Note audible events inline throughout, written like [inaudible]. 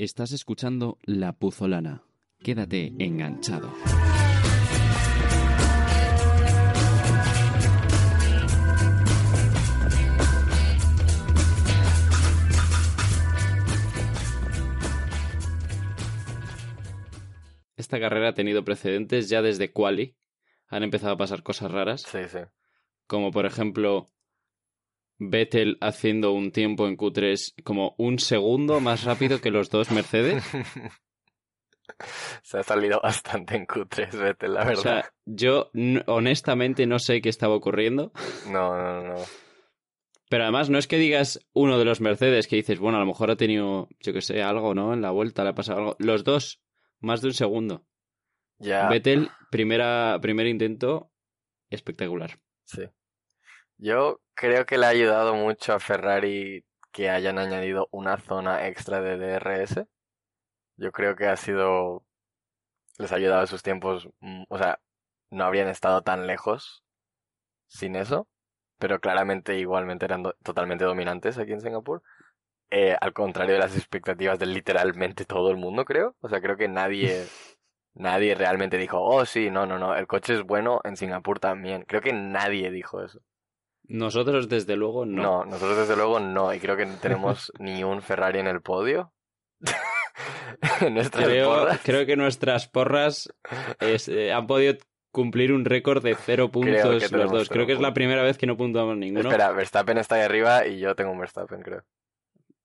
Estás escuchando La Puzolana. Quédate enganchado. Esta carrera ha tenido precedentes ya desde Quali. Han empezado a pasar cosas raras. Sí, sí. Como por ejemplo Vettel haciendo un tiempo en Q3 como un segundo más rápido que los dos Mercedes. [laughs] Se ha salido bastante en Q3 Vettel, la verdad. O sea, yo honestamente no sé qué estaba ocurriendo. No, no, no. Pero además no es que digas uno de los Mercedes que dices, bueno, a lo mejor ha tenido, yo que sé, algo, ¿no? En la vuelta le ha pasado algo. Los dos, más de un segundo. Ya. Vettel, primera, primer intento, espectacular. Sí. Yo creo que le ha ayudado mucho a Ferrari que hayan añadido una zona extra de DRS. Yo creo que ha sido. Les ha ayudado a sus tiempos. mm, O sea, no habrían estado tan lejos sin eso. Pero claramente, igualmente eran do- totalmente dominantes aquí en Singapur. Eh, al contrario de las expectativas de literalmente todo el mundo, creo. O sea, creo que nadie. [laughs] Nadie realmente dijo, oh sí, no, no, no, el coche es bueno en Singapur también. Creo que nadie dijo eso. Nosotros, desde luego, no. No, nosotros desde luego no, y creo que no tenemos [laughs] ni un Ferrari en el podio. [laughs] nuestras creo, porras. creo que nuestras porras es, eh, han podido cumplir un récord de cero puntos los dos. Creo que es la primera vez que no puntuamos ninguno. Espera, Verstappen está ahí arriba y yo tengo un Verstappen, creo.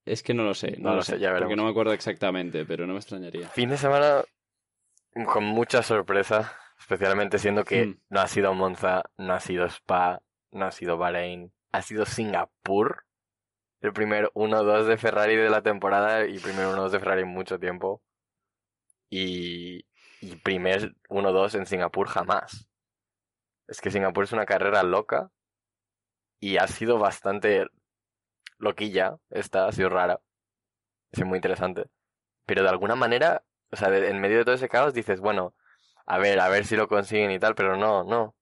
Es que no lo sé, no, No lo sé, ya porque veremos. no me acuerdo exactamente, pero no me extrañaría. Fin de semana con mucha sorpresa, especialmente siendo que Mm. no ha sido Monza, no ha sido Spa, no ha sido Bahrein, ha sido Singapur. El primer 1-2 de Ferrari de la temporada y primer 1-2 de Ferrari en mucho tiempo. Y, y primer 1-2 en Singapur jamás. Es que Singapur es una carrera loca y ha sido bastante loquilla. Esta ha sido rara. Ha sido muy interesante. Pero de alguna manera, o sea, en medio de todo ese caos dices, bueno, a ver, a ver si lo consiguen y tal, pero no, no.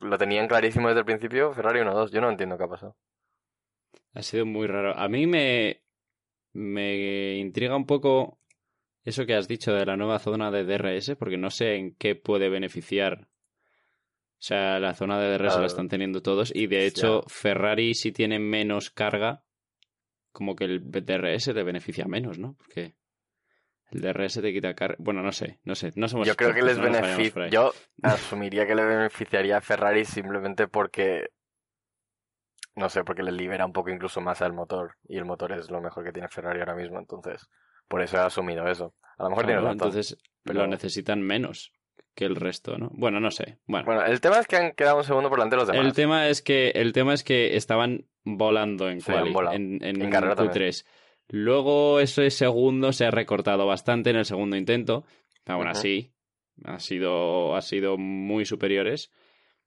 Lo tenían clarísimo desde el principio, Ferrari 1-2. Yo no entiendo qué ha pasado. Ha sido muy raro. A mí me, me intriga un poco eso que has dicho de la nueva zona de DRS, porque no sé en qué puede beneficiar. O sea, la zona de DRS Claro. la están teniendo todos y de hecho Ferrari si tiene menos carga, como que el DRS te beneficia menos, ¿no? Porque el DRS te quita carga. Bueno, no sé, no sé. No somos Yo creo que les no beneficia. Yo [laughs] asumiría que le beneficiaría a Ferrari simplemente porque. No sé, porque le libera un poco incluso más al motor. Y el motor es lo mejor que tiene Ferrari ahora mismo, entonces. Por eso he asumido eso. A lo mejor Claro, tienes razón. entonces pero- lo necesitan menos que el resto, ¿no? Bueno, no sé. Bueno, Bueno, el tema es que han quedado un segundo por delante de los demás. el tema es que el tema es que estaban volando en Sí, quali, han volado. en, en En carrera Q3. Luego ese segundo se ha recortado bastante en el segundo intento. Aún así, ha sido, ha sido muy superiores.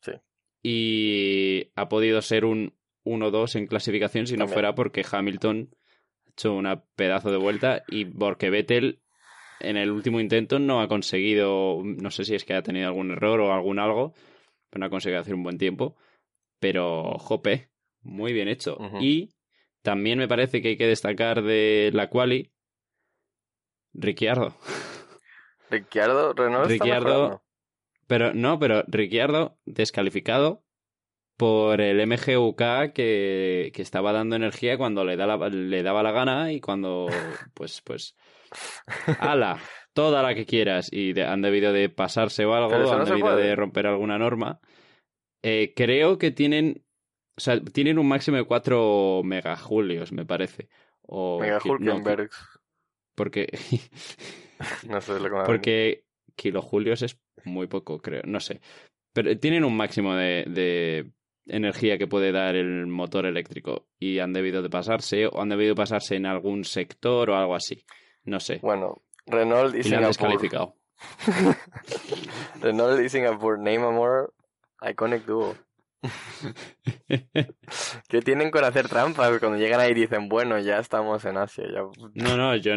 Sí. Y ha podido ser un 1-2 en clasificación si no fuera porque Hamilton ha hecho una pedazo de vuelta y porque Vettel en el último intento no ha conseguido, no sé si es que ha tenido algún error o algún algo, pero no ha conseguido hacer un buen tiempo. Pero, jope, muy bien hecho. Y también me parece que hay que destacar de la quali Ricciardo. Ricciardo, Renault Ricciardo-. Pero no, pero Ricciardo descalificado por el MGUK que, que estaba dando energía cuando le, da la- le daba la gana y cuando, [laughs] pues, pues, ala, toda la que quieras y de- han debido de pasarse o algo, han debido puede. de romper alguna norma. Eh, creo que tienen, o sea, tienen un máximo de 4 megajulios, me parece. O, Mega ki- no, porque [laughs] No sé lo que [laughs] porque kilojulios es muy poco, creo. No sé. Pero tienen un máximo de, de energía que puede dar el motor eléctrico. Y han debido de pasarse, o han debido pasarse en algún sector o algo así. No sé. Bueno, Renault y y le han Singapur. descalificado. [laughs] Renault y Singapur, name a more iconic duo. ¿Qué tienen con hacer trampas? Cuando llegan ahí dicen, bueno, ya estamos en Asia. Ya... No, no, yo,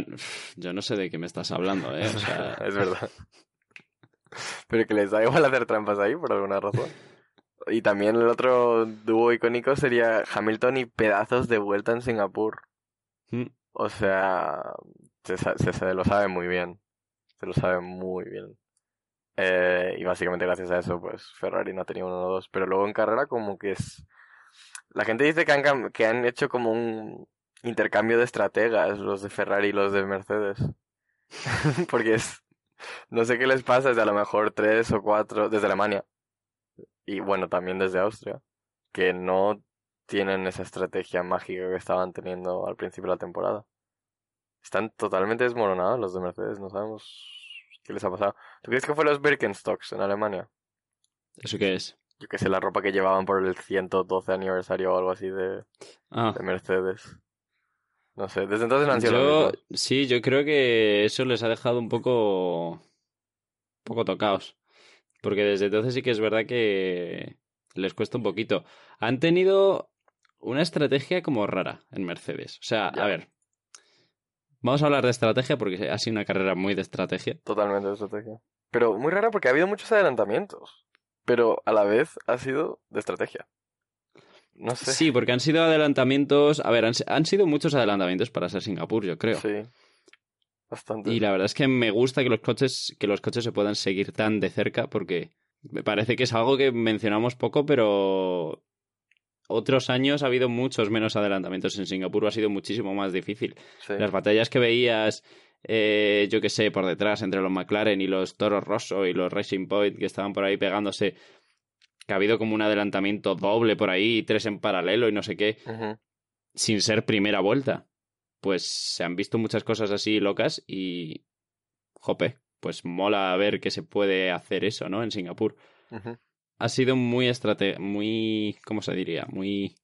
yo no sé de qué me estás hablando, ¿eh? O sea, [laughs] es verdad. Pero que les da igual hacer trampas ahí por alguna razón. Y también el otro dúo icónico sería Hamilton y pedazos de vuelta en Singapur. mm, O sea, se- se lo sabe muy bien. Se lo sabe muy bien. Eh, y básicamente gracias a eso, pues Ferrari no ha tenido uno o dos. Pero luego en carrera como que es... La gente dice que han, que han hecho como un intercambio de estrategas los de Ferrari y los de Mercedes. [laughs] Porque es... No sé qué les pasa desde a lo mejor tres o cuatro... Desde Alemania. Y bueno, también desde Austria. Que no tienen esa estrategia mágica que estaban teniendo al principio de la temporada. Están totalmente desmoronados los de Mercedes, no sabemos qué les ha pasado. ¿Tú crees que fue los Birkenstocks en Alemania? ¿Eso qué es? Yo que sé, la ropa que llevaban por el 112 aniversario o algo así de, Ah, de Mercedes. No sé, desde entonces no han sido los yo, sí, yo creo que eso les ha dejado un poco, un poco tocados. Porque desde entonces sí que es verdad que les cuesta un poquito. Han tenido una estrategia como rara en Mercedes. O sea, Ya. a ver, vamos a hablar de estrategia porque ha sido una carrera muy de estrategia. Totalmente de estrategia. Pero muy rara porque ha habido muchos adelantamientos. Pero a la vez ha sido de estrategia. No sé. Sí, porque han sido adelantamientos. A ver, han, han sido muchos adelantamientos para ser Singapur, yo creo. Sí. Bastante. Y la verdad es que me gusta que los coches, que los coches se puedan seguir tan de cerca, porque me parece que es algo que mencionamos poco, pero otros años ha habido muchos menos adelantamientos. En Singapur ha sido muchísimo más difícil. Sí. Las batallas que veías, eh, yo que sé, por detrás, entre los McLaren y los Toros Rosso y los Racing Point, que estaban por ahí pegándose, que ha habido como un adelantamiento doble por ahí, tres en paralelo y no sé qué sin ser primera vuelta. Pues se han visto muchas cosas así locas y. Jope, pues mola ver que se puede hacer eso, ¿no? En Singapur. Ujú. Ha sido muy estrate muy. ¿Cómo se diría? Muy.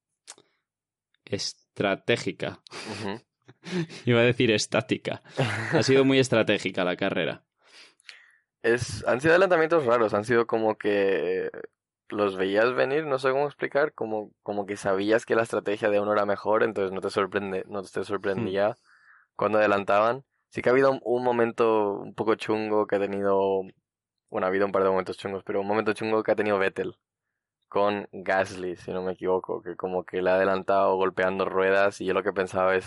estratégica. [laughs] Iba a decir estática. Ha sido muy estratégica la carrera. Es, han sido adelantamientos raros, han sido como que los veías venir, no sé cómo explicar, como, como que sabías que la estrategia de uno era mejor, entonces no te sorprende, no te sorprendía cuando adelantaban. Sí que ha habido un, un momento un poco chungo que ha tenido, bueno, ha habido un par de momentos chungos, pero un momento chungo que ha tenido Vettel con Gasly, si no me equivoco, que como que le ha adelantado golpeando ruedas y yo lo que pensaba es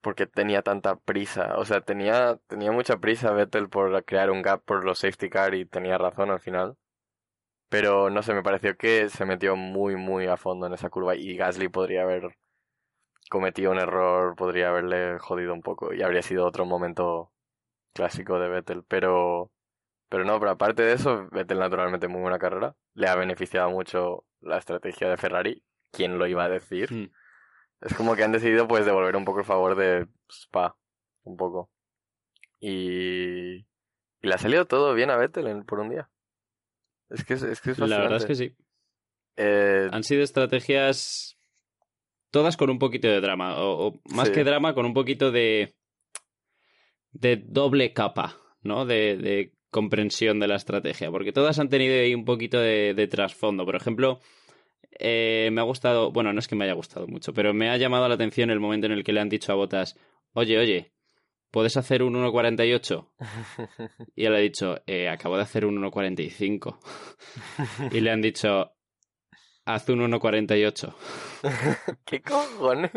porque tenía tanta prisa, o sea, tenía tenía mucha prisa Vettel por crear un gap por los safety car y tenía razón al final. Pero no sé, me pareció que se metió muy muy a fondo en esa curva y Gasly podría haber cometido un error, podría haberle jodido un poco y habría sido otro momento clásico de Vettel, pero pero no, pero aparte de eso, Vettel naturalmente muy buena carrera, le ha beneficiado mucho la estrategia de Ferrari, ¿quién lo iba a decir? Mm. Es como que han decidido pues devolver un poco el favor de Spa, un poco. Y, y le ha salido todo bien a Vettel en- por un día. Es que es, es que es La verdad es que sí. Eh, Han sido estrategias. Todas con un poquito de drama. O, o más Sí. que drama, con un poquito de. de doble capa, ¿no? De, de comprensión de la estrategia. Porque todas han tenido ahí un poquito de, de trasfondo. Por ejemplo, eh, me ha gustado. Bueno, no es que me haya gustado mucho, pero me ha llamado la atención el momento en el que le han dicho a Botas: Oye, oye, ¿puedes hacer un 1.48? Y él ha dicho: "Eh, Acabo de hacer un 1.45. [laughs] y le han dicho: Haz un 1.48. [laughs] ¿Qué cojones?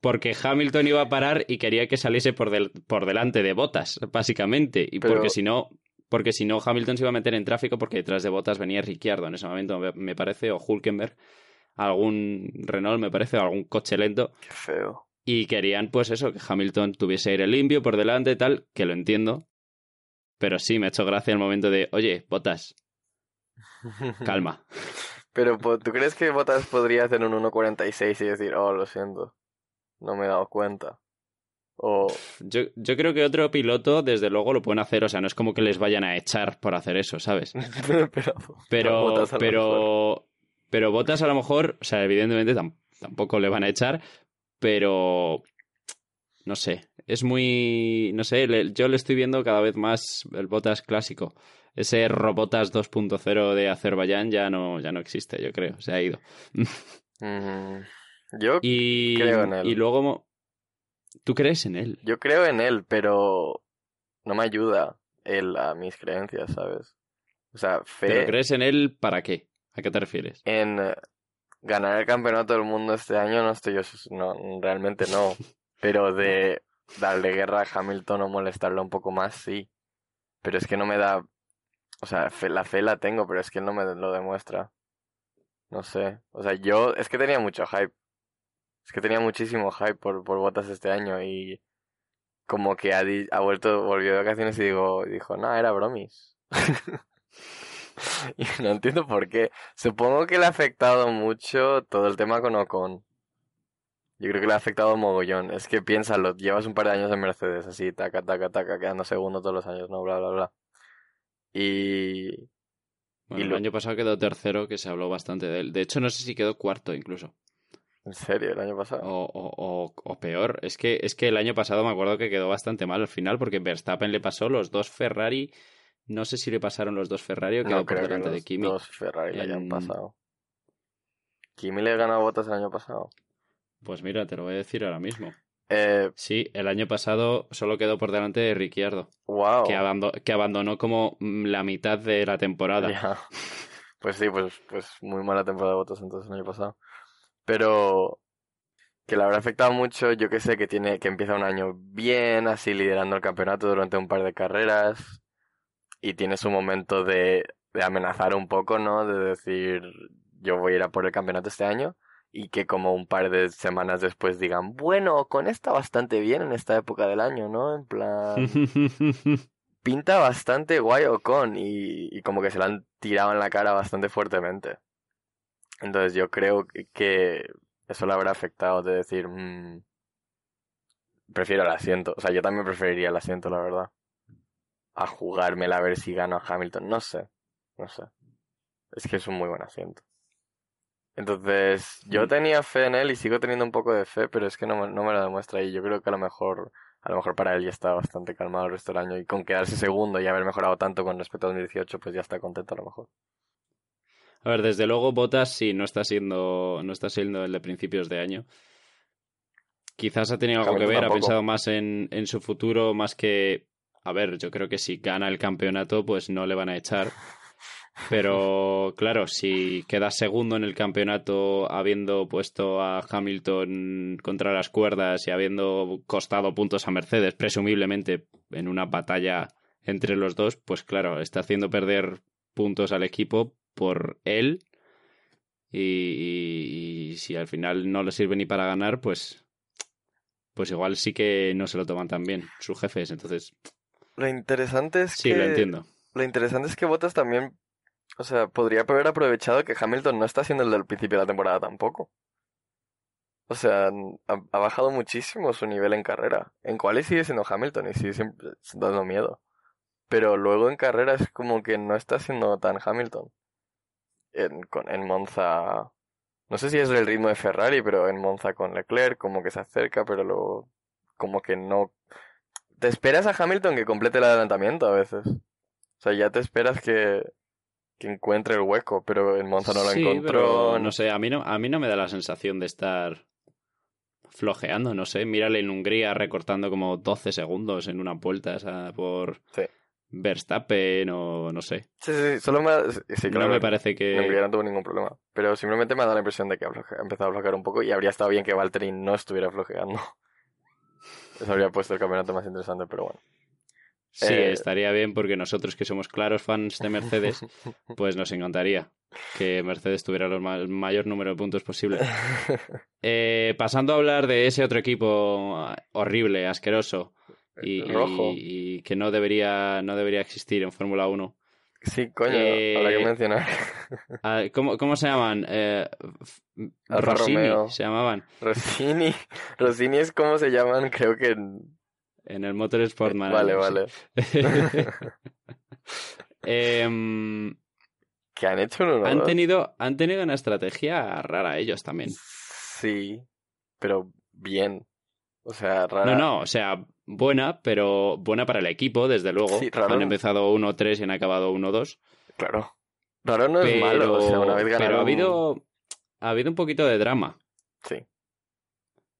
Porque Hamilton iba a parar y quería que saliese por, del- por delante de Botas, básicamente. Y Pero- porque si no, porque si no, Hamilton se iba a meter en tráfico porque detrás de Botas venía Ricciardo en ese momento, me- parece, o Hulkenberg, algún Renault, me parece, o algún coche lento. Qué feo. Y querían, pues eso, que Hamilton tuviese aire limpio por delante y tal, que lo entiendo. Pero sí, me ha hecho gracia el momento de, oye, Botas, [laughs] calma. Pero ¿tú crees que Bottas podría hacer un 1.46 y decir, oh, lo siento, no me he dado cuenta? O... Yo, yo creo que otro piloto, desde luego, lo pueden hacer. O sea, no es como que les vayan a echar por hacer eso, ¿sabes? [laughs] pero, Pero, mejor. pero, pero Botas a lo mejor, o sea, evidentemente tam- tampoco le van a echar, pero no sé, es muy, no sé, le- yo le estoy viendo cada vez más el Botas clásico. Ese Robotas 2.0 de Azerbaiyán ya no, ya no existe, yo creo, se ha ido. [laughs] Mm, yo, Y, Creo en él. y luego, ¿tú crees en él? yo creo en él, pero no me ayuda él a mis creencias, ¿sabes? O sea, fe ¿Pero crees en él para qué? ¿A qué te refieres? en eh, ganar el campeonato del mundo este año no estoy yo, no, realmente no. [laughs] Pero de darle guerra a Hamilton o molestarlo un poco más, sí. Pero es que no me da... O sea, fe- la fe la tengo, pero es que él no me lo demuestra. No sé. O sea, yo... Es que tenía mucho hype. Es que tenía muchísimo hype por, por Bottas este año y... Como que ha, di- ha vuelto, volvió de vacaciones y digo, dijo, no, era bromis. [laughs] y no entiendo por qué. Supongo que le ha afectado mucho todo el tema con Ocon. Yo creo que le ha afectado mogollón. Es que piénsalo, llevas un par de años en Mercedes, así, taca, taca, taca, quedando segundo todos los años, ¿no? Bla, bla, bla. Y... Bueno, Y el lo- año pasado quedó tercero, que se habló bastante de él. De hecho, no sé si quedó cuarto incluso. ¿En serio? ¿El año pasado? O, o, o, o peor. Es que, es que el año pasado me acuerdo que quedó bastante mal al final, porque Verstappen le pasó los dos Ferrari. No sé si le pasaron los dos Ferrari o quedó no por que delante de los Kimi. dos Ferrari le hayan En- pasado. ¿Kimi le ganó a Bottas el año pasado? Pues mira, te lo voy a decir ahora mismo. Eh, Sí, el año pasado solo quedó por delante de Ricciardo, wow. que, abando- que abandonó como mm, la mitad de la temporada. [laughs] Pues sí, pues, pues muy mala temporada de Bottas entonces el año pasado. Pero que le habrá afectado mucho, yo que sé, que tiene, que empieza un año bien, así liderando el campeonato durante un par de carreras. Y tiene su momento de, de amenazar un poco, ¿no? De decir, yo voy a ir a por el campeonato este año. Y que como un par de semanas después digan, bueno, con está bastante bien en esta época del año, ¿no? En plan [laughs] pinta bastante guay Ocon y, y como que se la han tirado en la cara bastante fuertemente. Entonces yo creo que- eso le habrá afectado de decir, "Mm, prefiero el asiento. O sea, yo también preferiría el asiento, la verdad. A jugármela a ver si gano a Hamilton. No sé, no sé. Es que es un muy buen asiento. Entonces, yo Mm. tenía fe en él y sigo teniendo un poco de fe, pero es que no, me- no me lo demuestra y yo creo que a lo mejor a lo mejor para él ya está bastante calmado el resto del año y con quedarse segundo y haber mejorado tanto con respecto a 2018, pues ya está contento a lo mejor. A ver, desde luego Botas sí no está siendo no está siendo el de principios de año. Quizás ha tenido algo que ver, ha pensado más en, en su futuro más que a ver, yo creo que si gana el campeonato pues no le van a echar. Pero claro, si queda segundo en el campeonato habiendo puesto a Hamilton contra las cuerdas y habiendo costado puntos a Mercedes, presumiblemente en una batalla entre los dos, pues claro, está haciendo perder puntos al equipo por él. Y, y- y si al final no le sirve ni para ganar, pues, pues igual sí que no se lo toman tan bien sus jefes. Entonces, Lo interesante es sí, que lo entiendo. lo interesante es que Bottas también, o sea, podría haber aprovechado que Hamilton no está siendo el del principio de la temporada tampoco. O sea, ha, ha bajado muchísimo su nivel en carrera. En quali sigue siendo Hamilton y sigue siempre dando miedo. Pero luego en carrera es como que no está siendo tan Hamilton. En, con, en Monza, no sé si es el ritmo de Ferrari, pero en Monza con Leclerc como que se acerca, pero luego como que no... Te esperas a Hamilton que complete el adelantamiento a veces. O sea, ya te esperas que, que encuentre el hueco, pero en Monza no lo Sí, encontró. pero no sé, a mí no, a mí no me da la sensación de estar flojeando, no sé. Mírale en Hungría recortando como 12 segundos en una vuelta esa por Sí. Verstappen o no sé. Sí, sí, sí, solo me sí, claro, no me parece en Hungría que... no tuvo ningún problema. Pero simplemente me da la impresión de que ha ha empezado a flojear un poco y habría estado bien que Valtteri no estuviera flojeando. [laughs] Eso habría puesto el campeonato más interesante, pero bueno. Sí, eh, estaría bien porque nosotros que somos claros fans de Mercedes, [laughs] pues nos encantaría que Mercedes tuviera los ma- el mayor número de puntos posible. [laughs] Eh, pasando a hablar de ese otro equipo ah, horrible, asqueroso y, Rojo. y- y que no debería, no debería existir en Fórmula 1. Sí, coño, Eh, habrá que mencionar. Ah, ¿Cómo, cómo se llaman? Eh, Rossini Romeo. se llamaban Rossini. Rossini es como se llaman, creo que... en- en el Motorsport Vale, Manager. sí. vale. [laughs] Em, Que han hecho un 1 han, tenido, han tenido una estrategia rara ellos también. Sí, pero bien. O sea, rara. No, no, o sea, buena, pero buena para el equipo, desde luego. Sí. Han empezado 1-3 y han acabado 1-2. Claro. Raro no pero, es malo, o sea, una vez ganaron... pero ha habido, ha habido un poquito de drama. Sí.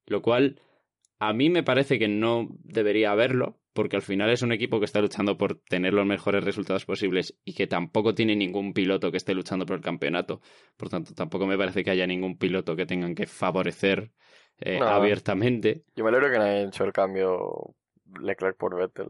Lo cual a mí me parece que no debería haberlo, porque al final es un equipo que está luchando por tener los mejores resultados posibles y que tampoco tiene ningún piloto que esté luchando por el campeonato. Por tanto, tampoco me parece que haya ningún piloto que tengan que favorecer eh, No. abiertamente. Yo me alegro que no hayan hecho el cambio Leclerc por Vettel.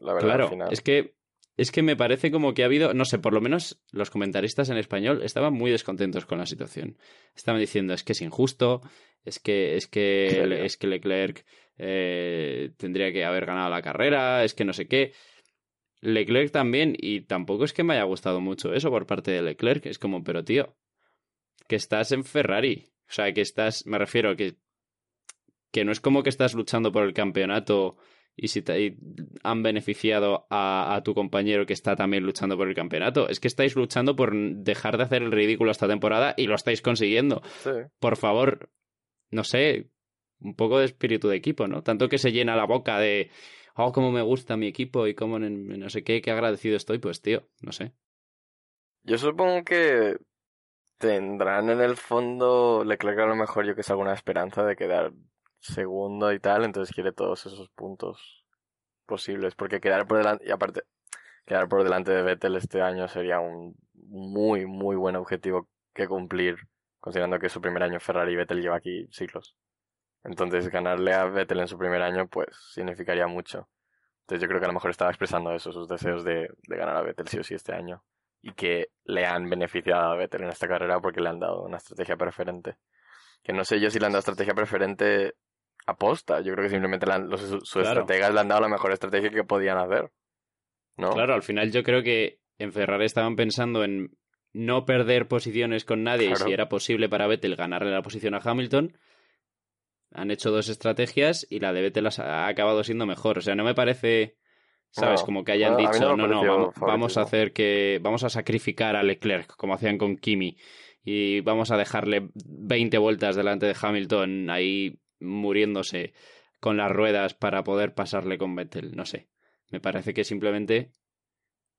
La verdad, Claro, al final. es que es que me parece como que ha habido, no sé, por lo menos los comentaristas en español estaban muy descontentos con la situación. Estaban diciendo es que es injusto, es que es que [laughs] es que Leclerc eh, tendría que haber ganado la carrera, es que no sé qué. Leclerc también y tampoco es que me haya gustado mucho eso por parte de Leclerc, es como, pero tío, que estás en Ferrari, o sea, que estás, me refiero que que no es como que estás luchando por el campeonato y si te y han beneficiado a, a tu compañero que está también luchando por el campeonato. Es que estáis luchando por dejar de hacer el ridículo esta temporada y lo estáis consiguiendo. Sí. Por favor, no sé, un poco de espíritu de equipo, ¿no? Tanto que se llena la boca de, oh, cómo me gusta mi equipo y cómo no sé qué, qué agradecido estoy, pues tío, no sé. Yo supongo que tendrán en el fondo Leclerc a lo mejor yo que sé alguna esperanza de quedar segundo y tal, entonces quiere todos esos puntos posibles, porque quedar por delante, y aparte, quedar por delante de Vettel este año sería un muy, muy buen objetivo que cumplir, considerando que su primer año Ferrari y Vettel lleva aquí siglos. Entonces ganarle a Vettel en su primer año pues significaría mucho. Entonces yo creo que a lo mejor estaba expresando eso, sus deseos de, de ganar a Vettel sí o sí este año y que le han beneficiado a Vettel en esta carrera porque le han dado una estrategia preferente. Que no sé yo si le han dado estrategia preferente aposta. Yo creo que simplemente los, sus Claro. estrategas le han dado la mejor estrategia que podían hacer. ¿No? Claro, al final yo creo que en Ferrari estaban pensando en no perder posiciones con nadie y si era posible para Vettel ganarle la posición a Hamilton. Han hecho dos estrategias y la de Vettel ha acabado siendo mejor. O sea, no me parece, ¿sabes? No, como que hayan no, no dicho, no, no, vamos, vamos a favoritismo". hacer que, vamos a sacrificar a Leclerc, como hacían con Kimi, y vamos a dejarle 20 vueltas delante de Hamilton ahí muriéndose con las ruedas para poder pasarle con Vettel. No sé. Me parece que simplemente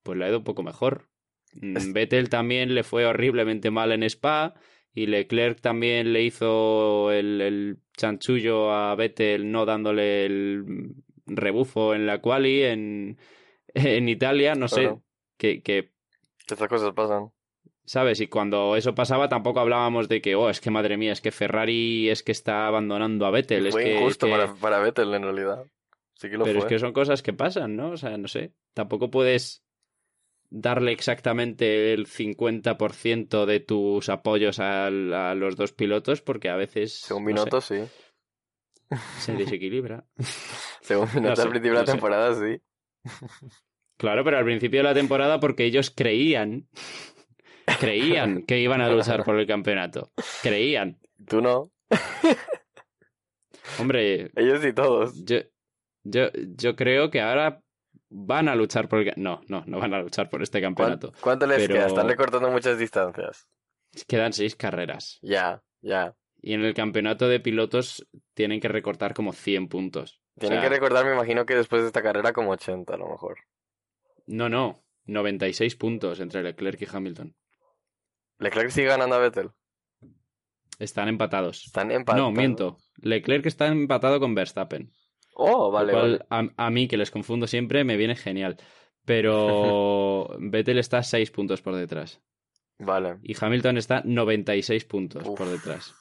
pues le ha ido un poco mejor. Mm, Vettel también le fue horriblemente mal en Spa y Leclerc también le hizo el, el chanchullo a Vettel no dándole el rebufo en la quali en, [laughs] en Italia, no sé, que, que Estas cosas pasan. ¿Sabes? Y cuando eso pasaba tampoco hablábamos de que, oh, es que madre mía, es que Ferrari es que está abandonando a Vettel. Es fue injusto que- para, para Vettel en realidad. Sí que lo Pero fue. es que son cosas que pasan, ¿no? O sea, no sé. Tampoco puedes darle exactamente el 50% de tus apoyos al- a, los dos pilotos porque a veces Según no sé, Binotto, sí. se desequilibra. [laughs] Según Binotto sé, al principio de no la sé. temporada, sí. Claro, pero al principio de la temporada porque ellos creían, creían [laughs] que iban a luchar por el campeonato. Creían. Tú no. [laughs] Hombre, Ellos y todos. Yo, yo, yo creo que ahora van a luchar por el... No, no, no van a luchar por este ¿Cuán- campeonato. ¿Cuánto les Pero- queda? Están recortando muchas distancias. Quedan seis carreras. Ya, ya. Y en el campeonato de pilotos tienen que recortar como 100 puntos. O Tienen sea, que recordar, me imagino que después de esta carrera como 80 a lo mejor. No, no. 96 puntos entre Leclerc y Hamilton. Leclerc sigue ganando a Vettel. Están empatados. Están empatados. No, miento. Leclerc está empatado con Verstappen. Oh, vale, vale. a, a mí, que les confundo siempre, me viene genial. Pero [laughs] Vettel está 6 puntos por detrás. Vale. Y Hamilton está 96 puntos Uf. por detrás.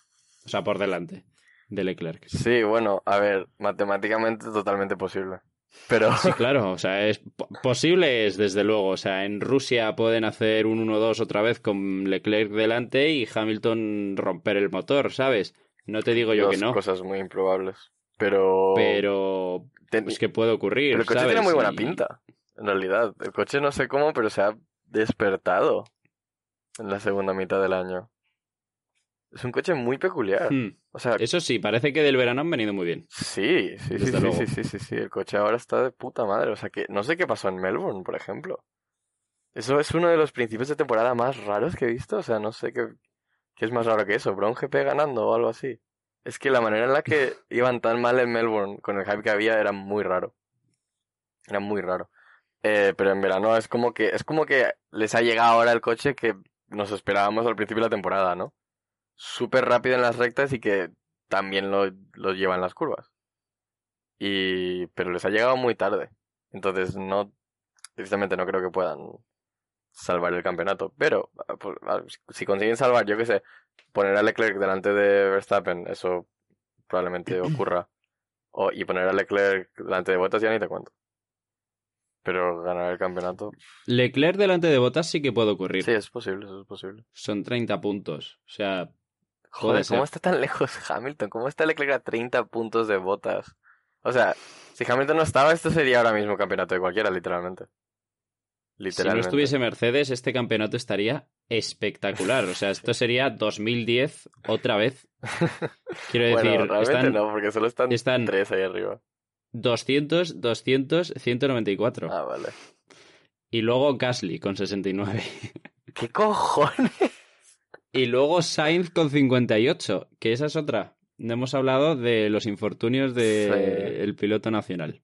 O sea, por delante de Leclerc. Sí, bueno, a ver, matemáticamente totalmente posible. Pero Sí, [laughs] claro, o sea, es po- posible es desde luego, o sea, en Rusia pueden hacer un 1-2 otra vez con Leclerc delante y Hamilton romper el motor, ¿sabes? No te digo yo dos que no, cosas muy improbables. Pero... pero Ten- es que puede ocurrir, pero el coche ¿sabes? tiene muy buena Y- pinta, en realidad. El coche no sé cómo, pero se ha despertado en la segunda mitad del año. Es un coche muy peculiar. Hmm, O sea, Eso sí, parece que del verano han venido muy bien. sí, sí, sí, sí, sí, sí, sí, sí. El coche ahora está de puta madre. O sea, que no sé qué pasó en Melbourne, por ejemplo. Eso es uno de los principios de temporada más raros que he visto. O sea, no sé qué, qué es más raro que eso. Brown GP ganando o algo así. Es que la manera en la que [laughs] iban tan mal en Melbourne con el hype que había era muy raro. Era muy raro. Eh, pero en verano es como que es como que les ha llegado ahora el coche que nos esperábamos al principio de la temporada, ¿no? Súper rápido en las rectas y que también lo, lo lleva en las curvas. Y pero les ha llegado muy tarde. Entonces no precisamente no creo que puedan salvar el campeonato, pero ah, ah, si consiguen salvar, yo qué sé, poner a Leclerc delante de Verstappen, eso probablemente [clears throat] ocurra. O, y poner a Leclerc delante de Bottas ya ni te cuento. Pero ganar el campeonato. Leclerc delante de Bottas sí que puede ocurrir. Sí, es posible, eso es posible. Son 30 puntos. O sea, Joder, ¿cómo está tan lejos [laughs] Hamilton? ¿Cómo está Leclerc a 30 puntos de botas? O sea, si Hamilton no estaba, esto sería ahora mismo campeonato de cualquiera, literalmente. si no Literalmente. estuviese Mercedes, este campeonato estaría espectacular. O sea, esto [laughs] sería 2010 otra vez. [laughs] Quiero bueno, decir, realmente están no, porque solo están, están- tres ahí arriba. 200, 200, 194. Ah, vale. Y luego Gasly con 69. ¿Qué cojones? Y luego Sainz con 58, que esa es otra. No hemos hablado de los infortunios del Sí. piloto nacional.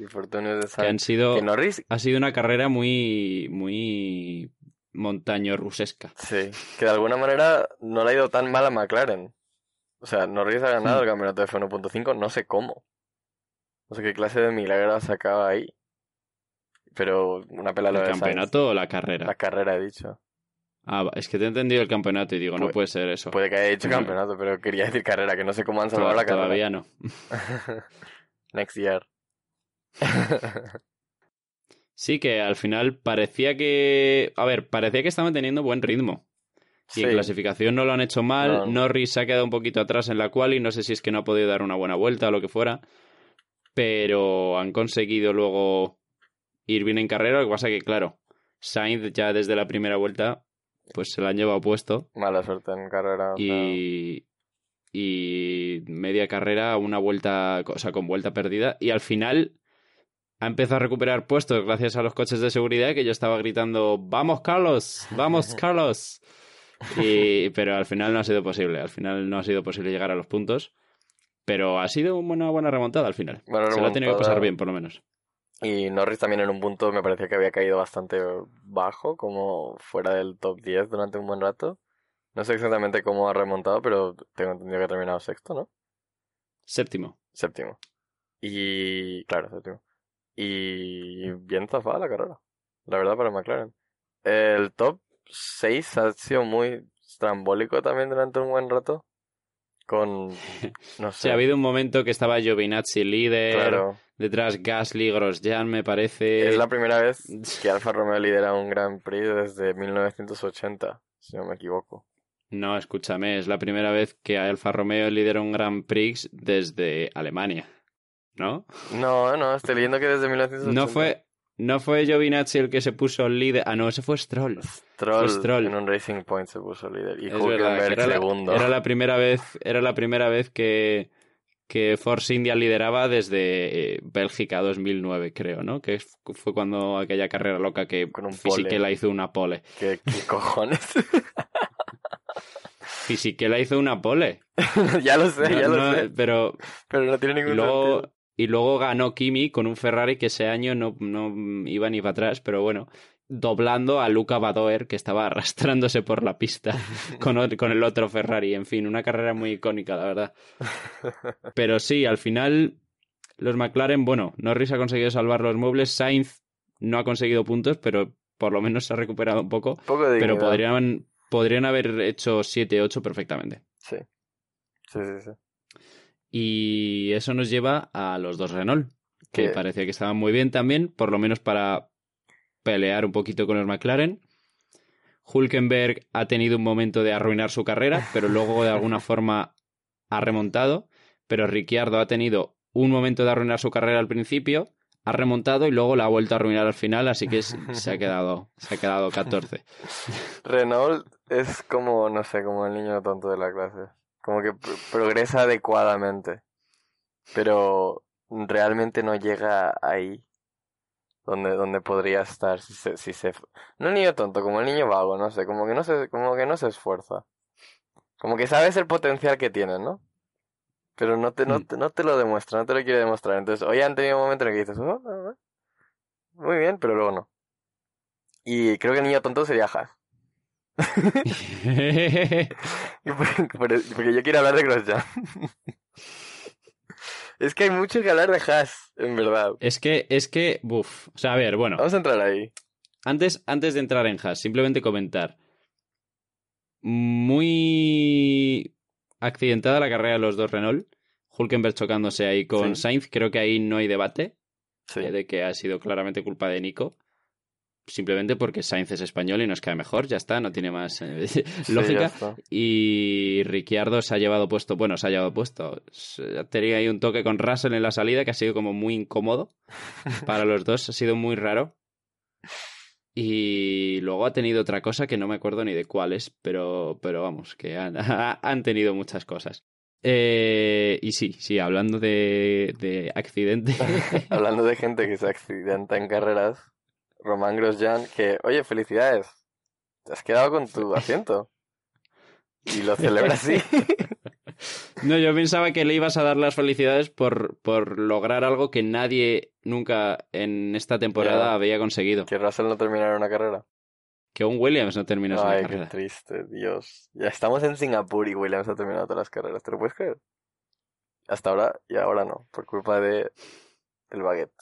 Infortunios de Que han Sainz. sido. Que Norris, Ha sido una carrera muy. muy. montaño rusesca. sí, que de alguna manera no le ha ido tan mal a McLaren. O sea, Norris ha ganado Hmm. el campeonato de F1.5, no sé cómo. No sé qué clase de milagro ha sacado ahí. Pero una pela lo ¿El de Sainz. campeonato o la carrera? La carrera, he dicho. Ah, es que te he entendido el campeonato y digo, no Pu- puede ser eso. Puede que haya dicho No. [laughs] campeonato, pero quería decir carrera, que no sé cómo han salvado la carrera. Todavía no. [laughs] Next year. [laughs] Sí, que al final parecía que. A ver, parecía que estaban teniendo buen ritmo. Y Sí. en clasificación no lo han hecho mal. No. Norris se ha quedado un poquito atrás en la quali. No sé si es que no ha podido dar una buena vuelta o lo que fuera. Pero han conseguido luego ir bien en carrera. Lo que pasa que, claro, Sainz ya desde la primera vuelta, pues se la han llevado puesto. Mala suerte en carrera. Y. Media carrera, una vuelta, o sea, con vuelta perdida. Y al final ha empezado a recuperar puestos gracias a los coches de seguridad que yo estaba gritando, vamos Carlos, vamos [laughs] Carlos. Y, pero al final no ha sido posible, al final no ha sido posible llegar a los puntos. Pero ha sido una buena remontada al final. Buena Se lo ha tenido que pasar bien, por lo menos. Y Norris también en un punto me parecía que había caído bastante bajo, como fuera del top 10 durante un buen rato. No sé exactamente cómo ha remontado, pero tengo entendido que ha terminado sexto, ¿no? Séptimo. Séptimo. Y. Claro, séptimo. Y. Bien zafada la carrera. La verdad, para McLaren. El top 6 ha sido muy estrambólico también durante un buen rato. Con. No [laughs] sé. Sí, ha habido un momento que estaba Giovinazzi líder, Claro. detrás Gasly, Grosjean, me parece. Es la primera vez [laughs] que Alfa Romeo lidera un Grand Prix desde 1980, si no me equivoco. No, escúchame, es la primera vez que Alfa Romeo lidera un Grand Prix desde Alemania. ¿No? No, no, estoy leyendo que desde 1980. No fue, no fue Giovinazzi el que se puso líder. Ah, no, ese fue Stroll. Stroll, fue Stroll. en un Racing Point se puso líder. Y Es Hülkenberg era la, segundo. era la primera vez, era la primera vez que, que Force India lideraba desde eh, Bélgica 2009, creo, ¿no? Que fue cuando aquella carrera loca que Fisichella hizo una pole. ¿Qué, qué [laughs] cojones? [laughs] Fisichella hizo una pole. [laughs] ya lo sé, No- ya lo no, sé. Pero Pero no tiene ningún luego, sentido. Y luego ganó Kimi con un Ferrari que ese año no, no iba ni para atrás, pero bueno, doblando a Luca Badoer, que estaba [laughs] arrastrándose por la pista con, ot- con el otro Ferrari. En fin, una carrera muy icónica, la verdad. [laughs] Pero sí, al final, los McLaren, bueno, Norris ha conseguido salvar los muebles, Sainz no ha conseguido puntos, pero por lo menos se ha recuperado un poco. Un poco de Pero podrían, podrían haber hecho 7-8 perfectamente. Sí. Sí, sí, sí. Y eso nos lleva a los dos Renault, que parecía que estaban muy bien también, por lo menos para pelear un poquito con los McLaren. Hulkenberg ha tenido un momento de arruinar su carrera, pero luego de alguna [laughs] forma ha remontado. Pero Ricciardo ha tenido un momento de arruinar su carrera al principio, ha remontado y luego la ha vuelto a arruinar al final, así que se ha quedado, se ha quedado 14. [laughs] Renault es como, no sé, como el niño tonto de la clase. Como que pro- progresa adecuadamente. Pero realmente no llega ahí donde, donde podría estar si se, si se... No el niño tonto, como el niño vago, no sé, como que no se, como que no se esfuerza. Como que sabes el potencial que tiene, ¿no? Pero no te, no, Mm. te, no te lo demuestra, no te lo quiere demostrar. Entonces, hoy han tenido un momento en el que dices, "Oh, ah, ah, muy bien, pero luego no. Y creo que el niño tonto sería Haas. [laughs] Porque yo quiero hablar de Grosjean. [laughs] es que hay mucho que hablar de Haas, en verdad. es que, es que, buf. O sea, a ver, bueno. Vamos a entrar ahí. Antes, antes de entrar en Haas, simplemente comentar. Muy accidentada la carrera de los dos Renault. Hulkenberg chocándose ahí con Sí. Sainz, creo que ahí no hay debate Sí. eh, de que ha sido claramente culpa de Nico. Simplemente porque Sainz es español y nos cae mejor, ya está, no tiene más eh, [laughs] Sí, lógica. Y Ricciardo se ha llevado puesto, bueno, se ha llevado puesto. Tenía ahí un toque con Russell en la salida que ha sido como muy incómodo [laughs] para los dos, ha sido muy raro. Y luego ha tenido otra cosa que no me acuerdo ni de cuál es, pero, pero vamos, que han, [laughs] han tenido muchas cosas. Eh, y sí, sí, hablando de, de accidente. Hablando de gente que se accidenta en carreras, Román Grosjean, que, oye, felicidades, te has quedado con tu asiento. Y lo [laughs] celebra así. [laughs] No, yo pensaba que le ibas a dar las felicidades por, por lograr algo que nadie nunca en esta temporada Ya. había conseguido. que Russell no terminara una carrera. Que un Williams no terminó su Ay, qué carrera. triste, Dios. Ya estamos en Singapur y Williams ha terminado todas las carreras, ¿te lo puedes creer? Hasta ahora y ahora no, por culpa de el baguette.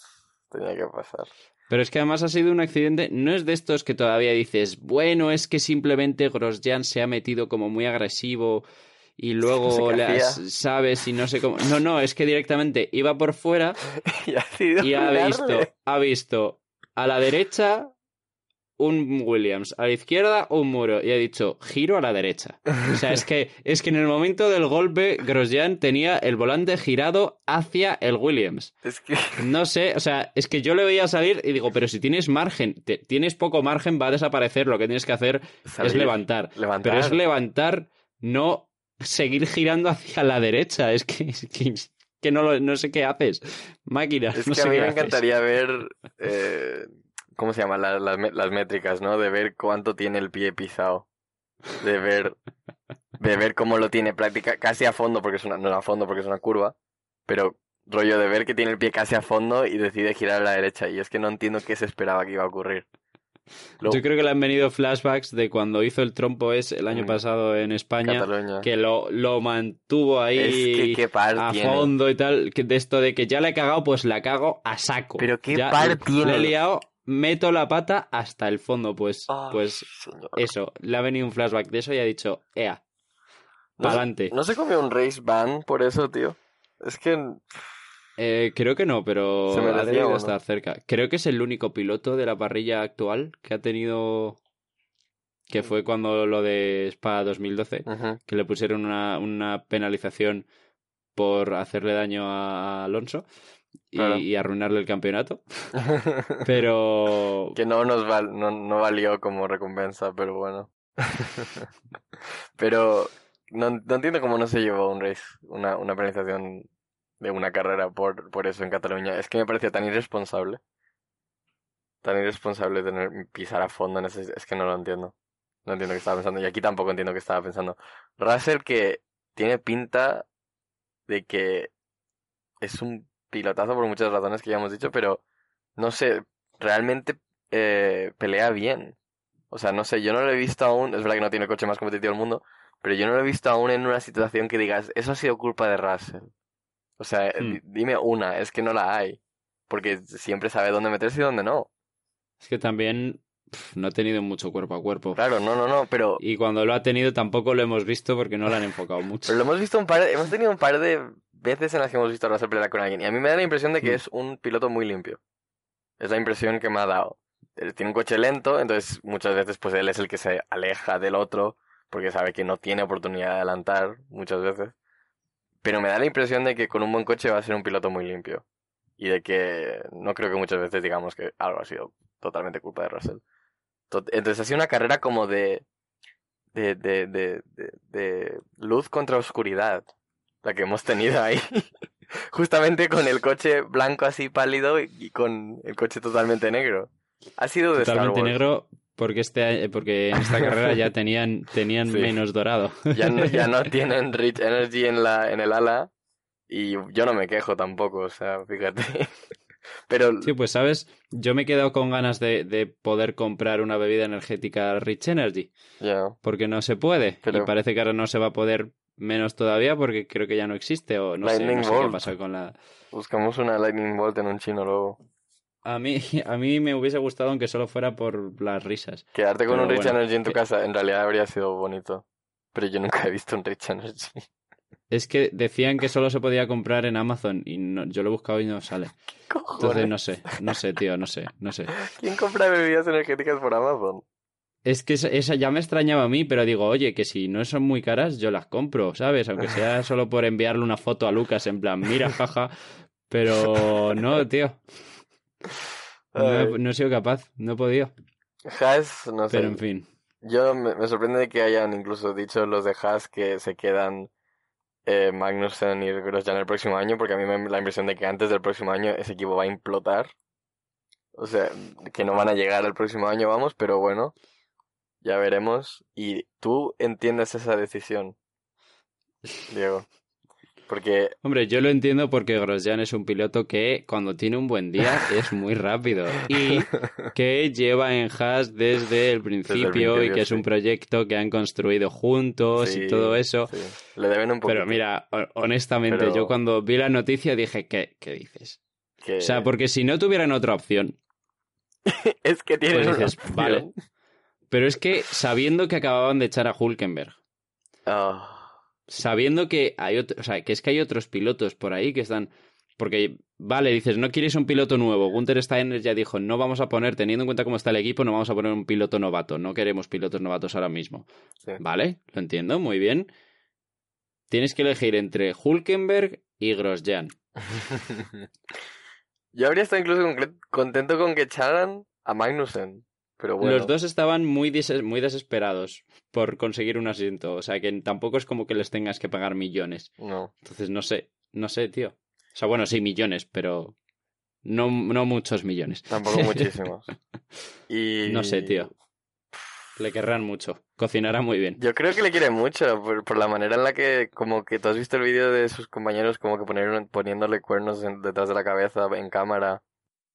Tenía que pasar. Pero es que además ha sido un accidente, no es de estos que todavía dices, bueno, es que simplemente Grosjean se ha metido como muy agresivo y No [laughs] sé luego has- sabes y no sé cómo. No, no, es que directamente iba por fuera [laughs] y ha y ha visto, ha visto a la derecha un Williams, a la izquierda un muro y ha dicho giro a la derecha. O sea, es que es que en el momento del golpe Grosjean tenía el volante girado hacia el Williams. Es que [laughs] No sé, o sea, es que yo le veía salir y digo, pero si tienes margen, te- tienes poco margen, va a desaparecer. Lo que tienes que hacer es levantar. levantar. Pero es levantar, no seguir girando hacia la derecha. Es que, es que, no, lo- no sé qué haces. Máquina. Es no que sé a mí me haces. encantaría ver, eh, ¿cómo se llama? La- las, las métricas, ¿no? De ver cuánto tiene el pie pisado. De ver, de ver cómo lo tiene práctica, casi a fondo, porque es una, no a fondo porque es una curva, pero rollo de ver que tiene el pie casi a fondo y decide girar a la derecha. Y es que no entiendo qué se esperaba que iba a ocurrir. Lo- Yo creo que le han venido flashbacks de cuando hizo el trompo es el año Mm. pasado en España, Cataluña. que lo, lo mantuvo ahí Es que a tiene. fondo y tal, que de esto de que ya la he cagado, pues la cago a saco. Pero qué Ya par tiene. Le he liado, meto la pata hasta el fondo, pues, Ah, pues señor. eso, le ha venido un flashback de eso y ha dicho, ea, No se-. ¿No se comió un race ban por eso, tío? Es que Eh, creo que no, pero ¿Se ha estar cerca. Creo que es el único piloto de la parrilla actual que ha tenido, que fue cuando lo de Spa 2012, Ujú. que le pusieron una, una penalización por hacerle daño a Alonso y, Claro. y arruinarle el campeonato. [laughs] Pero Que no nos val, no, no valió como recompensa, pero bueno. [laughs] pero no, no entiendo cómo no se llevó un race, una, una penalización de una carrera por, por eso en Cataluña. Es que me parecía tan irresponsable. Tan irresponsable tener pisar a fondo en ese, es que no lo entiendo. No entiendo qué estaba pensando. Y aquí tampoco entiendo qué estaba pensando. Russell que tiene pinta de que es un pilotazo por muchas razones que ya hemos dicho, pero no sé, realmente eh, pelea bien. O sea, no sé, yo no lo he visto aún, es verdad que no tiene el coche más competitivo del mundo, pero yo no lo he visto aún en una situación que digas, eso ha sido culpa de Russell. O sea, Hmm. di- dime una, es que no la hay. Porque siempre sabe dónde meterse y dónde no. es que también no ha tenido mucho cuerpo a cuerpo. Claro, no, no, no, pero, Y cuando lo ha tenido tampoco lo hemos visto porque no lo han enfocado [laughs] mucho. pero lo hemos visto un par de, hemos tenido un par de veces en las que hemos visto a Russell pelear con alguien. Y a mí me da la impresión de que Hmm. es un piloto muy limpio. Es la impresión que me ha dado. Él tiene un coche lento, entonces muchas veces pues él es el que se aleja del otro porque sabe que no tiene oportunidad de adelantar muchas veces. Pero me da la impresión de que con un buen coche va a ser un piloto muy limpio. Y de que no creo que muchas veces digamos que algo ha sido totalmente culpa de Russell. Entonces ha sido una carrera como de de, de, de, de, de luz contra oscuridad la que hemos tenido ahí. [laughs] Justamente con el coche blanco así pálido y con el coche totalmente negro. Ha sido de Star Totalmente Wars. negro porque este porque en esta [laughs] carrera ya tenían tenían Sí. menos dorado. Ya no, ya no [laughs] tienen Rich Energy en la en el ala y yo no me quejo tampoco, o sea, fíjate. Pero Sí, pues sabes, yo me he quedado con ganas de, de poder comprar una bebida energética Rich Energy, porque no se puede. Pero- Y parece que ahora no se va a poder menos todavía porque creo que ya no existe o no sé, no sé qué pasa con la... buscamos una Lightning Bolt en un chino luego. A mí, [laughs] a mí me hubiese gustado aunque solo fuera por las risas. Quedarte con Pero un Rich bueno, Energy en tu que- casa en realidad habría sido bonito. Pero yo nunca he visto un Rich Energy. Es que decían que solo se podía comprar en Amazon y no- yo lo he buscado y no sale. [laughs] Entonces no sé, no sé, tío, no sé, no sé. ¿Quién compra bebidas energéticas por Amazon? Es que esa, esa ya me extrañaba a mí, pero digo, oye, que si no son muy caras, yo las compro, ¿sabes? Aunque sea [laughs] solo por enviarle una foto a Lucas en plan, mira, jaja. Pero no, tío. No, no he sido capaz, no he podido. Haas, no sé. Pero en fin. Yo me, me sorprende que hayan incluso dicho los de Haas que se quedan eh, Magnussen y Grosjean el próximo año, porque a mí me da la impresión de que antes del próximo año ese equipo va a implotar. O sea, que no van a llegar al próximo año, vamos, pero bueno, ya veremos. Y tú entiendes esa decisión, Diego. Porque Hombre, yo lo entiendo porque Grosjean es un piloto que cuando tiene un buen día [laughs] es muy rápido y [laughs] que lleva en Haas desde el principio, y principio, que es un proyecto que han construido juntos sí, y todo eso. sí, le deben un poco. Pero mira, ho- honestamente, Pero- yo cuando vi la noticia dije, ¿qué, qué dices? que... O sea, porque si no tuvieran otra opción, [laughs] es que tienen pues una opción. vale. Pero es que sabiendo que acababan de echar a Hulkenberg, Ah, sabiendo que hay otro, o sea, que es que hay otros pilotos por ahí que están porque vale, dices, no quieres un piloto nuevo. Gunther Steiner ya dijo, no vamos a poner, teniendo en cuenta cómo está el equipo, no vamos a poner un piloto novato, no queremos pilotos novatos ahora mismo. sí. Vale, lo entiendo, muy bien. Tienes que elegir entre Hulkenberg y Grosjean. [laughs] Yo habría estado incluso contento con que echaran a Magnussen. Pero bueno. Los dos estaban muy, des- muy desesperados por conseguir un asiento, o sea que tampoco es como que les tengas que pagar millones. No. Entonces no sé, no sé, tío. O sea, bueno, sí, millones, pero no, no muchos millones. Tampoco [laughs] muchísimos. Y... [laughs] No sé, tío. Le querrán mucho. Cocinará muy bien. Yo creo que le quiere mucho por, por la manera en la que, como que tú has visto el vídeo de sus compañeros como que poner, poniéndole cuernos en- detrás de la cabeza en cámara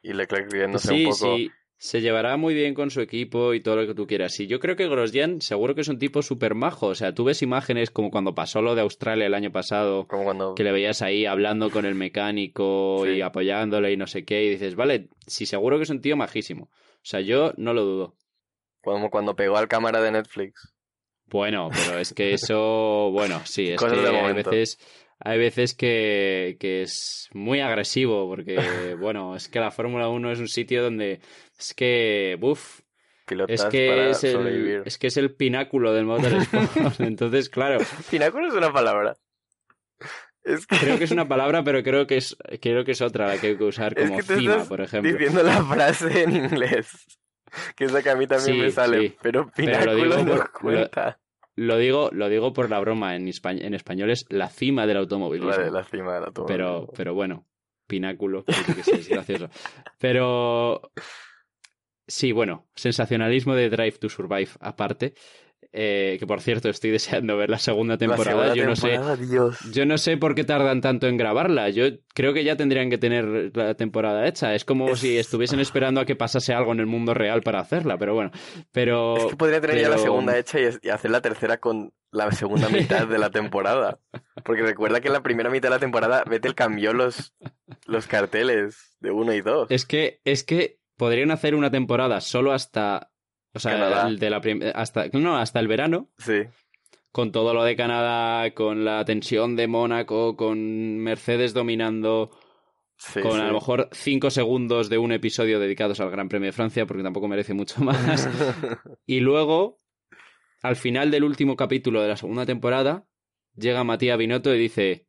y Leclerc riéndose Sí, un poco. sí. Se llevará muy bien con su equipo y todo lo que tú quieras. Y yo creo que Grosjean seguro que es un tipo súper majo. O sea, tú ves imágenes como cuando pasó lo de Australia el año pasado, Como cuando... que le veías ahí hablando con el mecánico Sí. y apoyándole y no sé qué, y dices, vale, sí, seguro que es un tío majísimo. O sea, yo no lo dudo. Como cuando pegó al cámara de Netflix. Bueno, pero es que [laughs] eso, bueno, sí, es Cosas que de momento. veces, hay veces que, que es muy agresivo, porque, [laughs] bueno, es que la Fórmula 1 es un sitio donde es que, uff, es que es el, es que es el pináculo del motorsport. [laughs] Entonces, claro, Pináculo es una palabra. Es que... creo que es una [laughs] palabra, pero creo que es, creo que es otra la que hay que usar Es como que tú cima, por ejemplo. diciendo la frase en inglés. Que es la que a mí también Sí, me sale. sí. Pero Pero lo pináculo digo no por- cuenta. Lo digo, lo digo por la broma, en, en español es la cima del automovilismo. La de la cima de la toma. pero, pero bueno, pináculo, qué sé, es gracioso. Pero sí, bueno, sensacionalismo de Drive to Survive aparte, eh, que por cierto estoy [laughs] deseando ver la segunda temporada. La segunda yo no sé, Dios. yo no sé por qué tardan tanto en grabarla. Yo creo que ya tendrían que tener la temporada hecha. Es como Es- si estuviesen esperando a que pasase algo en el mundo real para hacerla, pero bueno. Pero Es que podría tener ya la segunda hecha y, y hacer la tercera con la segunda mitad de la temporada. Porque recuerda que en la primera mitad de la temporada Vettel cambió los, los carteles de uno y dos. Es que, es que podrían hacer una temporada solo hasta. O sea, Canadá. el de la prim- hasta, no, hasta el verano, Sí. con todo lo de Canadá, con la tensión de Mónaco, con Mercedes dominando, Sí, con sí. a lo mejor cinco segundos de un episodio dedicados al Gran Premio de Francia, porque tampoco merece mucho más. [laughs] y luego, al final del último capítulo de la segunda temporada, llega Matías Binotto y dice: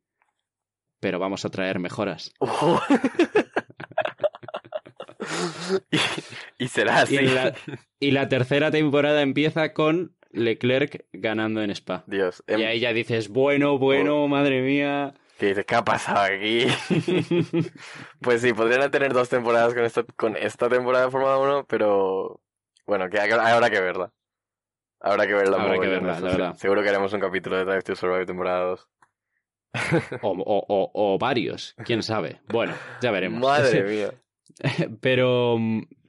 Pero vamos a traer mejoras. [laughs] [laughs] Y, y será así. Y la, y la tercera temporada empieza con Leclerc ganando en Spa. Dios. Y em, ahí ya dices, bueno, bueno, madre mía. ¿qué ha pasado aquí? [laughs] pues sí, podrían tener dos temporadas con esta, con esta temporada de Fórmula 1, pero bueno, que habrá que verla. Habrá que verla. Habrá que verla, la verdad. Seguro que haremos un capítulo de Drive to Survive temporada 2. o, o- o- o varios, quién sabe. Bueno, ya veremos. Madre mía. [laughs] pero,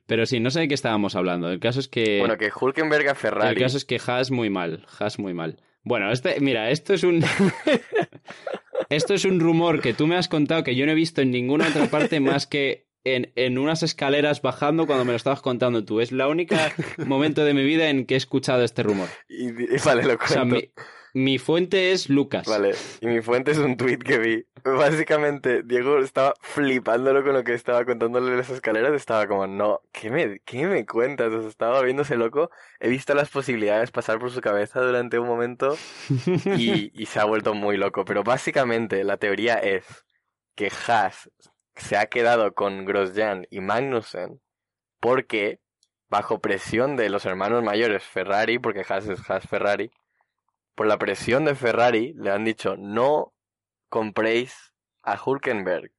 pero sí, no sé de qué estábamos hablando. El caso es que. Bueno, que Hulkenberg a el Ferrari. caso es que Haas muy mal. Haas muy mal. Bueno, este, mira, esto es un. [laughs] esto es un rumor que tú me has contado que yo no he visto en ninguna otra parte más que en, en unas escaleras bajando cuando me lo estabas contando tú. Es la única [laughs] momento de mi vida en que he escuchado este rumor. Y, y- vale, lo O sea, cuento. mi, Mi fuente es Lucas. Vale, y mi fuente es un tweet que vi. Básicamente, Diego estaba flipándolo con lo que estaba contándole las escaleras. Estaba como, no, ¿qué me, qué me cuentas? O sea, estaba viéndose loco. He visto las posibilidades pasar por su cabeza durante un momento y, [laughs] y se ha vuelto muy loco. Pero básicamente, la teoría es que Haas se ha quedado con Grosjean y Magnussen porque, bajo presión de los hermanos mayores Ferrari, porque Haas es Haas Ferrari, por la presión de Ferrari, le han dicho no compréis a Hulkenberg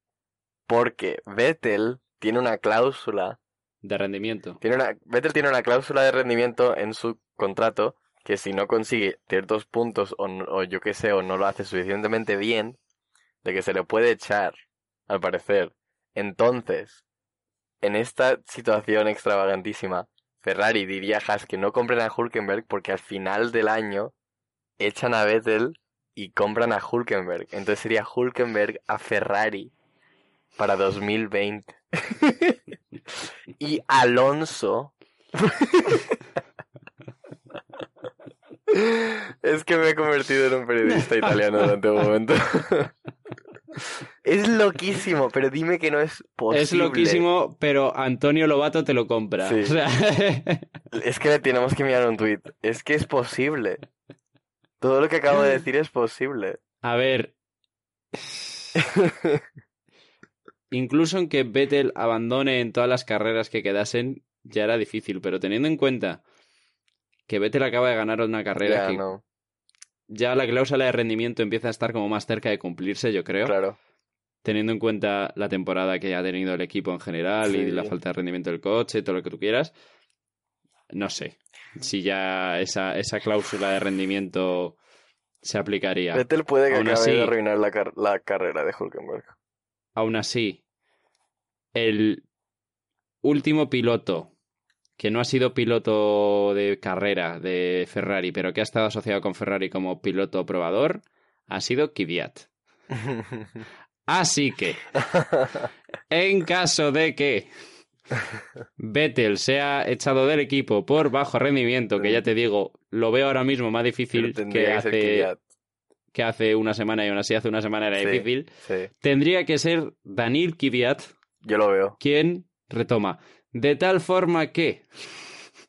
porque Vettel tiene una cláusula de rendimiento. tiene una, Vettel tiene una cláusula de rendimiento en su contrato que si no consigue ciertos puntos o yo qué sé o no lo hace suficientemente bien de que se le puede echar al parecer entonces en esta situación extravagantísima Ferrari diría a Haas que no compren a Hulkenberg porque al final del año echan a Vettel y compran a Hulkenberg. Entonces sería Hulkenberg a Ferrari para 2020. [laughs] y Alonso. [laughs] es que me he convertido en un periodista italiano durante un momento. es loquísimo, pero dime que no es posible. Es loquísimo, pero Antonio Lobato te lo compra. Sí. O sea, [laughs] Es que le tenemos que mirar un tuit. Es que es posible. Todo lo que acabo de decir [gasps] es posible. a ver, incluso aunque Vettel abandone en todas las carreras que quedasen, ya era difícil, pero teniendo en cuenta que Vettel acaba de ganar una carrera Ya, que no, ya la cláusula de rendimiento empieza a estar como más cerca de cumplirse, yo creo, claro. teniendo en cuenta la temporada que ha tenido el equipo en general y la falta de rendimiento del coche, todo lo que tú quieras, no sé si ya esa, esa cláusula de rendimiento se aplicaría. Vettel puede que Aún acabe así- de arruinar la, car- la carrera de Hulkenberg. Aún así, el último piloto que no ha sido piloto de carrera de Ferrari, pero que ha estado asociado con Ferrari como piloto probador, ha sido Kvyat. [laughs] Así que, en caso de que Vettel sea echado del equipo por bajo rendimiento, que ya te digo, lo veo ahora mismo más difícil que hace, que hace una semana y aún así hace una semana era Sí. difícil, Sí, tendría que ser Daniel Kvyat yo lo veo. quien retoma. De tal forma que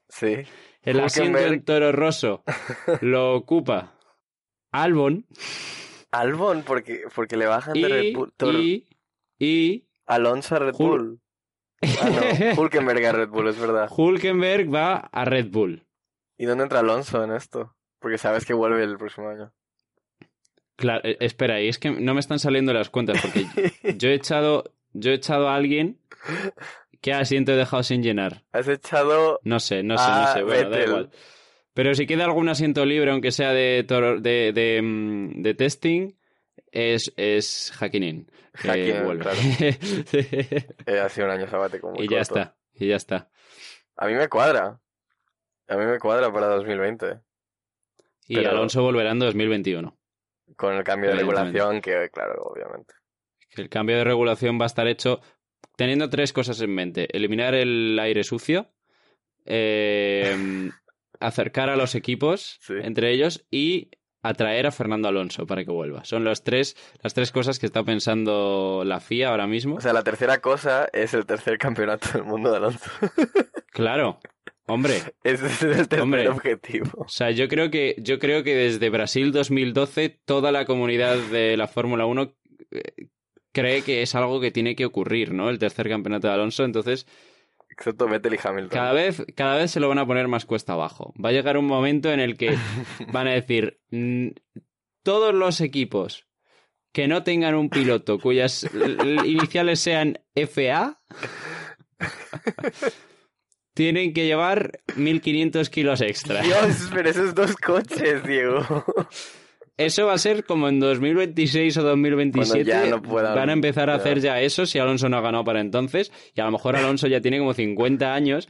Sí. el asiento en Toro Rosso [laughs] lo ocupa Albon Albon, porque, porque le bajan de Red y, Bull. Y, y Alonso a Red Bull. Ah, no. [laughs] Hulkenberg a Red Bull, es verdad. Hulkenberg va a Red Bull. ¿Y dónde entra Alonso en esto? Porque sabes que vuelve el próximo año. Claro, eh, espera, y es que no me están saliendo las cuentas porque [laughs] yo he echado, yo he echado a alguien que asiento he dejado sin llenar. Has echado No sé, no sé, no sé, bueno, da Vettel. igual. Pero si queda algún asiento libre, aunque sea de, de, de, mm, de testing, es, es Hakkinen, vuelve. claro. eh, ha sido un año sabático muy y ya está, y ya está. A mí me cuadra. A mí me cuadra para 2020. Y Pero- Alonso volverá en 2021. Con el cambio de regulación, que claro, obviamente. El cambio de regulación va a estar hecho teniendo tres cosas en mente. Eliminar el aire sucio, eh, [laughs] acercar a los equipos Sí. entre ellos y atraer a Fernando Alonso para que vuelva. Son los tres, las tres cosas que está pensando la FIA ahora mismo. O sea, la tercera cosa es el tercer campeonato del mundo de Alonso. [laughs] claro, hombre. Ese es el tercer Hombre. objetivo. O sea, yo creo que yo creo que desde Brasil 2012 toda la comunidad de la Fórmula 1 eh, cree que es algo que tiene que ocurrir, ¿no? El tercer campeonato de Alonso, entonces Excepto Vettel y Hamilton. cada vez cada vez se lo van a poner más cuesta abajo. Va a llegar un momento en el que [laughs] van a decir "Mm, todos los equipos que no tengan un piloto cuyas iniciales sean FA [laughs] tienen que llevar 1500 kilos extra. Dios, pero esos dos coches, Diego. [laughs] Eso va a ser como en 2026 o 2027. Cuando ya no puedan- van a empezar a hacer ya eso si Alonso no ha ganado para entonces. Y a lo mejor Alonso ya tiene como 50 años,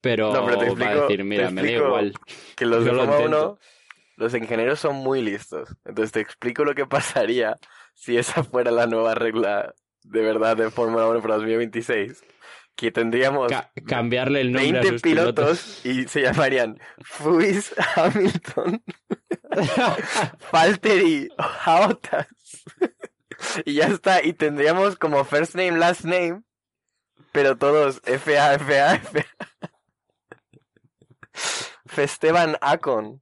pero, No, pero te va a decir, mira, me da igual. Que los [laughs] de lo. 1, los ingenieros son muy listos. Entonces te explico lo que pasaría si esa fuera la nueva regla de verdad de Fórmula 1 para 2026. Que tendríamos Ca- cambiarle el nombre 20 a sus pilotos, y se llamarían Fuis, Hamilton, [laughs] Valtteri, Bottas. y ya está, y tendríamos como first name, last name, pero todos FA, FA, FA. Festeban Acon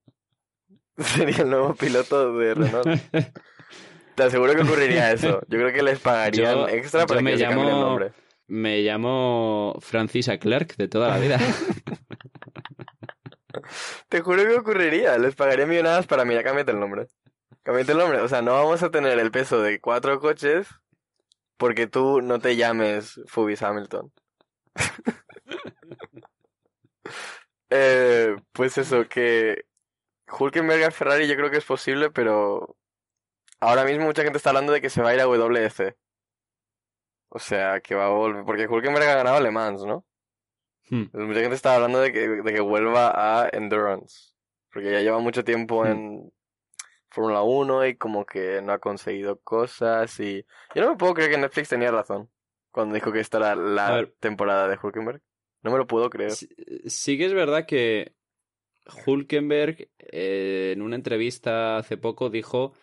sería el nuevo piloto de Renault. [laughs] Te aseguro que ocurriría eso. Yo creo que les pagarían Yo- extra yo para me que se cambien el llamo- nombre. Me llamo Francisa Clerk de toda la vida. [laughs] Te juro que ocurriría. Les pagaría millonadas para, mira, cámbiate el nombre. Cámbiate el nombre. O sea, no vamos a tener el peso de cuatro coches porque tú no te llames Fubis Hamilton. [laughs] eh, pues eso, que Hulkenberg a Ferrari yo creo que es posible, pero ahora mismo mucha gente está hablando de que se va a ir a WC. O sea, que va a volver, porque Hulkenberg ha ganado Le Mans, ¿no? Hmm. Mucha gente está hablando de que, de que vuelva a Endurance. Porque ya lleva mucho tiempo Hmm. en Fórmula 1 y como que no ha conseguido cosas y... Yo no me puedo creer que Netflix tenía razón cuando dijo que esta era A la temporada de Hulkenberg. No me lo puedo creer. Sí, sí que es verdad que Hulkenberg eh, en una entrevista hace poco dijo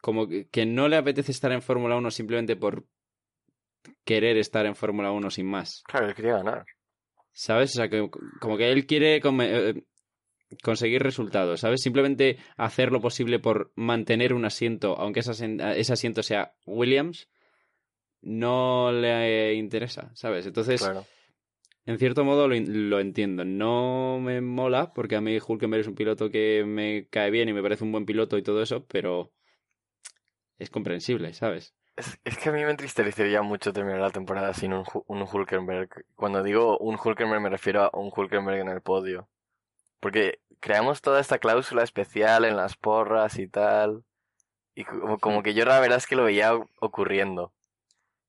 como que no le apetece estar en Fórmula 1 simplemente por querer estar en Fórmula 1 sin más. Claro, él quería ganar. ¿Sabes? O sea, que, como que él quiere eh, conseguir resultados, ¿sabes? Simplemente hacer lo posible por mantener un asiento, aunque ese asiento sea Williams, no le interesa, ¿sabes? Entonces, Claro. en cierto modo lo, lo entiendo. No me mola, porque a mí Hulkenberg es un piloto que me cae bien y me parece un buen piloto y todo eso, pero es comprensible, ¿sabes? Es, es que a mí me entristecería mucho terminar la temporada sin un, un Hulkenberg. Cuando digo un Hulkenberg me refiero a un Hulkenberg en el podio. Porque creamos toda esta cláusula especial en las porras y tal. Y como, como que yo la verdad es que lo veía ocurriendo.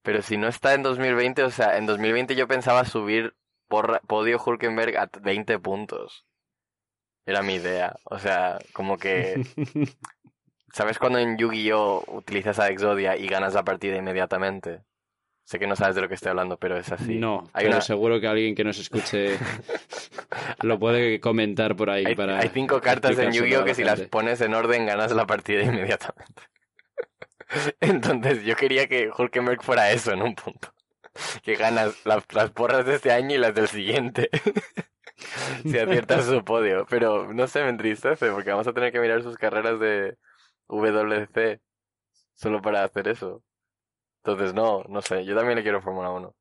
Pero si no está en 2020, o sea, en 2020 yo pensaba subir porra- podio Hulkenberg a 20 puntos. Era mi idea. O sea, como que [laughs] ¿Sabes cuando en Yu-Gi-Oh utilizas a Exodia y ganas la partida inmediatamente? Sé que no sabes de lo que estoy hablando, pero es así. No, Hay pero una- seguro que alguien que nos escuche [laughs] lo puede comentar por ahí Hay, para hay cinco cartas en Yu-Gi-Oh que la si las pones en orden ganas la partida [laughs] inmediatamente. Entonces yo quería que Hulkenberg fuera eso en un punto. Que ganas la- las porras de este año y las del siguiente. [laughs] si aciertas su podio. Pero no sé, me entristece porque vamos a tener que mirar sus carreras de WC solo para hacer eso. Entonces no, no sé, yo también le quiero Fórmula 1.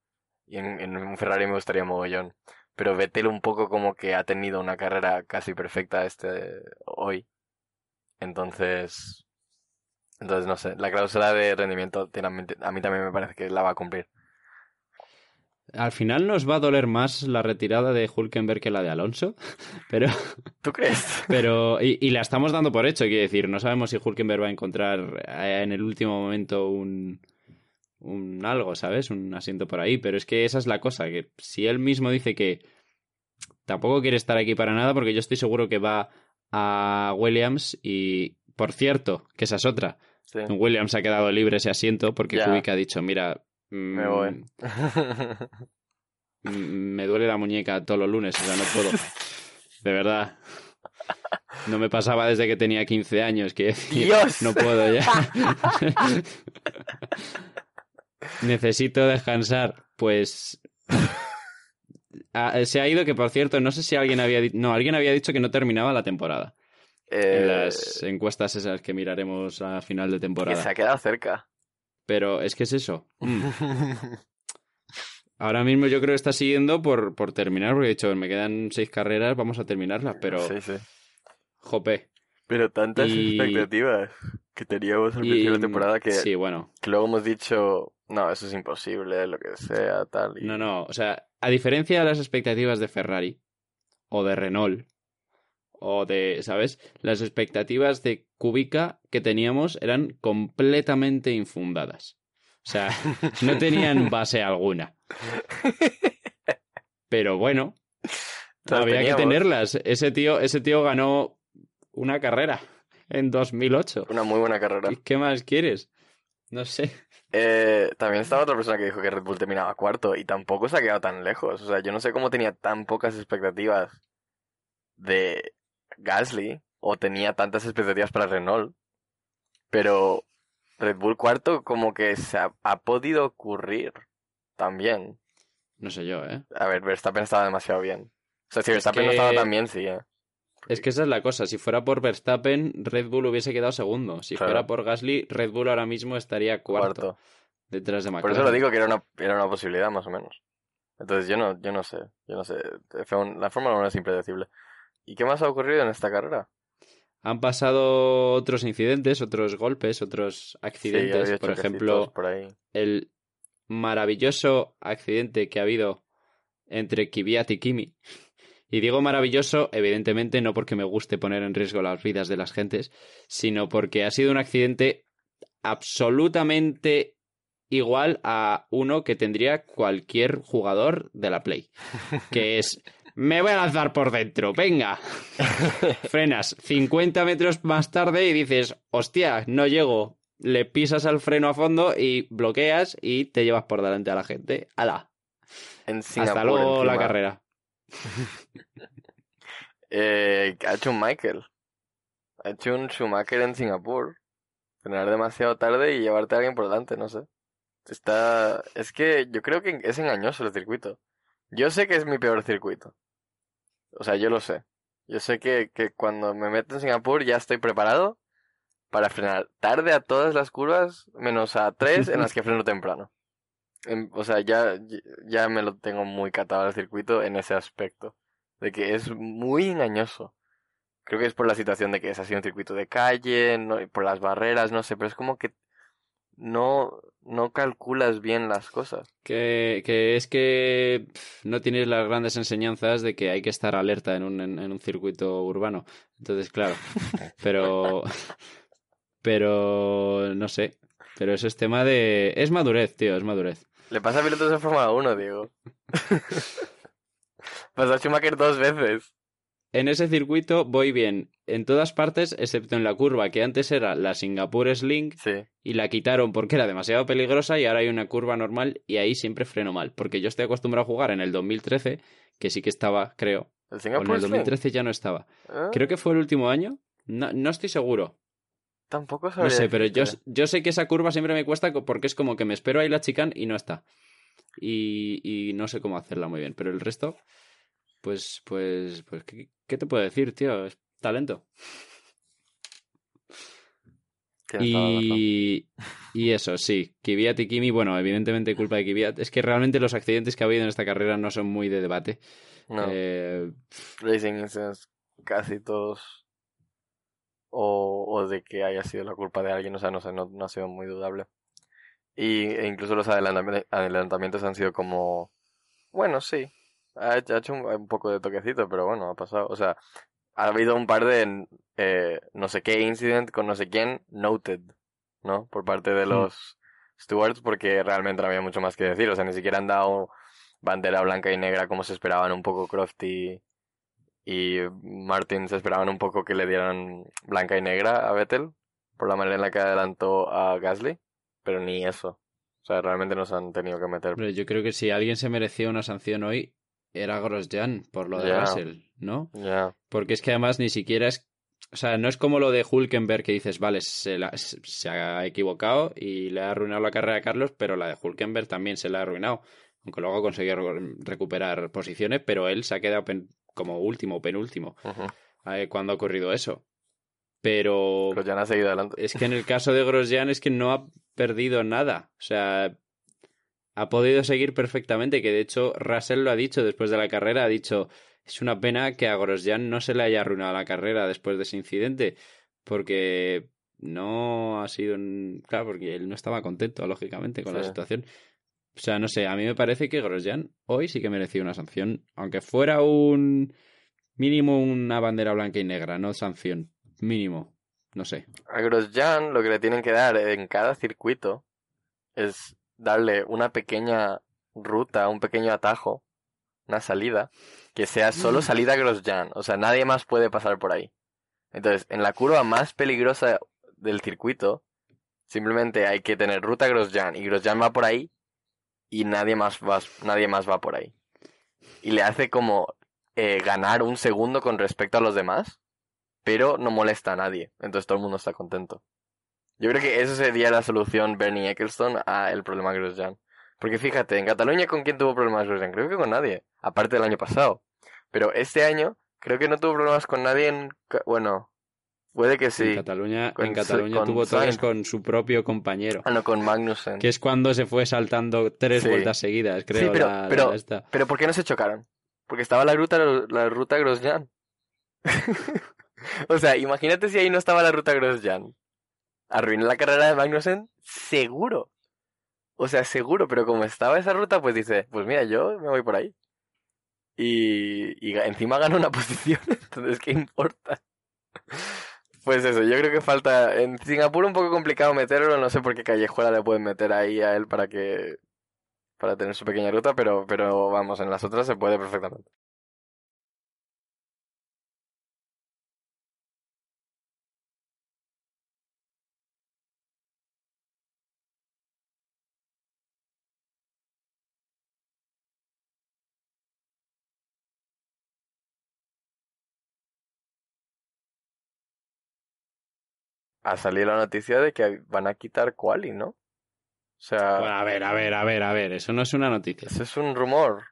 Y en, un Ferrari me gustaría mogollón. Pero Vettel un poco como que ha tenido una carrera casi perfecta este hoy. Entonces, entonces no sé, la cláusula de rendimiento tiene- a mí también me parece que la va a cumplir. Al final nos va a doler más la retirada de Hulkenberg que la de Alonso, [laughs] pero, ¿Tú crees? pero y, y la estamos dando por hecho, quiero decir, no sabemos si Hulkenberg va a encontrar eh, en el último momento un, un algo, ¿sabes? Un asiento por ahí, pero es que esa es la cosa, que si él mismo dice que tampoco quiere estar aquí para nada, porque yo estoy seguro que va a Williams y, por cierto, que esa es otra, Sí, Williams ha quedado libre ese asiento porque Ya. Kubica ha dicho, mira, me voy. [laughs] mm, me duele la muñeca todos los lunes, o sea, no puedo. De verdad. No me pasaba desde que tenía 15 años, que decir, ¡Dios! no puedo ya. [laughs] Necesito descansar. Pues Ah, se ha ido que, por cierto, no sé si alguien había dicho... No, alguien había dicho que no terminaba la temporada. Eh, En las encuestas esas que miraremos a final de que temporada. se ha quedado cerca. Pero es que es eso. Mm. [laughs] Ahora mismo yo creo que está siguiendo por, por terminar, porque he dicho, me quedan seis carreras, vamos a terminarlas, pero Sí, sí. jope. Pero tantas Y- expectativas que teníamos al Y- principio de la temporada que, Sí, bueno. que luego hemos dicho, no, eso es imposible, lo que sea, tal. Y... No, no, o sea, a diferencia de las expectativas de Ferrari o de Renault o de, ¿sabes? Las expectativas de Kubica que teníamos eran completamente infundadas. O sea, [laughs] no tenían base alguna. Pero bueno, Las había teníamos. que tenerlas. Ese tío, ese tío ganó una carrera en 2008. Una muy buena carrera. ¿Y ¿Qué más quieres? No sé. Eh, también estaba otra persona que dijo que Red Bull terminaba cuarto y tampoco se ha quedado tan lejos. O sea, yo no sé cómo tenía tan pocas expectativas de Gasly o tenía tantas expectativas para Renault. Pero Red Bull cuarto como que se ha, ha podido ocurrir también. No sé yo, ¿eh? A ver, Verstappen estaba demasiado bien. O sea, si Es Verstappen no estaba tan bien, sí, ¿eh? Es que esa es la cosa. Si fuera por Verstappen, Red Bull hubiese quedado segundo. Si Claro. fuera por Gasly, Red Bull ahora mismo estaría cuarto, cuarto. detrás de Por McLaren. eso lo digo que era una, era una posibilidad, más o menos. Entonces yo no, yo no sé, yo no sé. F1 La Fórmula 1 es impredecible. ¿Y qué más ha ocurrido en esta carrera? Han pasado otros incidentes, otros golpes, otros accidentes. por ejemplo, por el maravilloso accidente que ha habido entre Kvyat y Kimi. Y digo maravilloso, evidentemente, no porque me guste poner en riesgo las vidas de las gentes, sino porque ha sido un accidente absolutamente igual a uno que tendría cualquier jugador de la Play. Que es, me voy a lanzar por dentro, venga. [laughs] Frenas 50 metros más tarde y dices, hostia, no llego. Le pisas al freno a fondo y bloqueas y te llevas por delante a la gente. ¡Hala! En Singapur, Hasta luego la carrera. [laughs] Eh, ha hecho un Michael. Ha hecho un Schumacher en Singapur. Frenar demasiado tarde y llevarte a alguien por delante, no sé. Está... Es que yo creo que es engañoso el circuito. Yo sé que es mi peor circuito. O sea, yo lo sé. Yo sé que, que cuando me meto en Singapur ya estoy preparado para frenar tarde a todas las curvas, menos a tres en las que freno temprano. En- o sea, ya, ya me lo tengo muy catado el circuito en ese aspecto. De que es muy engañoso. Creo que es por la situación de que es así un circuito de calle, por las barreras, no sé, pero es como que no, no calculas bien las cosas. Que, que es que no tienes las grandes enseñanzas de que hay que estar alerta en un, en, en un circuito urbano. Entonces, claro. [laughs] Pero. Pero. No sé. Pero eso es tema de. Es madurez, tío, es madurez. Le pasa a pilotos de Fórmula 1, Diego. [laughs] Pasó a Schumacher dos veces. En ese circuito voy bien en todas partes, excepto en la curva que antes era la Singapur Sling Sí. y la quitaron porque era demasiado peligrosa y ahora hay una curva normal y ahí siempre freno mal. Porque yo estoy acostumbrado a jugar en el 2013, que sí que estaba, creo. ¿El O en el Sling? 2013 ya no estaba. ¿Eh? Creo que fue el último año. No, no estoy seguro. Tampoco No sabría sé, pero yo, yo sé que esa curva siempre me cuesta porque es como que me espero ahí la chicane y no está. Y, y no sé cómo hacerla muy bien. Pero el resto, pues, pues, pues, ¿qué, qué te puedo decir, tío? Es talento. Y, y eso, sí. Kvyat y Kimi, bueno, evidentemente culpa de Kvyat. Es que realmente los accidentes que ha habido en esta carrera no son muy de debate. No. Eh, Racing Incidents casi todos. O, o de que haya sido la culpa de alguien, o sea, no sé, no, no ha sido muy dudable. Y, e incluso los adelantami- adelantamientos han sido como. Bueno, sí. Ha hecho, ha hecho un, un poco de toquecito, pero bueno, ha pasado. O sea, ha habido un par de eh, no sé qué incident con no sé quién noted, ¿no? Por parte de Hmm. los stewards, porque realmente no había mucho más que decir. O sea, ni siquiera han dado bandera blanca y negra como se esperaban un poco Croft y, y Martin se esperaban un poco que le dieran blanca y negra a Vettel por la manera en la que adelantó a Gasly, pero ni eso. O sea, realmente nos han tenido que meter. hombre, yo creo que si alguien se merecía una sanción hoy, era Grosjean por lo de Ya. Russell, ¿no? Porque es que además ni siquiera es. O sea, no es como lo de Hulkenberg que dices, vale, se, la- se- se ha equivocado y le ha arruinado la carrera a Carlos, pero la de Hulkenberg también se la ha arruinado. Aunque luego ha conseguido re- recuperar posiciones, pero él se ha quedado pen- como último o penúltimo eh, cuando ha ocurrido eso. Pero no ha seguido adelante. es que en el caso de Grosjean es que no ha perdido nada. O sea, ha podido seguir perfectamente, que de hecho Russell lo ha dicho después de la carrera, ha dicho, es una pena que a Grosjean no se le haya arruinado la carrera después de ese incidente, porque no ha sido... un- Claro, porque él no estaba contento, lógicamente, con la situación. O sea, no sé, a mí me parece que Grosjean hoy sí que merecía una sanción, aunque fuera un mínimo una bandera blanca y negra, no sanción, mínimo, no sé. A Grosjean lo que le tienen que dar en cada circuito es darle una pequeña ruta, un pequeño atajo, una salida, que sea solo salida Grosjean. O sea, nadie más puede pasar por ahí. Entonces, en la curva más peligrosa del circuito, Simplemente hay que tener ruta Grosjean y Grosjean va por ahí y nadie más va, nadie más va por ahí. Y le hace como eh, ganar un segundo con respecto a los demás, pero no molesta a nadie. Entonces todo el mundo está contento. Yo creo que esa sería la solución Bernie Ecclestone a el problema Grosjean. Porque fíjate, en Cataluña con quién tuvo problemas Grosjean? Creo que con nadie, aparte del año pasado. Pero este año creo que no tuvo problemas con nadie en... Bueno, puede que sí. En Cataluña, Con en Cataluña con tuvo Sainz. con su propio compañero. Ah, no, con Magnussen. Que es cuando se fue saltando tres Sí. vueltas seguidas, creo. Sí, pero- la- pero-. Pero ¿por qué no se chocaron? Porque estaba la ruta, la ruta Grosjean. [laughs] o sea, imagínate si ahí no estaba la ruta Grosjean. ¿Arruiné la carrera de Magnussen? Seguro. O sea, seguro, pero como estaba esa ruta, pues dice, pues mira, yo me voy por ahí. Y, y encima gano una [laughs] posición, entonces ¿qué importa? Pues eso, yo creo que falta, en Singapur un poco complicado meterlo, no sé por qué callejuela le pueden meter ahí a él para que, para tener su pequeña ruta, pero, pero vamos, en las otras se puede perfectamente. Ha salido la noticia de que van a quitar Quali, ¿no? O sea, Bueno, a ver, a ver, a ver, a ver. Eso no es una noticia. eso es un rumor,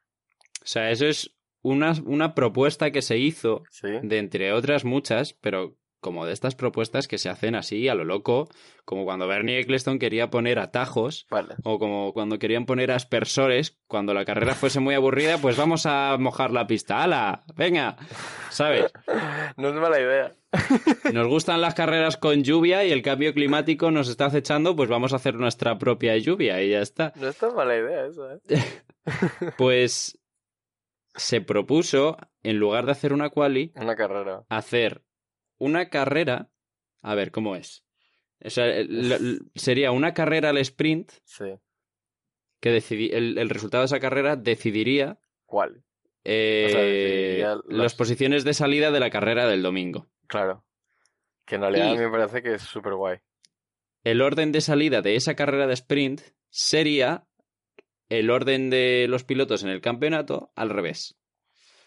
O sea, eso es una, una propuesta que se hizo ¿sí? de entre otras muchas, pero como de estas propuestas que se hacen así a lo loco, como cuando Bernie Ecclestone quería poner atajos Vale. o como cuando querían poner aspersores, cuando la carrera fuese muy aburrida, pues vamos a mojar la pista. ¡Hala! ¡Venga! ¿Sabes? [laughs] No es mala idea. [laughs] Nos gustan las carreras con lluvia y el cambio climático nos está acechando, pues vamos a hacer nuestra propia lluvia y ya está. No es tan mala idea eso, ¿eh? [laughs] Pues se propuso, en lugar de hacer una quali, Una carrera. hacer una carrera. A ver, ¿cómo es? O sea, sería una carrera al sprint Sí. que decidi- el, el resultado de esa carrera decidiría ¿Cuál? eh, O sea, decidiría las- las posiciones de salida de la carrera del domingo. Claro. Que en realidad Y- a mí me parece que es súper guay. El orden de salida de esa carrera de sprint sería el orden de los pilotos en el campeonato al revés.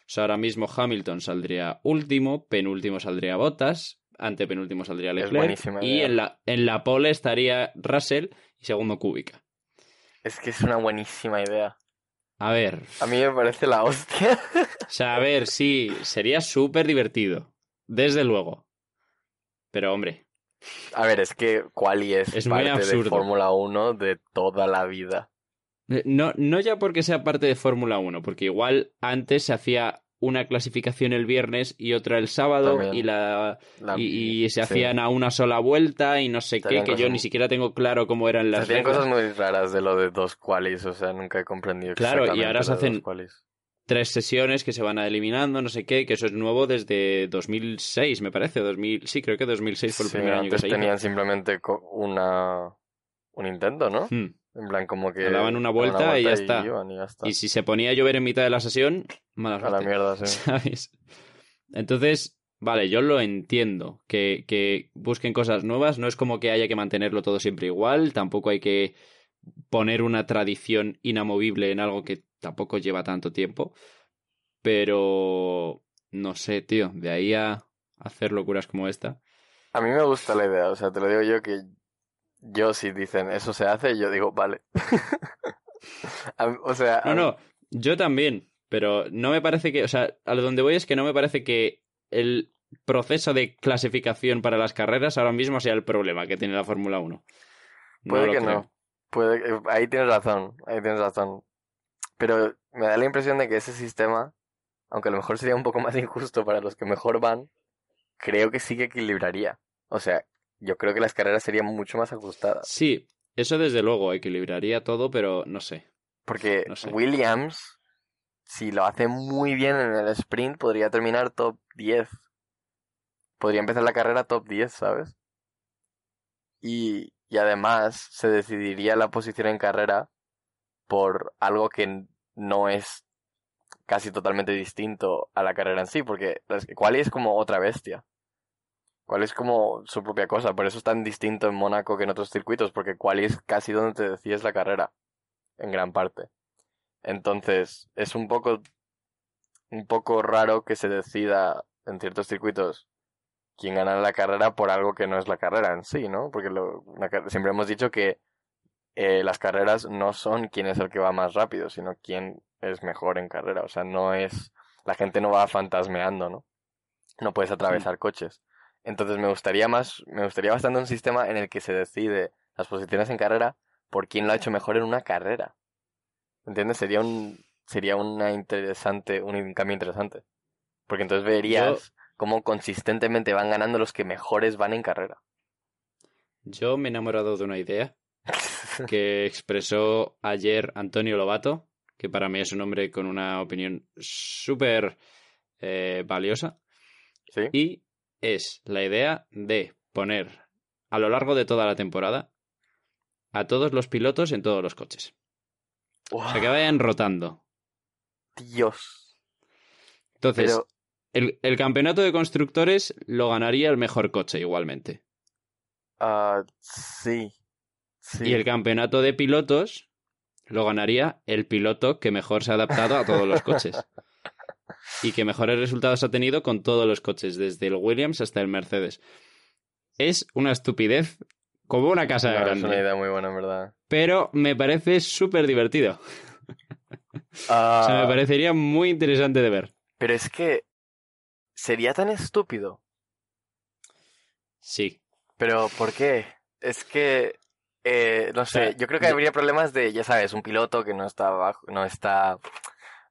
O sea, ahora mismo Hamilton saldría último, penúltimo saldría Bottas, antepenúltimo saldría Leclerc y en la, en la pole estaría Russell y segundo Kubica. Es que es una buenísima idea. A ver, A mí me parece la hostia. [laughs] o sea, a ver, sí, sería súper divertido, desde luego. Pero hombre, A ver, es que Quali es, Es muy parte de. Fórmula 1 de toda la vida. Eh, No, no ya porque sea parte de Fórmula 1, porque igual antes se hacía una clasificación el viernes y otra el sábado También. y la La- y, y se sí. hacían a una sola vuelta y no sé qué, que yo ni siquiera tengo claro cómo eran Se las hacían cosas muy raras de lo de dos qualis, o sea, nunca he comprendido Claro, y ahora se hacen-. Tres sesiones que se van eliminando, no sé qué, que eso es nuevo desde 2006, me parece, 2000, sí, creo que 2006 fue el Sí, primer año que antes se hizo. tenían simplemente co- una un intento, ¿no? Hmm. En plan, como que... Daban una vuelta y ya está. iban y ya está. Y si se ponía a llover en mitad de la sesión, mala A la mierda, [laughs] sí. ¿sabes? Entonces, vale, yo lo entiendo, que, que busquen cosas nuevas, no es como que haya que mantenerlo todo siempre igual, tampoco hay que poner una tradición inamovible en algo que tampoco lleva tanto tiempo, pero no sé, tío, de ahí a hacer locuras como esta. A mí me gusta la idea, o sea, te lo digo yo que yo si dicen eso se hace, yo digo, vale. [laughs] O sea, No, no, yo también, pero no me parece que, o sea, a lo donde voy es que no me parece que el proceso de clasificación para las carreras ahora mismo sea el problema que tiene la Fórmula 1. No Puede que creo. no. Puede que- ahí tienes razón, ahí tienes razón. Pero me da la impresión de que ese sistema, aunque a lo mejor sería un poco [laughs] más injusto para los que mejor van, creo que sí que equilibraría. O sea, yo creo que las carreras serían mucho más ajustadas. Sí, eso desde luego equilibraría todo, pero no sé. Porque No sé. Williams, si lo hace muy bien en el sprint, podría terminar top 10. Podría empezar la carrera top 10, ¿sabes? Y, y además se decidiría la posición en carrera por algo que no es casi totalmente distinto a la carrera en sí, porque las quali es como otra bestia. Quali es como su propia cosa, por eso es tan distinto en Mónaco que en otros circuitos, porque Quali es casi donde te decides la carrera, en gran parte. Entonces, es un poco, un poco raro que se decida en ciertos circuitos quién gana la carrera por algo que no es la carrera en sí, ¿no? Porque lo, una car- siempre hemos dicho que eh, las carreras no son quién es el que va más rápido, sino quién es mejor en carrera. O sea, no es, la gente no va fantasmeando, ¿no? No puedes atravesar coches. Entonces me gustaría más, me gustaría bastante un sistema en el que se decide las posiciones en carrera por quién lo ha hecho mejor en una carrera. ¿Entiendes? Sería un, sería una interesante, un cambio interesante. Porque entonces verías cómo consistentemente van ganando los que mejores van en carrera. Yo me he enamorado de una idea [laughs] que expresó ayer Antonio Lobato, que para mí es un hombre con una opinión súper eh, valiosa, ¿Sí? y es la idea de poner a lo largo de toda la temporada a todos los pilotos en todos los coches. O sea, que vayan rotando. Dios. Entonces, Pero, el, el campeonato de constructores lo ganaría el mejor coche igualmente. ah, sí. Sí. Y el campeonato de pilotos lo ganaría el piloto que mejor se ha adaptado a todos los coches. [laughs] Y que mejores resultados ha tenido con todos los coches, desde el Williams hasta el Mercedes. Es una estupidez como una casa No, es grande. una idea muy buena, en verdad. Pero me parece súper divertido. Ah, [laughs] O sea, me parecería muy interesante de ver. Pero es que sería tan estúpido. Sí. Pero ¿por qué? Es que eh, no sé, sea, yo creo que habría problemas de, ya sabes, un piloto que no está bajo, no está,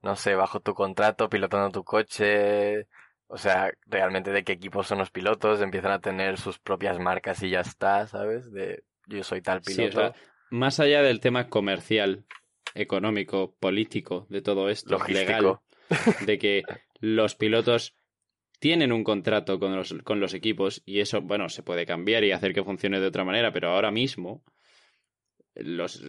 no sé, bajo tu contrato, pilotando tu coche. O sea, realmente de qué equipos son los pilotos, empiezan a tener sus propias marcas y ya está, ¿sabes? De yo soy tal Sí, o piloto. sea, más allá del tema comercial, económico, político, de todo esto, legal, de que los pilotos tienen un contrato con los, con los equipos y eso, bueno, se puede cambiar y hacer que funcione de otra manera, pero ahora mismo los,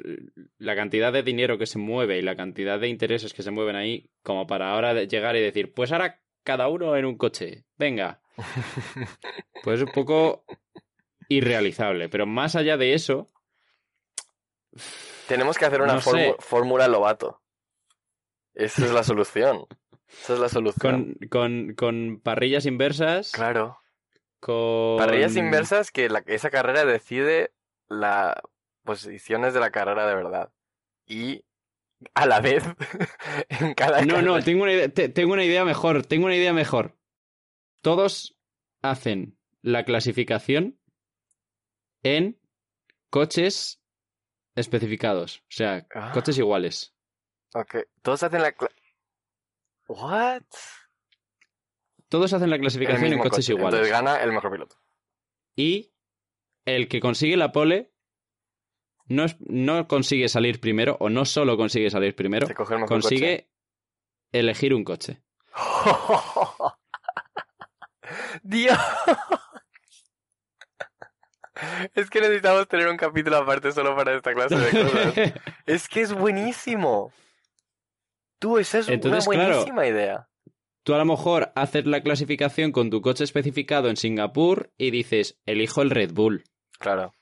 la cantidad de dinero que se mueve y la cantidad de intereses que se mueven ahí, como para ahora llegar y decir, pues ahora cada uno en un coche, venga, [laughs] pues es un poco irrealizable, pero más allá de eso, Tenemos que hacer una No sé. fórmu- fórmula Lobato. Esa es la solución. Esa es la solución. con, con, con parrillas inversas, Claro. con... Parrillas inversas que la- esa carrera decide las posiciones de la carrera de verdad. Y a la vez, [laughs] en cada No, no, tengo una, idea, te- tengo una idea mejor, tengo una idea mejor. Todos hacen la clasificación en coches especificados, o sea, Ah. coches iguales. Ok, todos hacen la... ¿What? Todos hacen la clasificación en coches coche. iguales. Entonces gana el mejor piloto. Y el que consigue la pole no, es- no consigue salir primero, o no solo consigue salir primero, consigue elegir un coche. [laughs] Dios. Es que necesitamos tener un capítulo aparte solo para esta clase de cosas. [laughs] Es que es buenísimo. Tú, esa es Entonces, una claro. buenísima idea. Tú a lo mejor haces la clasificación con tu coche especificado en Singapur y dices, elijo el Red Bull. Claro.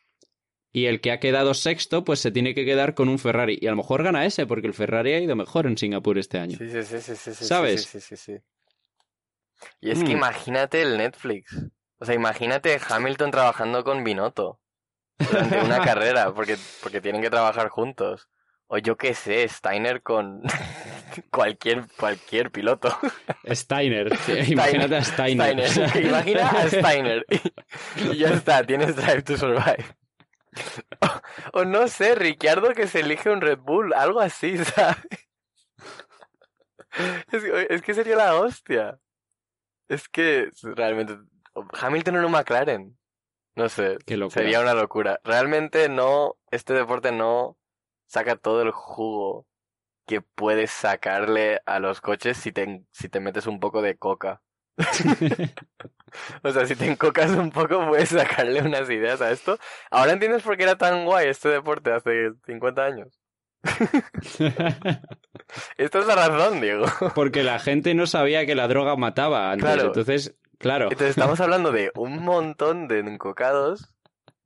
Y el que ha quedado sexto, pues se tiene que quedar con un Ferrari. Y a lo mejor gana ese, porque el Ferrari ha ido mejor en Singapur este año. Sí, sí, sí, sí, sí, ¿Sabes? Sí, sí, sí, sí. Y es que Mm. imagínate el Netflix. O sea, imagínate Hamilton trabajando con Binotto durante una [laughs] carrera, porque, porque tienen que trabajar juntos. O yo qué sé, Steiner con [laughs] cualquier, cualquier piloto. Steiner. sí, [laughs] Imagínate a Steiner. Steiner. Imagina a Steiner. Y ya está, tienes Drive to Survive. O, o no sé, Ricciardo que se elige un Red Bull, algo así, [laughs] ¿sabes? Es, que- es que sería la hostia. Es que realmente Hamilton en un McLaren. No sé, sería una locura. Realmente no, este deporte no saca todo el jugo que puedes sacarle a los coches si te, si te metes un poco de coca. [laughs] O sea, si te encocas un poco, puedes sacarle unas ideas a esto. Ahora entiendes por qué era tan guay este deporte hace 50 años. [laughs] Esta es la razón, Diego. Porque la gente no sabía que la droga mataba antes. Claro. Entonces, Claro. Entonces estamos hablando de un montón de encocados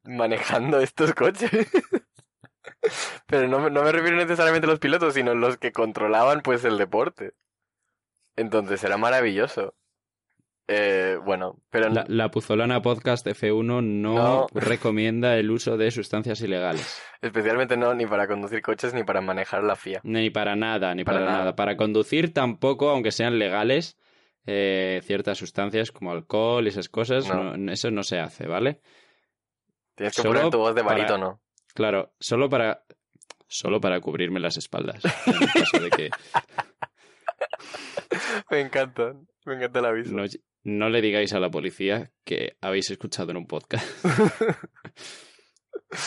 manejando estos coches. [laughs] Pero no, me- no me refiero necesariamente a los pilotos, sino los que controlaban pues el deporte. Entonces era maravilloso. Eh, bueno, pero La, la Puzolana Podcast F1 no, No. recomienda el uso de sustancias ilegales. especialmente no ni para conducir coches ni para manejar la FIA. Ni para nada, ni Para para, nada. nada. Para conducir tampoco, aunque sean legales, eh, ciertas sustancias como alcohol y esas cosas, No. no- eso no se hace, ¿vale? Tienes que Solo poner tu voz de barítono. Claro, solo para solo para cubrirme las espaldas. En caso de que [laughs] Me encanta, me encanta el aviso. no, no le digáis a la policía que habéis escuchado en un podcast [laughs]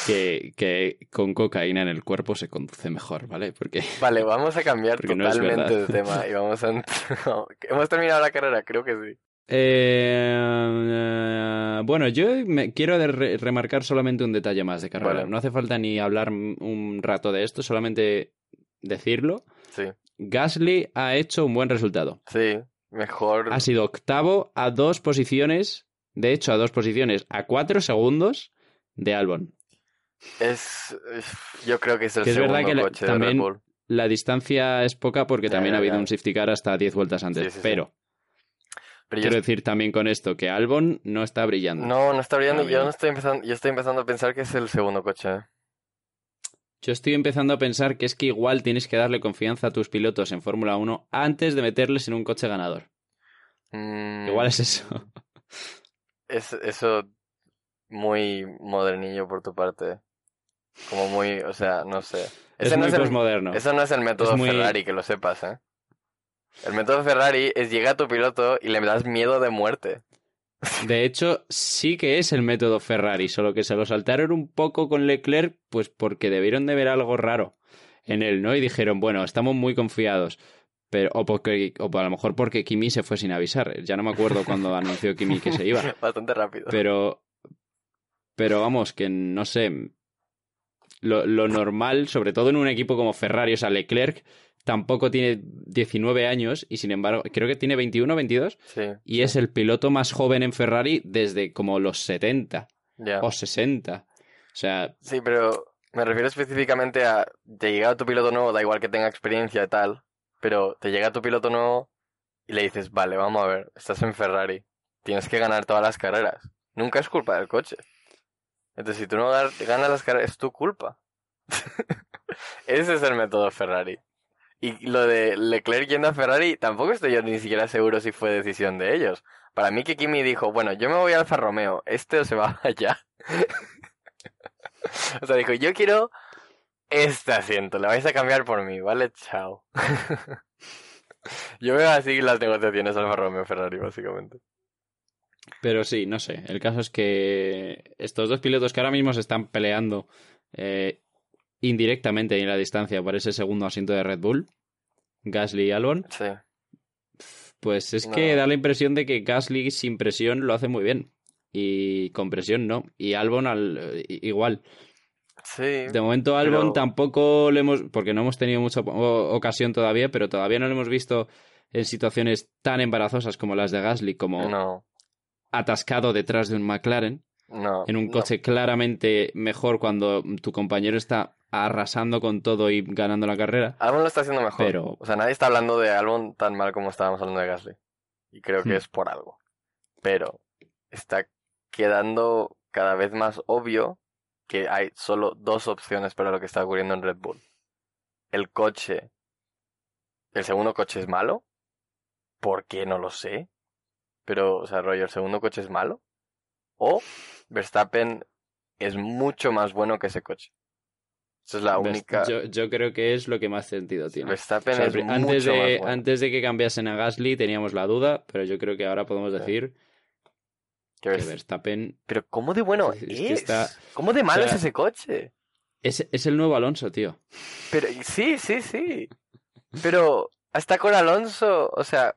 que, que con cocaína en el cuerpo se conduce mejor, ¿vale? Porque Vale, vamos a cambiar Porque no totalmente de tema y vamos a... [laughs] no, ¿Hemos terminado la carrera? Creo que sí. Eh, eh, bueno, yo me quiero re- remarcar solamente un detalle más de carrera. Vale. No hace falta ni hablar un rato de esto, solamente decirlo. Sí, Gasly ha hecho un buen resultado. sí, mejor... Ha sido octavo a dos posiciones, de hecho a dos posiciones, a cuatro segundos de Albon. Es... Yo creo que es el Que es segundo verdad que la- de también- Red Bull. La distancia es poca porque Ya, también ya, ha habido un safety car hasta 10 vueltas antes. Sí, sí, sí. Pero yo quiero decir también con esto que Albon no está brillando. No, no está brillando. Yo no estoy empezando, yo estoy empezando a pensar que es el segundo coche. ¿eh? Yo estoy empezando a pensar que es que igual tienes que darle confianza a tus pilotos en Fórmula 1 antes de meterles en un coche ganador. Mm, Igual es eso. es eso muy modernillo por tu parte. Como muy, o sea, no sé. [laughs] Es no muy es el, posmoderno. eso no es el método Es muy- Ferrari, que lo sepas, ¿eh? El método Ferrari es llega a tu piloto y le das miedo de muerte. De hecho, sí que es el método Ferrari, solo que se lo saltaron un poco con Leclerc, pues porque debieron de ver algo raro en él, ¿no? Y dijeron, bueno, estamos muy confiados. Pero, o, porque, o a lo mejor porque Kimi se fue sin avisar. Ya no me acuerdo cuando [laughs] anunció Kimi que se iba. Bastante rápido. Pero, pero vamos, que no sé. Lo, lo normal, sobre todo en un equipo como Ferrari, o sea, Leclerc tampoco tiene 19 años y sin embargo, creo que tiene 21 22 Sí. y es el piloto más joven en Ferrari desde como los 70 Ya. o 60. O sea, Sí, pero me refiero específicamente a te llega tu piloto nuevo, da igual que tenga experiencia y tal, pero te llega tu piloto nuevo y le dices, vale, vamos a ver, estás en Ferrari, tienes que ganar todas las carreras. Nunca es culpa del coche. Entonces, si tú no ganas las carreras, es tu culpa. [laughs] Ese es el método Ferrari. Y lo de Leclerc yendo a Ferrari, tampoco estoy yo ni siquiera seguro si fue decisión de ellos. Para mí que Kimi dijo, bueno, yo me voy a Alfa Romeo, este se va [laughs] allá. [laughs] o sea, dijo, yo quiero este asiento, lo vais a cambiar por mí, ¿vale? Chao. [laughs] yo veo así las negociaciones Alfa Romeo Ferrari, básicamente. pero sí, no sé. El caso es que estos dos pilotos que ahora mismo se están peleando eh, indirectamente en la distancia por ese segundo asiento de Red Bull, Gasly y Albon, Sí. Pues es No. que da la impresión de que Gasly sin presión lo hace muy bien. Y con presión no. Y Albon al, igual. Sí. De momento Albon pero- tampoco le hemos... Porque no hemos tenido mucha ocasión todavía, pero todavía no lo hemos visto en situaciones tan embarazosas como las de Gasly, como No, atascado detrás de un McLaren, no. en un no. coche claramente mejor cuando tu compañero está arrasando con todo y ganando la carrera. Albon lo está haciendo mejor. Pero- O sea, nadie está hablando de Albon tan mal como estábamos hablando de Gasly. Y creo que Hmm. es por algo. Pero está quedando cada vez más obvio que hay solo dos opciones para lo que está ocurriendo en Red Bull. El coche. El segundo coche es malo. ¿Por qué? No lo sé. Pero, o sea, rollo, el segundo coche es malo. O Verstappen es mucho más bueno que ese coche. Esa es la única. Yo, yo creo que es lo que más sentido tiene. Verstappen O sea, es mucho antes, de, más bueno. antes de que cambiasen a Gasly teníamos la duda, pero yo creo que ahora podemos decir Que que Vers- Verstappen Pero ¿cómo de bueno Es es? que está- ¿Cómo de malo o sea- es ese coche? es, es el nuevo Alonso, tío. Pero sí, sí, sí. Pero hasta con Alonso, o sea,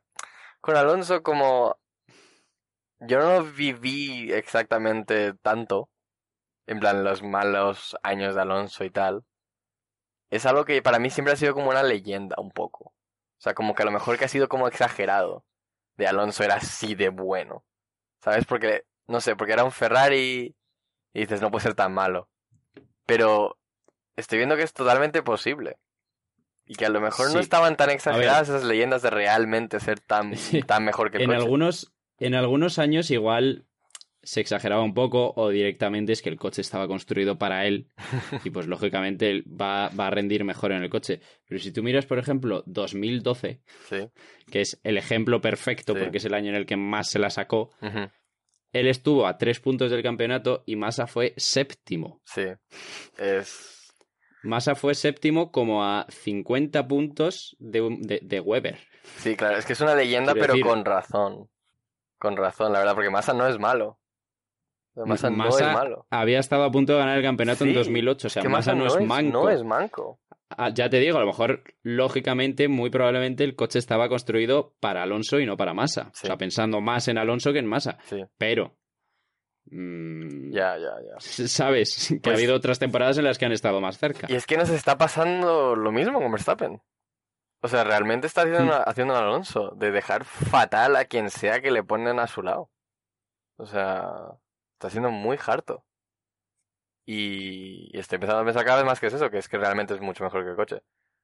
con Alonso como yo no viví exactamente tanto, en plan los malos años de Alonso y tal. Es algo que para mí siempre ha sido como una leyenda un poco. O sea, como que a lo mejor que ha sido como exagerado. De Alonso era así de bueno. ¿Sabes? Porque, no sé, porque era un Ferrari y dices, no puede ser tan malo. Pero estoy viendo que es totalmente posible. Y que a lo mejor no estaban tan exageradas esas leyendas de realmente ser tan, [laughs] Sí. tan mejor que el En coche. algunos, en algunos años igual se exageraba un poco o directamente es que el coche estaba construido para él [laughs] y pues lógicamente él va, va a rendir mejor en el coche. Pero si tú miras, por ejemplo, 2012, Sí. que es el ejemplo perfecto Sí. porque es el año en el que más se la sacó, él estuvo a tres puntos del campeonato y Massa fue séptimo. Sí. Es. Massa fue séptimo como a 50 puntos de, de, de Weber. Sí, claro, es que es una leyenda, Quiero pero decir- con razón. Con razón, la verdad, porque Massa no es malo. Massa, no es malo. había estado a punto de ganar el campeonato en Sí, 2008. O sea, Massa no, es manco. No es manco. Ah, ya te digo, a lo mejor, lógicamente, muy probablemente el coche estaba construido para Alonso y no para Massa. Sí. O sea, pensando más en Alonso que en Massa. Sí, Pero. mm, ya, ya, ya. Sabes [laughs] que Pues- ha habido otras temporadas en las que han estado más cerca. Y es que nos está pasando lo mismo con Verstappen. O sea, realmente está Mm. haciendo, haciendo un Alonso, de dejar fatal a quien sea que le ponen a su lado. O sea, está siendo muy harto. Y, estoy empezando a pensar cada vez más que es eso, que es que realmente es mucho mejor que el coche.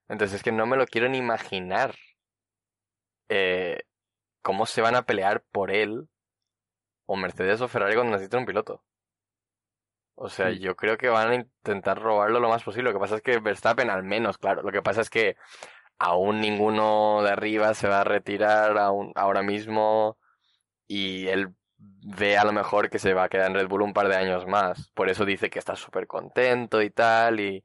Entonces es que no me lo quiero ni imaginar. eh, cómo se van a pelear por él, o Mercedes o Ferrari cuando necesiten un piloto. O sea, yo creo que van a intentar robarlo lo más posible. Lo que pasa es que Verstappen, al menos, claro. Lo que pasa es que aún ninguno de arriba se va a retirar aún, ahora mismo. Y él ve a lo mejor que se va a quedar en Red Bull un par de años más. Por eso dice que está súper contento y tal. Y,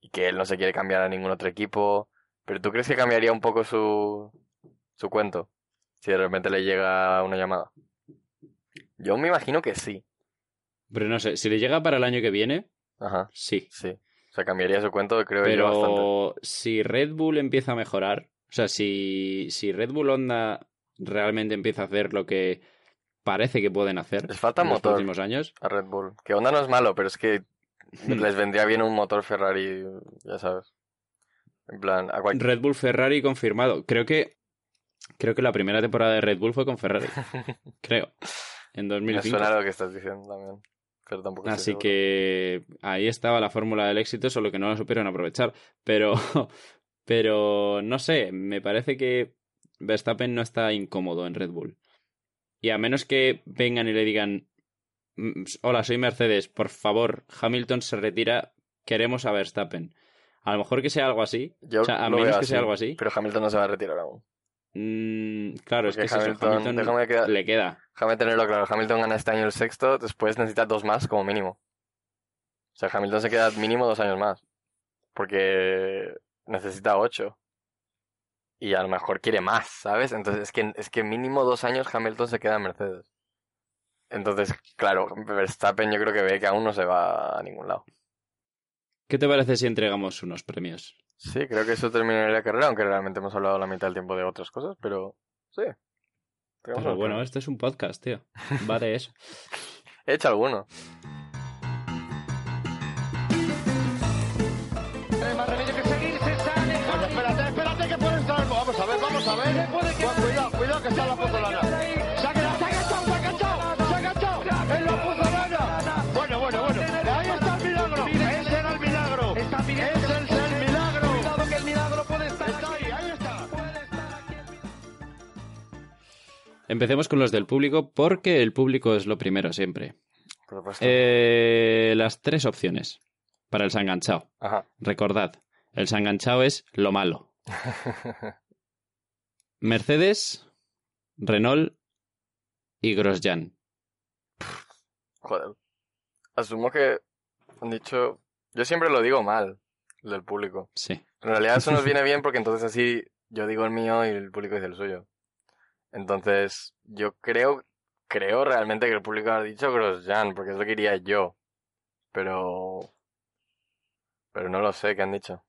y que él no se quiere cambiar a ningún otro equipo. Pero ¿tú crees que cambiaría un poco su, su cuento? Si de repente le llega una llamada. Yo me imagino que sí. Pero no sé, si le llega para el año que viene, Ajá, sí. sí. O sea, cambiaría su cuento, creo yo, bastante. Pero si Red Bull empieza a mejorar, o sea, si, si Red Bull Honda realmente empieza a hacer lo que parece que pueden hacer Les falta en los motor. próximos años, a Red Bull. Que Honda no es malo, pero es que Hmm. les vendría bien un motor Ferrari, ya sabes. En plan, a Red Bull Ferrari confirmado. Creo que creo que la primera temporada de Red Bull fue con Ferrari. [laughs] creo. En me 2005. suena lo que estás diciendo también. Pero tampoco Así que ahí estaba la fórmula del éxito, solo que no la supieron aprovechar. Pero, [laughs] pero no sé, me parece que Verstappen no está incómodo en Red Bull. Y a menos que vengan y le digan, "Mm, hola, soy Mercedes, por favor, Hamilton se retira, queremos a Verstappen. A lo mejor que sea algo así. Yo o sea, a menos que sea algo así. Pero Hamilton no se va a retirar aún. Mm, claro, es que eso, Hamilton- Hamilton déjame que- le queda. Déjame tenerlo claro. Hamilton gana este año el sexto, después necesita dos más como mínimo. O sea, Hamilton se queda mínimo dos años más. Porque necesita ocho. Y a lo mejor quiere más, ¿sabes? Entonces es que, es que mínimo dos años Hamilton se queda en Mercedes. Entonces, claro, Verstappen yo creo que ve que aún no se va a ningún lado. ¿Qué te parece si entregamos unos premios? Sí, creo que eso terminaría la carrera, aunque realmente hemos hablado la mitad del tiempo de otras cosas, pero sí. Pero bueno, esto es un podcast, tío. Va de eso. [laughs] He hecho alguno. Empecemos con los del público, porque el público es lo primero siempre. Eh, las tres opciones para el sanganchao. Ajá. Recordad, el sanganchao es lo malo. [laughs] Mercedes, Renault y Grosjean. Joder. Asumo que han dicho. Yo siempre lo digo mal, el del público. Sí. En realidad eso nos [laughs] viene bien porque entonces así yo digo el mío y el público dice el suyo. Entonces, yo creo, creo realmente que el público ha dicho Grosjean, porque es lo que diría yo. Pero. Pero no lo sé, ¿qué han dicho?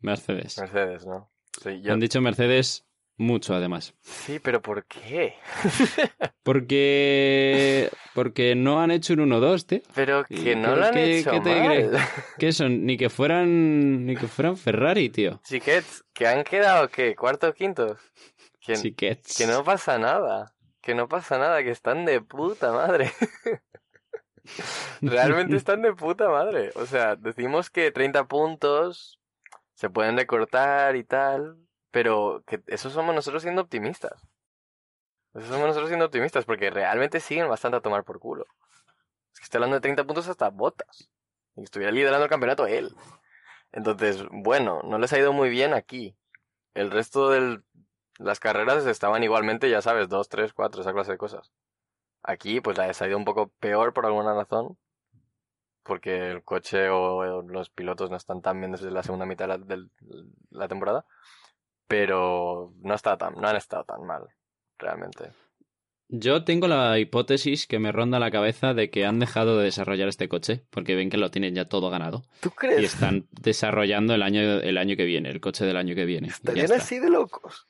Mercedes. Mercedes, ¿no? Sí, yo... Han dicho Mercedes mucho, además. sí, pero ¿por qué? [laughs] Porque. Porque no han hecho un 1-2, tío. pero ¿Y que no lo han hecho qué te mal. crees? [laughs] ¿Qué son? Ni que fueran. Ni que fueran Ferrari, tío. Chiquets, que han quedado, ¿qué? ¿Cuarto o quinto? Que, no pasa nada. que no pasa nada, que están de puta madre. [laughs] Realmente están de puta madre. O sea, decimos que 30 puntos se pueden recortar y tal, pero que eso somos nosotros siendo optimistas. Eso somos nosotros siendo optimistas, porque realmente siguen bastante a tomar por culo. Es que estoy hablando de 30 puntos hasta botas. Y estuviera liderando el campeonato él. Entonces, bueno, no les ha ido muy bien aquí. El resto de las carreras estaban igualmente, ya sabes, 2, 3, 4, esa clase de cosas. Aquí, pues les ha ido un poco peor por alguna razón. Porque el coche o los pilotos no están tan bien desde la segunda mitad de la, de la temporada. Pero no, está tan, no han estado tan mal, realmente. Yo tengo la hipótesis que me ronda la cabeza de que han dejado de desarrollar este coche porque ven que lo tienen ya todo ganado. ¿Tú crees? Y están desarrollando el año, el año que viene, el coche del año que viene. Estarían así de locos.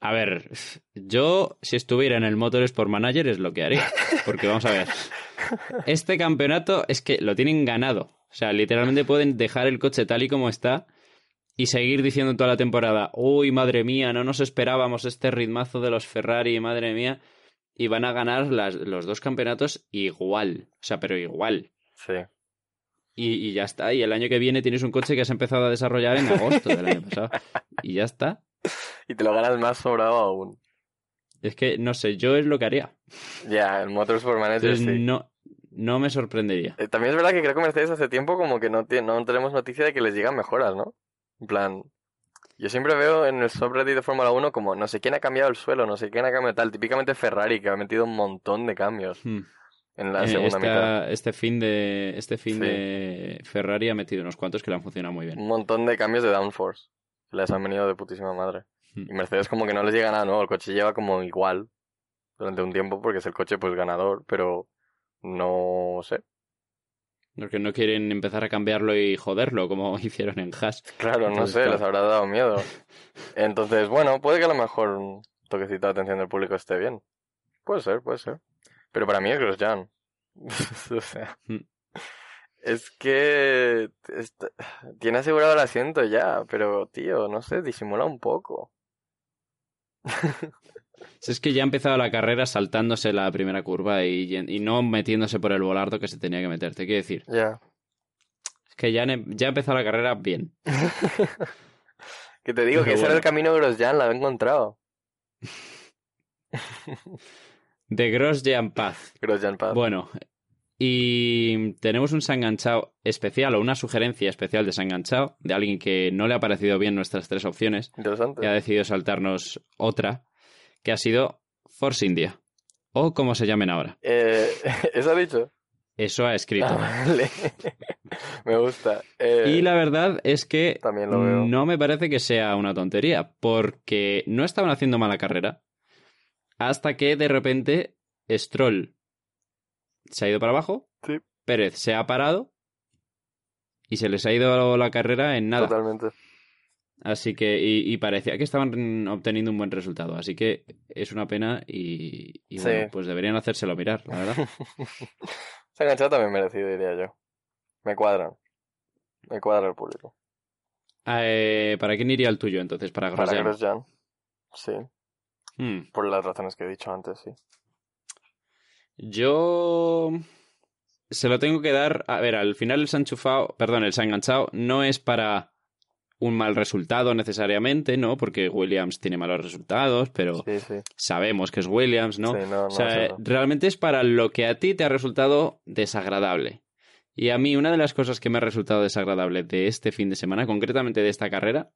A ver, yo si estuviera en el Motorsport Manager es lo que haría. Porque vamos a ver. Este campeonato es que lo tienen ganado. O sea, literalmente pueden dejar el coche tal y como está y seguir diciendo toda la temporada, uy, madre mía, no nos esperábamos este ritmazo de los Ferrari, madre mía. Y van a ganar las- los dos campeonatos igual. O sea, pero igual. Sí. Y, y ya está. Y el año que viene tienes un coche que has empezado a desarrollar en agosto del año pasado. Y ya está. Y te lo ganas más sobrado aún. Es que, no sé, yo es lo que haría. Ya, el Motorsport Manager Entonces, sí. no, no me sorprendería. Eh, También es verdad que creo que Mercedes hace tiempo como que no, no tenemos noticia de que les llegan mejoras, ¿no? En plan, yo siempre veo en el subreddit de Fórmula 1 como no sé quién ha cambiado el suelo, no sé quién ha cambiado tal. Típicamente Ferrari, que ha metido un montón de cambios Hmm. en la Eh, segunda esta- mitad. este fin de este fin Sí. de Ferrari ha metido unos cuantos que le han funcionado muy bien. Un montón de cambios de downforce. Les han venido de putísima madre. Hmm. Y Mercedes como que no les llega nada nuevo. El coche lleva como igual durante un tiempo porque es el coche pues ganador, pero no sé. Porque no quieren empezar a cambiarlo y joderlo como [laughs] hicieron en Haas. Claro, no sé, claro. les habrá dado miedo. [laughs] Entonces, bueno, puede que a lo mejor un toquecito de atención del público esté bien. Puede ser, puede ser. Pero para mí es Grosjean. [laughs] o sea, Mm. Es que tiene asegurado el asiento ya, pero tío, no sé, disimula un poco. [laughs] Si es que ya ha empezado la carrera saltándose la primera curva y, y no metiéndose por el volardo que se tenía que meter. Te quiero decir, Ya. es que ya, han- ya ha empezado la carrera bien. [laughs] Que te digo Pero que ese era el camino Grosjean, la he encontrado. [laughs] De Grosjean Paz. Grosjean Path. Bueno, y tenemos un sanganchao especial o una sugerencia especial de sanganchao de alguien que no le ha parecido bien nuestras tres opciones Interesante. y ha decidido saltarnos otra, que ha sido Force India. O como se llamen ahora. Eh, [laughs] ¿Eso ha dicho? Eso ha escrito. Ah, vale. [laughs] Me gusta. Eh, Y la verdad es que También lo veo. no me parece que sea una tontería, porque no estaban haciendo mala carrera hasta que de repente Stroll se ha ido para abajo, Sí. Pérez se ha parado y se les ha ido la carrera en nada. Totalmente. Así que, y, y parecía que estaban obteniendo un buen resultado. Así que es una pena y, y Sí. bueno, pues deberían hacérselo mirar, la verdad. [laughs] Se ha enganchado también merecido, diría yo. Me cuadran. Me cuadra el público. Eh, ¿Para quién iría el tuyo entonces? Para Para Grosjean. Grosjean. Sí. Hmm. Por las razones que he dicho antes, sí. Yo se lo tengo que dar. A ver, al final el Sanchufao, perdón, el Sanganchao no es para un mal resultado necesariamente, ¿no? Porque Williams tiene malos resultados, pero Sí, sí. sabemos que es Williams, ¿no? Sí, no, no, o sea, no. realmente es para lo que a ti te ha resultado desagradable. Y a mí, una de las cosas que me ha resultado desagradable de este fin de semana, concretamente de esta carrera,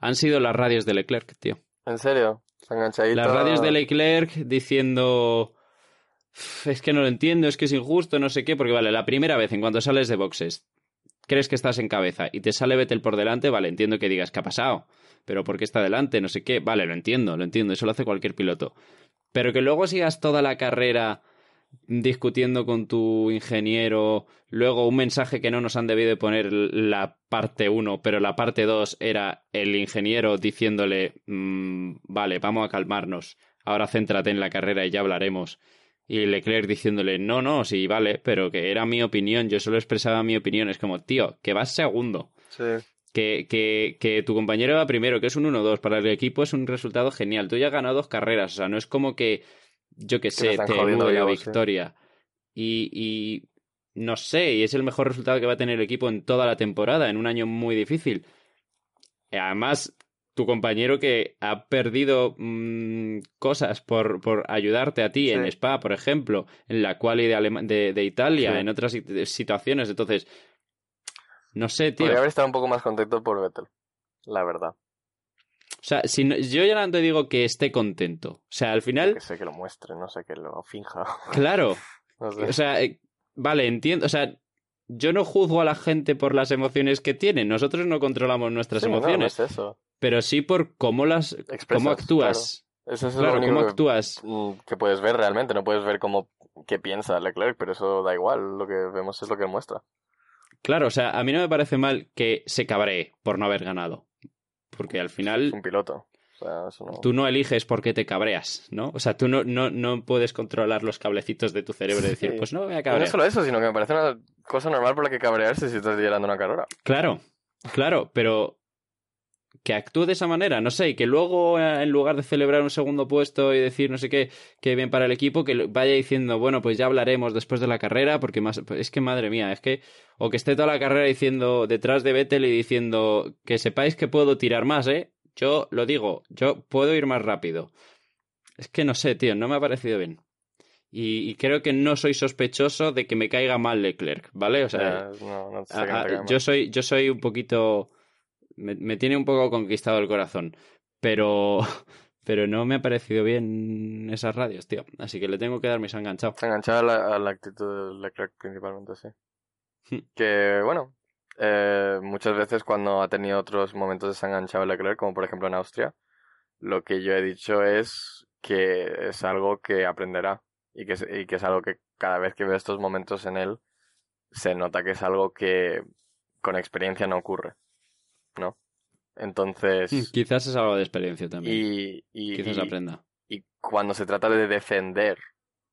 han sido las radios de Leclerc, tío. ¿En serio? Las radios de Leclerc diciendo "Uf, es que no lo entiendo, es que es injusto, no sé qué, porque vale, la primera vez en cuanto sales de boxes, crees que estás en cabeza y te sale Vettel por delante, vale, entiendo que digas, ¿qué ha pasado? Pero ¿por qué está delante? No sé qué, vale, lo entiendo, lo entiendo, eso lo hace cualquier piloto. Pero que luego sigas toda la carrera discutiendo con tu ingeniero, luego un mensaje que no nos han debido de poner la parte 1, pero la parte 2 era el ingeniero diciéndole, "Mm, vale, vamos a calmarnos, ahora céntrate en la carrera y ya hablaremos. Y Leclerc diciéndole, no, no, sí, vale, pero que era mi opinión, yo solo expresaba mi opinión. Es como, tío, que vas segundo, Sí. que, que, que tu compañero va primero, que es un 1-2, para el equipo es un resultado genial. Tú ya has ganado dos carreras, o sea, no es como que, yo que sé, te elude la sí. victoria. Y, y no sé, y es el mejor resultado que va a tener el equipo en toda la temporada, en un año muy difícil. Además, tu compañero que ha perdido mm, cosas por, por ayudarte a ti en. Spa, por ejemplo, en la quali de, Alema- de, de Italia, Sí. en otras sit- situaciones. Entonces, no sé, tío. Podría haber estado un poco más contento por Vettel, la verdad. O sea, si no- yo ya no te digo que esté contento. O sea, al final, Que sé que lo muestre, no sé que lo finja. claro. [laughs] No sé. O sea, eh, vale, entiendo. O sea, yo no juzgo a la gente por las emociones que tienen. Nosotros no controlamos nuestras Sí, no, no emociones. es eso. Pero sí por cómo las. Expresas, cómo actúas. Eso es Claro, lo cómo que, actúas. mm, que puedes ver realmente. No puedes ver cómo qué piensa Leclerc, pero eso da igual. Lo que vemos es lo que muestra. Claro, o sea, a mí no me parece mal que se cabree por no haber ganado. Porque al Es final un piloto. O sea, eso no... tú no eliges por qué te cabreas, ¿no? O sea, tú no, no, no puedes controlar los cablecitos de tu cerebro y decir, Sí. pues no me voy a Y no cabrear. solo eso, sino que me parece una cosa normal por la que cabrearse si estás liderando una carrera. Claro, claro, pero que actúe de esa manera, no sé, y que luego eh, en lugar de celebrar un segundo puesto y decir no sé qué, que bien para el equipo, que vaya diciendo, bueno, pues ya hablaremos después de la carrera, porque más, pues es que madre mía, es que, o que esté toda la carrera diciendo detrás de Vettel y diciendo que sepáis que puedo tirar más, ¿eh? Yo lo digo, yo puedo ir más rápido. Es que no sé, tío, no me ha parecido bien. Y, y creo que no soy sospechoso de que me caiga mal Leclerc, ¿vale? O sea, no, no sé yo soy yo soy un poquito me, me tiene un poco conquistado el corazón pero [laughs] pero no me ha parecido bien esas radios tío así que le tengo que dar mis enganchado Se enganchaba a la, a la actitud de Leclerc principalmente, sí. Hmm. que, bueno, eh, muchas veces cuando ha tenido otros momentos desenganchado Leclerc, como por ejemplo en Austria, lo que yo he dicho es que es algo que aprenderá y que, es- y que es algo que cada vez que veo estos momentos en él, se nota que es algo que con experiencia no ocurre, ¿no? Entonces, quizás es algo de experiencia también y, y, quizás y- aprenda y cuando se trata de defender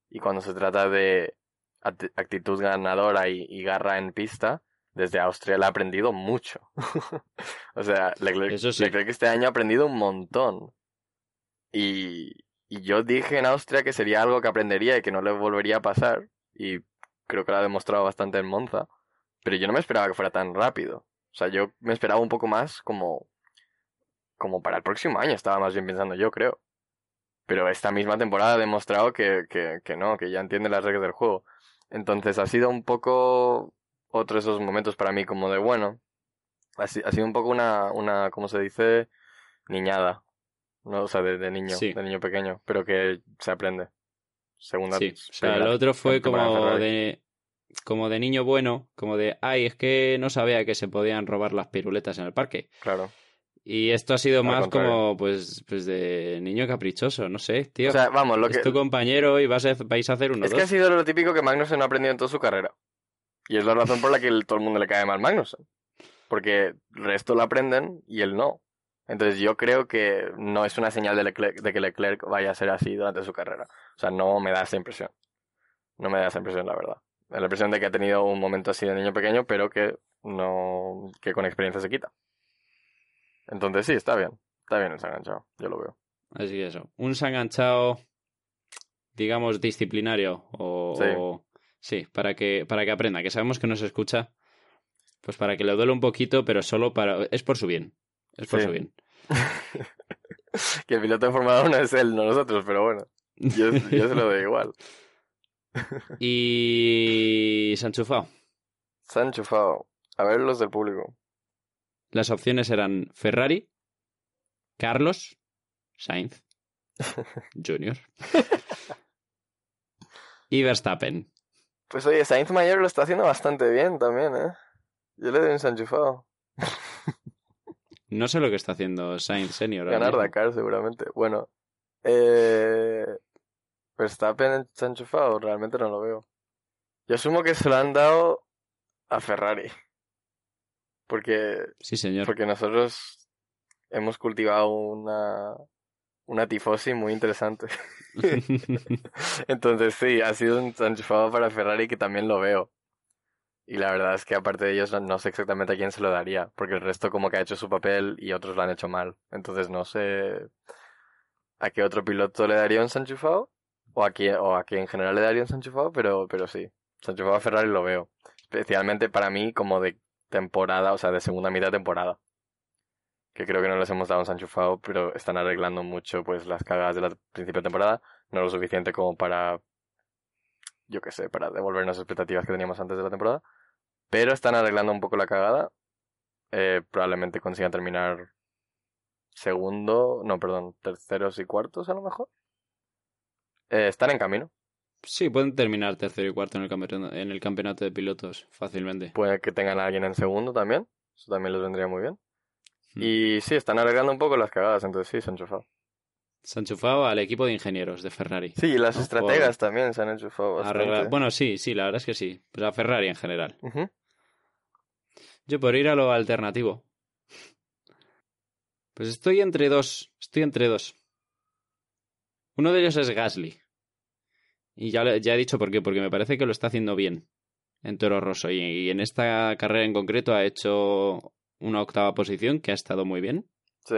y cuando se trata de act- actitud ganadora y, y garra en pista, desde Austria le ha aprendido mucho. [laughs] o sea, Leclerc, Eso sí. Leclerc este año ha aprendido un montón. Y, y yo dije en Austria que sería algo que aprendería y que no le volvería a pasar. Y creo que lo ha demostrado bastante en Monza. Pero yo no me esperaba que fuera tan rápido. O sea, yo me esperaba un poco más como, como para el próximo año, estaba más bien pensando yo, creo. Pero esta misma temporada ha demostrado que, que, que no, que ya entiende las reglas del juego. Entonces ha sido un poco otro de esos momentos para mí como de bueno. Ha, si- ha sido un poco una, una, ¿cómo se dice? Niñada. ¿no? O sea, de, de niño, Sí. de niño pequeño, pero que se aprende. Segunda. sí o sea el otro fue como de como de niño bueno como de ay es que no sabía que se podían robar las piruletas en el parque Claro. y esto ha sido Al más contrario. como pues pues de niño caprichoso no sé tío O sea, vamos, lo es que, tu compañero y vas a, vais a hacer uno Es dos que ha sido lo típico que Magnussen no ha aprendido en toda su carrera. Y es la razón por la que el- todo el mundo le cae mal Magnussen. Porque el resto lo aprenden y él no. Entonces yo creo que no es una señal de, Leclerc- de que Leclerc vaya a ser así durante su carrera. O sea, no me da esa impresión. No me da esa impresión, la verdad. Da la impresión de que ha tenido un momento así de niño pequeño, pero que no que con experiencia se quita. Entonces sí, está bien. Está bien el enganchado, yo lo veo. Así que eso. Un sanganchao, digamos, disciplinario. O, Sí. o- sí, para que, para que aprenda, que sabemos que no se escucha. Pues para que le duele un poquito, pero solo para. Es por su bien. Es por Sí. su bien. [laughs] que el piloto en Fórmula 1 es él, no nosotros, pero bueno. Yo, yo se lo doy igual. [laughs] [laughs] y. se ha enchufado. Se han enchufado. A ver los del público. Las opciones eran Ferrari, Carlos, Sainz, [laughs] Junior y Verstappen. Pues oye, Sainz Mayor lo está haciendo bastante bien también, ¿eh? Yo le doy un enchufado. No sé lo que está haciendo Sainz Senior. Ganar. Dakar seguramente. Bueno. Eh... Verstappen se ha enchufado, realmente no lo veo. Yo asumo que se lo han dado a Ferrari. Porque, Sí, señor. porque nosotros hemos cultivado una, una tifosi muy interesante. [laughs] Entonces sí, ha sido un enchufado para Ferrari que también lo veo. Y la verdad es que aparte de ellos no, no sé exactamente a quién se lo daría, porque el resto como que ha hecho su papel y otros lo han hecho mal. Entonces no sé a qué otro piloto le daría un Sanchufao o a quién, o a quién en general le daría un Sanchufao, pero, pero sí. Sanchufao a Ferrari lo veo. Especialmente para mí como de temporada, o sea, de segunda mitad de temporada. Que creo que no les hemos dado un Sanchufao, pero están arreglando mucho pues las cagadas de la principio de temporada. No lo suficiente como para yo qué sé, para devolvernos expectativas que teníamos antes de la temporada. Pero están arreglando un poco la cagada. Eh, probablemente consigan terminar segundo, no, perdón, terceros y cuartos a lo mejor. Eh, están en camino. Sí, pueden terminar tercero y cuarto en el, campeonato, en el campeonato de pilotos fácilmente. Puede que tengan a alguien en segundo también. Eso también les vendría muy bien. Hmm. Y sí, están arreglando un poco las cagadas, entonces sí, se han enchufado. Se han enchufado al equipo de ingenieros de Ferrari. Sí, y las ¿no? estrategas también se han enchufado arreglar- Bueno, sí, sí, la verdad es que sí. Pues a Ferrari en general. Yo por ir a lo alternativo. Pues estoy entre dos. Estoy entre dos. Uno de ellos es Gasly. Y ya, ya he dicho por qué, porque me parece que lo está haciendo bien en Toro Rosso. Y, y en esta carrera en concreto ha hecho una octava posición que ha estado muy bien. Sí.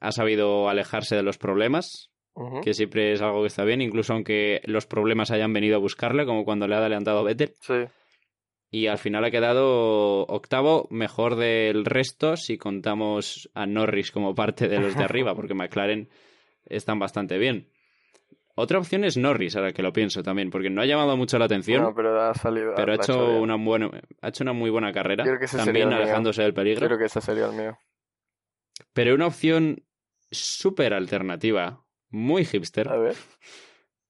Ha sabido alejarse de los problemas, que siempre es algo que está bien, incluso aunque los problemas hayan venido a buscarle, como cuando le ha adelantado Vettel. Sí. Y al final ha quedado octavo, mejor del resto si contamos a Norris como parte de los de arriba, porque [laughs] McLaren están bastante bien. Otra opción es Norris, ahora que lo pienso también, porque no ha llamado mucho la atención, No, pero ha salido. pero ha hecho, bien. una buena, ha hecho una muy buena carrera, creo que ese sería también mío. alejándose del peligro. Creo que ese sería el mío. Pero una opción súper alternativa, muy hipster, A ver.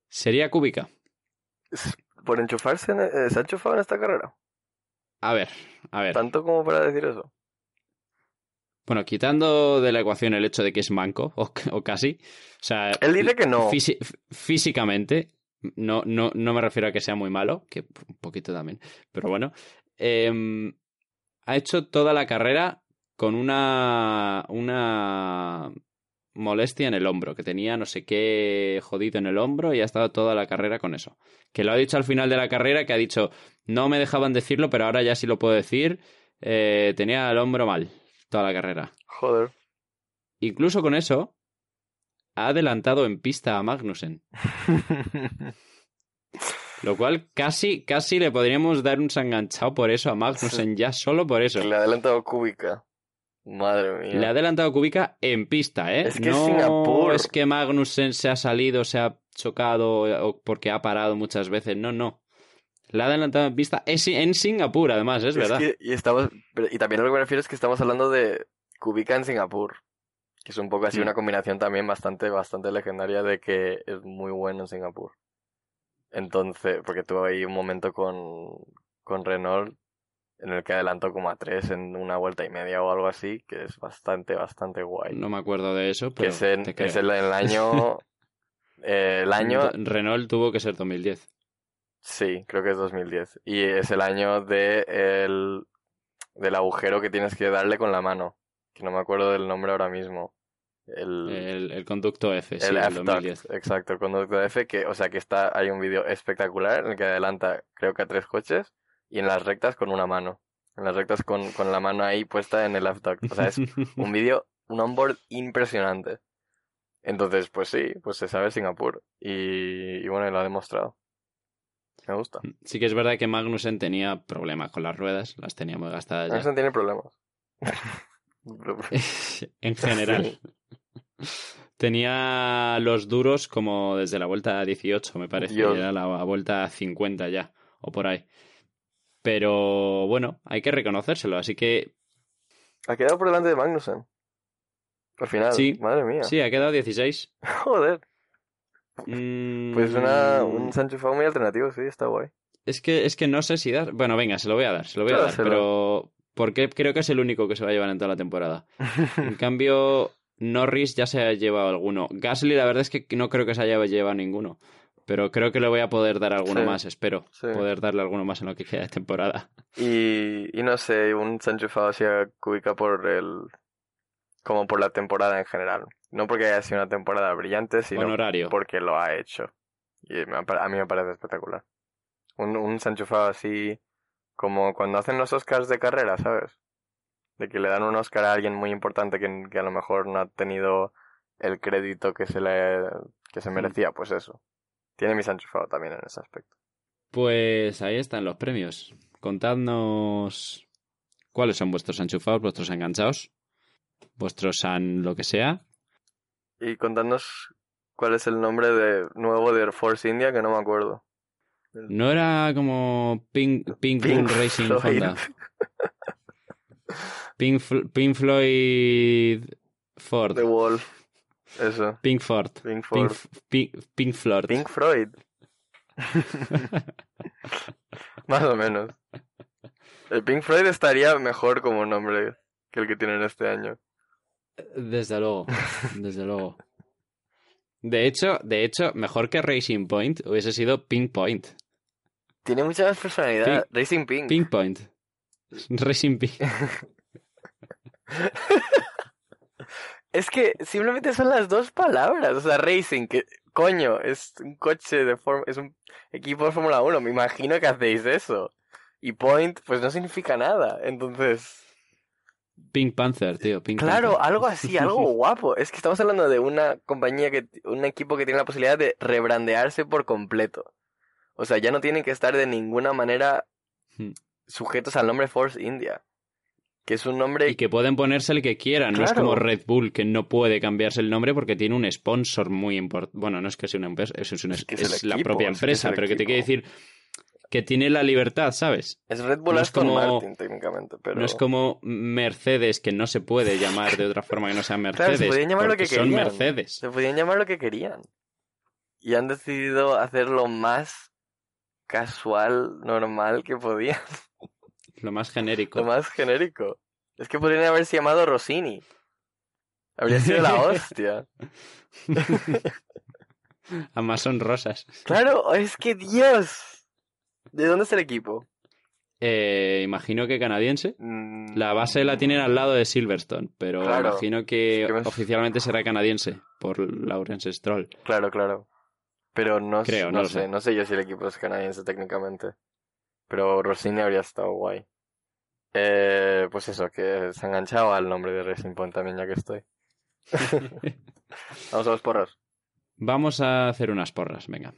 sería Kubica. ¿Por enchufarse? en- eh, ¿Se ha enchufado en esta carrera? A ver, a ver. ¿Tanto como para decir eso? Bueno, quitando de la ecuación el hecho de que es manco, [laughs] o, o casi. O sea, Él dice que no. fisi- físicamente, no, no, no me refiero a que sea muy malo, que un poquito también, pero bueno. em, ha hecho toda la carrera con una, una molestia en el hombro, que tenía no sé qué jodido en el hombro y ha estado toda la carrera con eso. Que lo ha dicho al final de la carrera, que ha dicho, no me dejaban decirlo, pero ahora ya sí lo puedo decir, eh, tenía el hombro mal toda la carrera. Joder. Incluso con eso, ha adelantado en pista a Magnussen. [laughs] Lo cual casi, casi le podríamos dar un sanganchado por eso a Magnussen, ya solo por eso. Le ha adelantado Cúbica. Madre mía. Le ha adelantado Kubica en pista, ¿eh? Es que es no Singapur. es que Magnussen se ha salido, se ha chocado o porque ha parado muchas veces. No, no. Le ha adelantado en pista es en Singapur, además, es, verdad. que- y, estamos, y también a lo que me refiero es que estamos hablando de Cúbica en Singapur. Que es un poco así Mm. una combinación también bastante, bastante legendaria de que es muy bueno en Singapur. Entonces, porque tuvo ahí un momento con, con Renault en el que adelantó como a tres en una vuelta y media o algo así, que es bastante, bastante guay. No me acuerdo de eso, que pero es, en- te creo. es el, el año... [laughs] eh, el año... Renault tuvo que ser 2010. Sí, creo que es 2010. Y es el año de el, del agujero que tienes que darle con la mano. Que no me acuerdo del nombre ahora mismo. El, El, el conducto F, sí, el el F-Duct, 2010. exacto, el conducto F, que, o sea, que está, hay un vídeo espectacular en el que adelanta, creo que a tres coches, y en las rectas con una mano. En las rectas con, con la mano ahí puesta en el F-Duct. O sea, es un [laughs] vídeo, un onboard impresionante. Entonces, pues sí, pues se sabe Singapur. Y, y bueno, y lo ha demostrado. Me gusta. Sí que es verdad que Magnussen tenía problemas con las ruedas, las tenía muy gastadas ya. Anderson tiene problemas. [laughs] en general. Tenía los duros como desde la vuelta 18, me parece. Dios. Era la vuelta 50 ya, o por ahí. Pero bueno, hay que reconocérselo. Así que ha quedado por delante de Magnussen. Al final, Sí. madre mía. sí, ha quedado 16. [laughs] Joder. Mm, Pues una, un Sancho Fao muy alternativo, sí, está guay. Es que, es que no sé si dar. Bueno, venga, se lo voy a dar, se lo voy a dar. Pero. Porque creo que es el único que se va a llevar en toda la temporada. En [laughs] cambio, Norris ya se ha llevado alguno. Gasly, la verdad es que no creo que se haya llevado ninguno. Pero creo que le voy a poder dar alguno Sí, más, espero. sí. Poder darle alguno más en lo que queda de temporada. Y, y no sé, un Sancho Fao hacia Kubica por el... como por la temporada en general. No porque haya sido una temporada brillante, sino Honorario. porque lo ha hecho. Y a mí me parece espectacular. Un, un Sancho Fao así Como cuando hacen los Oscars de carrera, ¿sabes? De que le dan un Oscar a alguien muy importante que, que a lo mejor no ha tenido el crédito que se le que se merecía, pues eso. Tiene mis enchufado también en ese aspecto. Pues ahí están los premios. Contadnos cuáles son vuestros enchufados, vuestros enganchados, vuestros san lo que sea. Y contadnos cuál es el nombre de nuevo de Air Force India, que no me acuerdo. No era como Pink, Pink, Pink Racing Floyd. Honda. Pink, Pink Floyd Ford. The Wall. Eso. Pink Ford. Pink Ford. Pink Floyd. Pink Floyd. [laughs] Más o menos. El Pink Floyd estaría mejor como nombre que el que tienen este año. Desde luego, [laughs] desde luego. De hecho, de hecho, mejor que Racing Point hubiese sido Pink Point. Tiene mucha más personalidad. Racing Pink. Pink Point. Racing Pink. [laughs] Es que simplemente son las dos palabras. O sea, Racing, que coño, es un coche de forma, es un equipo de Fórmula 1. Me imagino que hacéis eso. Y Point, pues no significa nada. Entonces, Pink Panther, tío. Pink claro, Panther. algo así, algo [laughs] guapo. Es que estamos hablando de una compañía que, un equipo que tiene la posibilidad de rebrandearse por completo. O sea, ya no tienen que estar de ninguna manera Hmm. sujetos al nombre Force India. Que es un nombre Y que pueden ponerse el que quieran. No es como Red Bull, que no puede cambiarse el nombre porque tiene un sponsor muy importante. Bueno, no es que sea una empresa, es, una- Es que es es el la propia es que es empresa, el pero que te quiere decir que tiene la libertad, ¿sabes? es Red Bull no Aston como- Martin, técnicamente. Pero... No es como Mercedes, que no se puede llamar de otra forma que no sea Claro, Mercedes. se podían llamar lo que son querían. Mercedes. Se podían llamar lo que querían. Y han decidido hacerlo más casual, normal que podían. [laughs] Lo más genérico. Lo más genérico. Es que podrían haberse llamado Rossini. Habría sido la [laughs] hostia. [laughs] Son rosas. Claro, es que Dios. ¿De dónde es el equipo? Eh, imagino que canadiense. Mm, La base la tienen al lado de Silverstone, pero Claro. imagino que Es que me- oficialmente será canadiense por Lawrence Stroll. Claro, claro. Pero no, Creo, no, no lo sé, sé. no sé yo si el equipo es canadiense técnicamente. Pero Rossini habría estado guay. Eh, pues eso, que se ha enganchado al nombre de Racing Point también, ya que estoy. [laughs] [laughs] Vamos a los porros. Vamos a hacer unas porras, venga.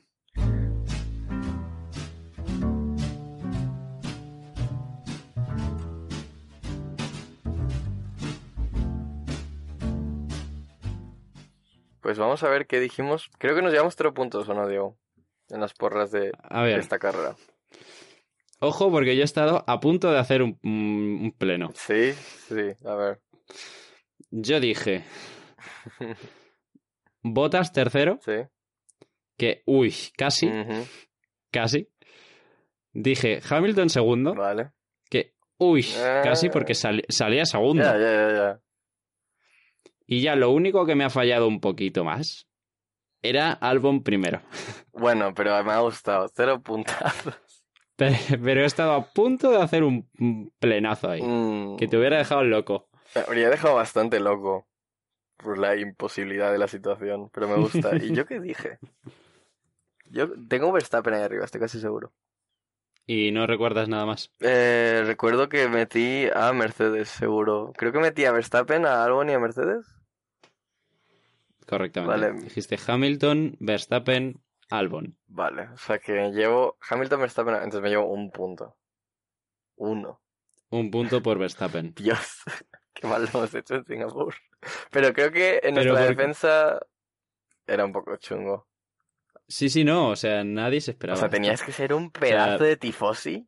Pues vamos a ver qué dijimos. Creo que nos llevamos tres puntos, ¿o no, Diego? En las porras de, A de ver, esta carrera. ojo porque yo he estado a punto de hacer un, un- un pleno. Sí, sí, a ver. Yo dije, Botas tercero, [laughs] Sí. que, uy, casi, casi. Dije Hamilton segundo, Vale. que, uy, casi porque sali- salía segundo. Ya, ya, ya, ya. Y ya lo único que me ha fallado un poquito más era Albon primero. [laughs] Bueno, pero me ha gustado. Cero puntazos. Pero, pero he estado a punto de hacer un un plenazo ahí. Mm, Que te hubiera dejado loco. Me habría dejado bastante loco por la imposibilidad de la situación, pero me gusta. ¿Y yo qué dije? [laughs] Yo tengo Verstappen ahí arriba, estoy casi seguro. Y no recuerdas nada más. Eh, recuerdo que metí a Mercedes, seguro. Creo que metí a Verstappen, a Albon y a Mercedes. Correctamente. Vale. Dijiste Hamilton, Verstappen, Albon. Vale, o sea que me llevo Hamilton, Verstappen, entonces me llevo un punto. Uno. Un punto por Verstappen. [laughs] Dios, qué mal lo hemos hecho en Singapur. Pero creo que en Pero nuestra por- defensa era un poco chungo. Sí, sí, no. O sea, nadie se esperaba. O sea, tenías que ser un pedazo de tifosi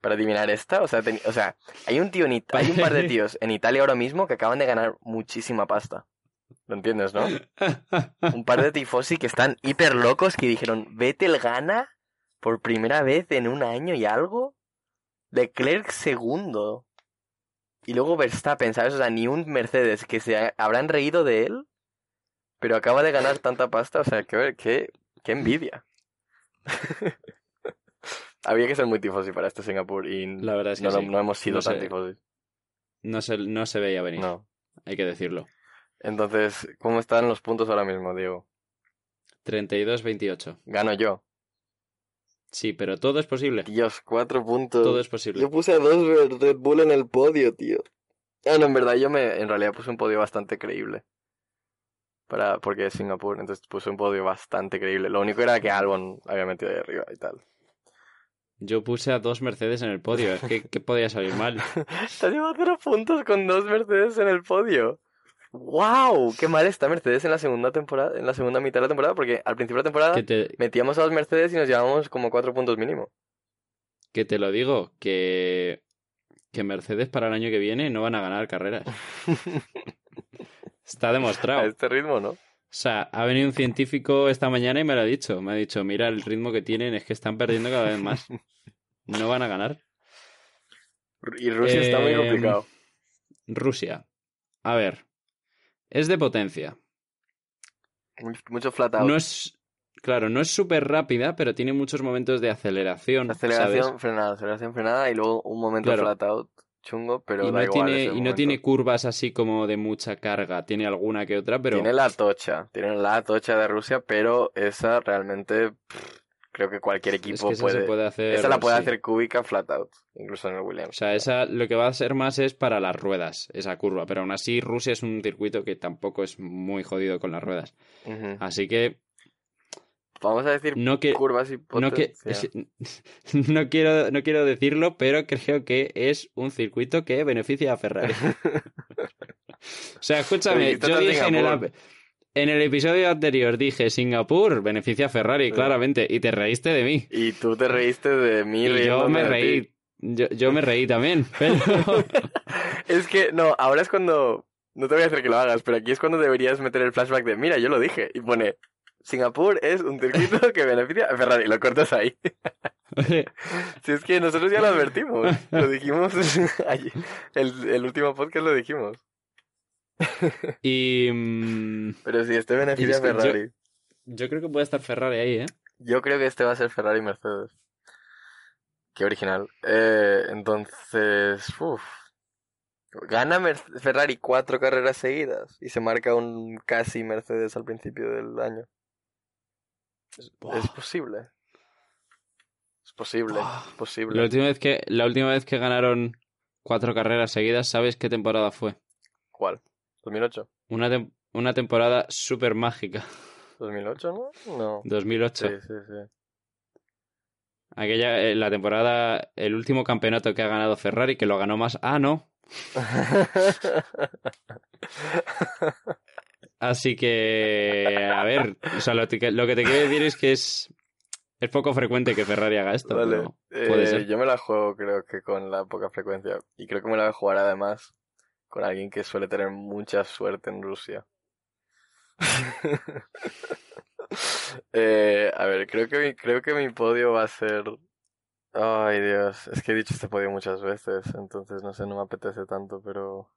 para adivinar esta. O sea, teni- o sea hay un tío en It- hay un par de [laughs] tíos en Italia ahora mismo que acaban de ganar muchísima pasta. ¿Lo entiendes, no? Un par de tifosi que están hiper locos que dijeron, Vettel gana por primera vez en un año y algo. Leclerc segundo. Y luego Verstappen, ¿sabes? O sea, ni un Mercedes que se ha- habrán reído de él, pero acaba de ganar tanta pasta. O sea, qué, qué, qué envidia. [laughs] Había que ser muy tifosi para este Singapur y La verdad es que no, lo- sí. no hemos sido No tan tifosi. No se, no se veía venir. No. Hay que decirlo. Entonces, ¿cómo están los puntos ahora mismo, Diego? 32-28. Gano yo. Sí, pero todo es posible. Dios, cuatro puntos. Todo es posible. Yo puse a dos Red Bull en el podio, tío. Ah, no, en verdad yo me, en realidad puse un podio bastante creíble. Para, porque es Singapur, entonces puse un podio bastante creíble. Lo único era que Albon había metido ahí arriba y tal. Yo puse a dos Mercedes en el podio. Es que, ¿qué podía salir mal? [laughs] Te has llevado cero puntos con dos Mercedes en el podio. ¡Wow! Qué mal está Mercedes en la segunda temporada, en la segunda mitad de la temporada, porque al principio de la temporada te, metíamos a los Mercedes y nos llevábamos como cuatro puntos mínimo. que te lo digo, que, que Mercedes para el año que viene no van a ganar carreras. [laughs] Está A demostrado. este ritmo, ¿no? O sea, ha venido un científico esta mañana y me lo ha dicho. Me ha dicho, mira el ritmo que tienen, es que están perdiendo cada vez más. No van a ganar. Y Rusia está muy Eh, complicado. Rusia. A ver. Es de potencia. Mucho, mucho flat out. No es... Claro, no es súper rápida, pero tiene muchos momentos de aceleración. aceleración, ¿sabes? frenada, aceleración, frenada y luego un momento Claro. flat out chungo, pero y da no, igual. tiene, y no tiene curvas así como de mucha carga. Tiene alguna que otra, pero... Tiene la tocha, tiene la tocha de Rusia, pero esa realmente pff, creo que cualquier es equipo que esa puede... puede hacer... Esa la puede sí. hacer cúbica flat out, incluso en el O Williams. sea, esa lo que va a ser más es para las ruedas, esa curva. Pero aún así, Rusia es un circuito que tampoco es muy jodido con las ruedas. Así que Vamos a decir no que curvas y no que [laughs] no quiero no quiero decirlo, pero creo que es un circuito que beneficia a Ferrari. [laughs] o sea, escúchame, yo dije en el en el episodio anterior dije Singapur beneficia a Ferrari, Sí. claramente, y te reíste de mí. Y tú te reíste de mí Y yo me reí. Yo, yo me reí también, pero [laughs] Es que, no, ahora es cuando... No te voy a hacer que lo hagas, pero aquí es cuando deberías meter el flashback de, mira, yo lo dije. Y pone, Singapur es un circuito que beneficia a Ferrari. Lo cortas ahí. Si es que nosotros ya lo advertimos. Lo dijimos [laughs] allí. El, el último podcast lo dijimos. y [laughs] mm, Pero si este beneficia a yo- Ferrari. yo creo que puede estar Ferrari ahí, ¿eh? Yo creo que este va a ser Ferrari y Mercedes. Qué original. Eh, entonces, uff. Gana Mer- Ferrari cuatro carreras seguidas y se marca un casi Mercedes al principio del año. Es, Buah. es posible. Es posible. Es La posible. última vez que la última vez que ganaron cuatro carreras seguidas, ¿sabes qué temporada fue? ¿Cuál? ¿2008? Una, tem- una temporada súper mágica. ¿2008, no? No. 2008. Sí, sí, sí. Aquella, eh, la temporada, el último campeonato que ha ganado Ferrari, que lo ganó más. Ah, no. [laughs] Así que, a ver, o sea, lo, que- lo que te quiero decir es que es, es poco frecuente que Ferrari haga esto. Vale. puede Eh, ser. Yo me la juego, creo que con la poca frecuencia. Y creo que me la voy a jugar además con alguien que suele tener mucha suerte en Rusia. [laughs] Eh, a ver, creo que mi, creo que mi podio va a ser. Ay, Dios, es que he dicho este podio muchas veces, entonces no sé, no me apetece tanto, pero.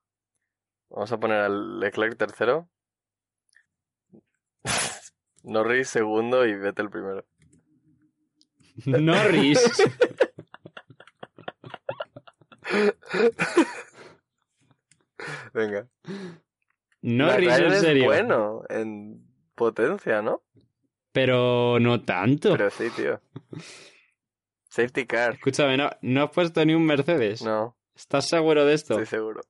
Vamos a poner al Leclerc tercero. Norris segundo y Vettel primero. Norris. Venga. Norris, en es serio. bueno en potencia, ¿no? Pero no tanto. Pero sí, tío. Safety car. Escúchame, no, no has puesto ni un Mercedes. No, ¿Estás seguro de esto? estoy seguro.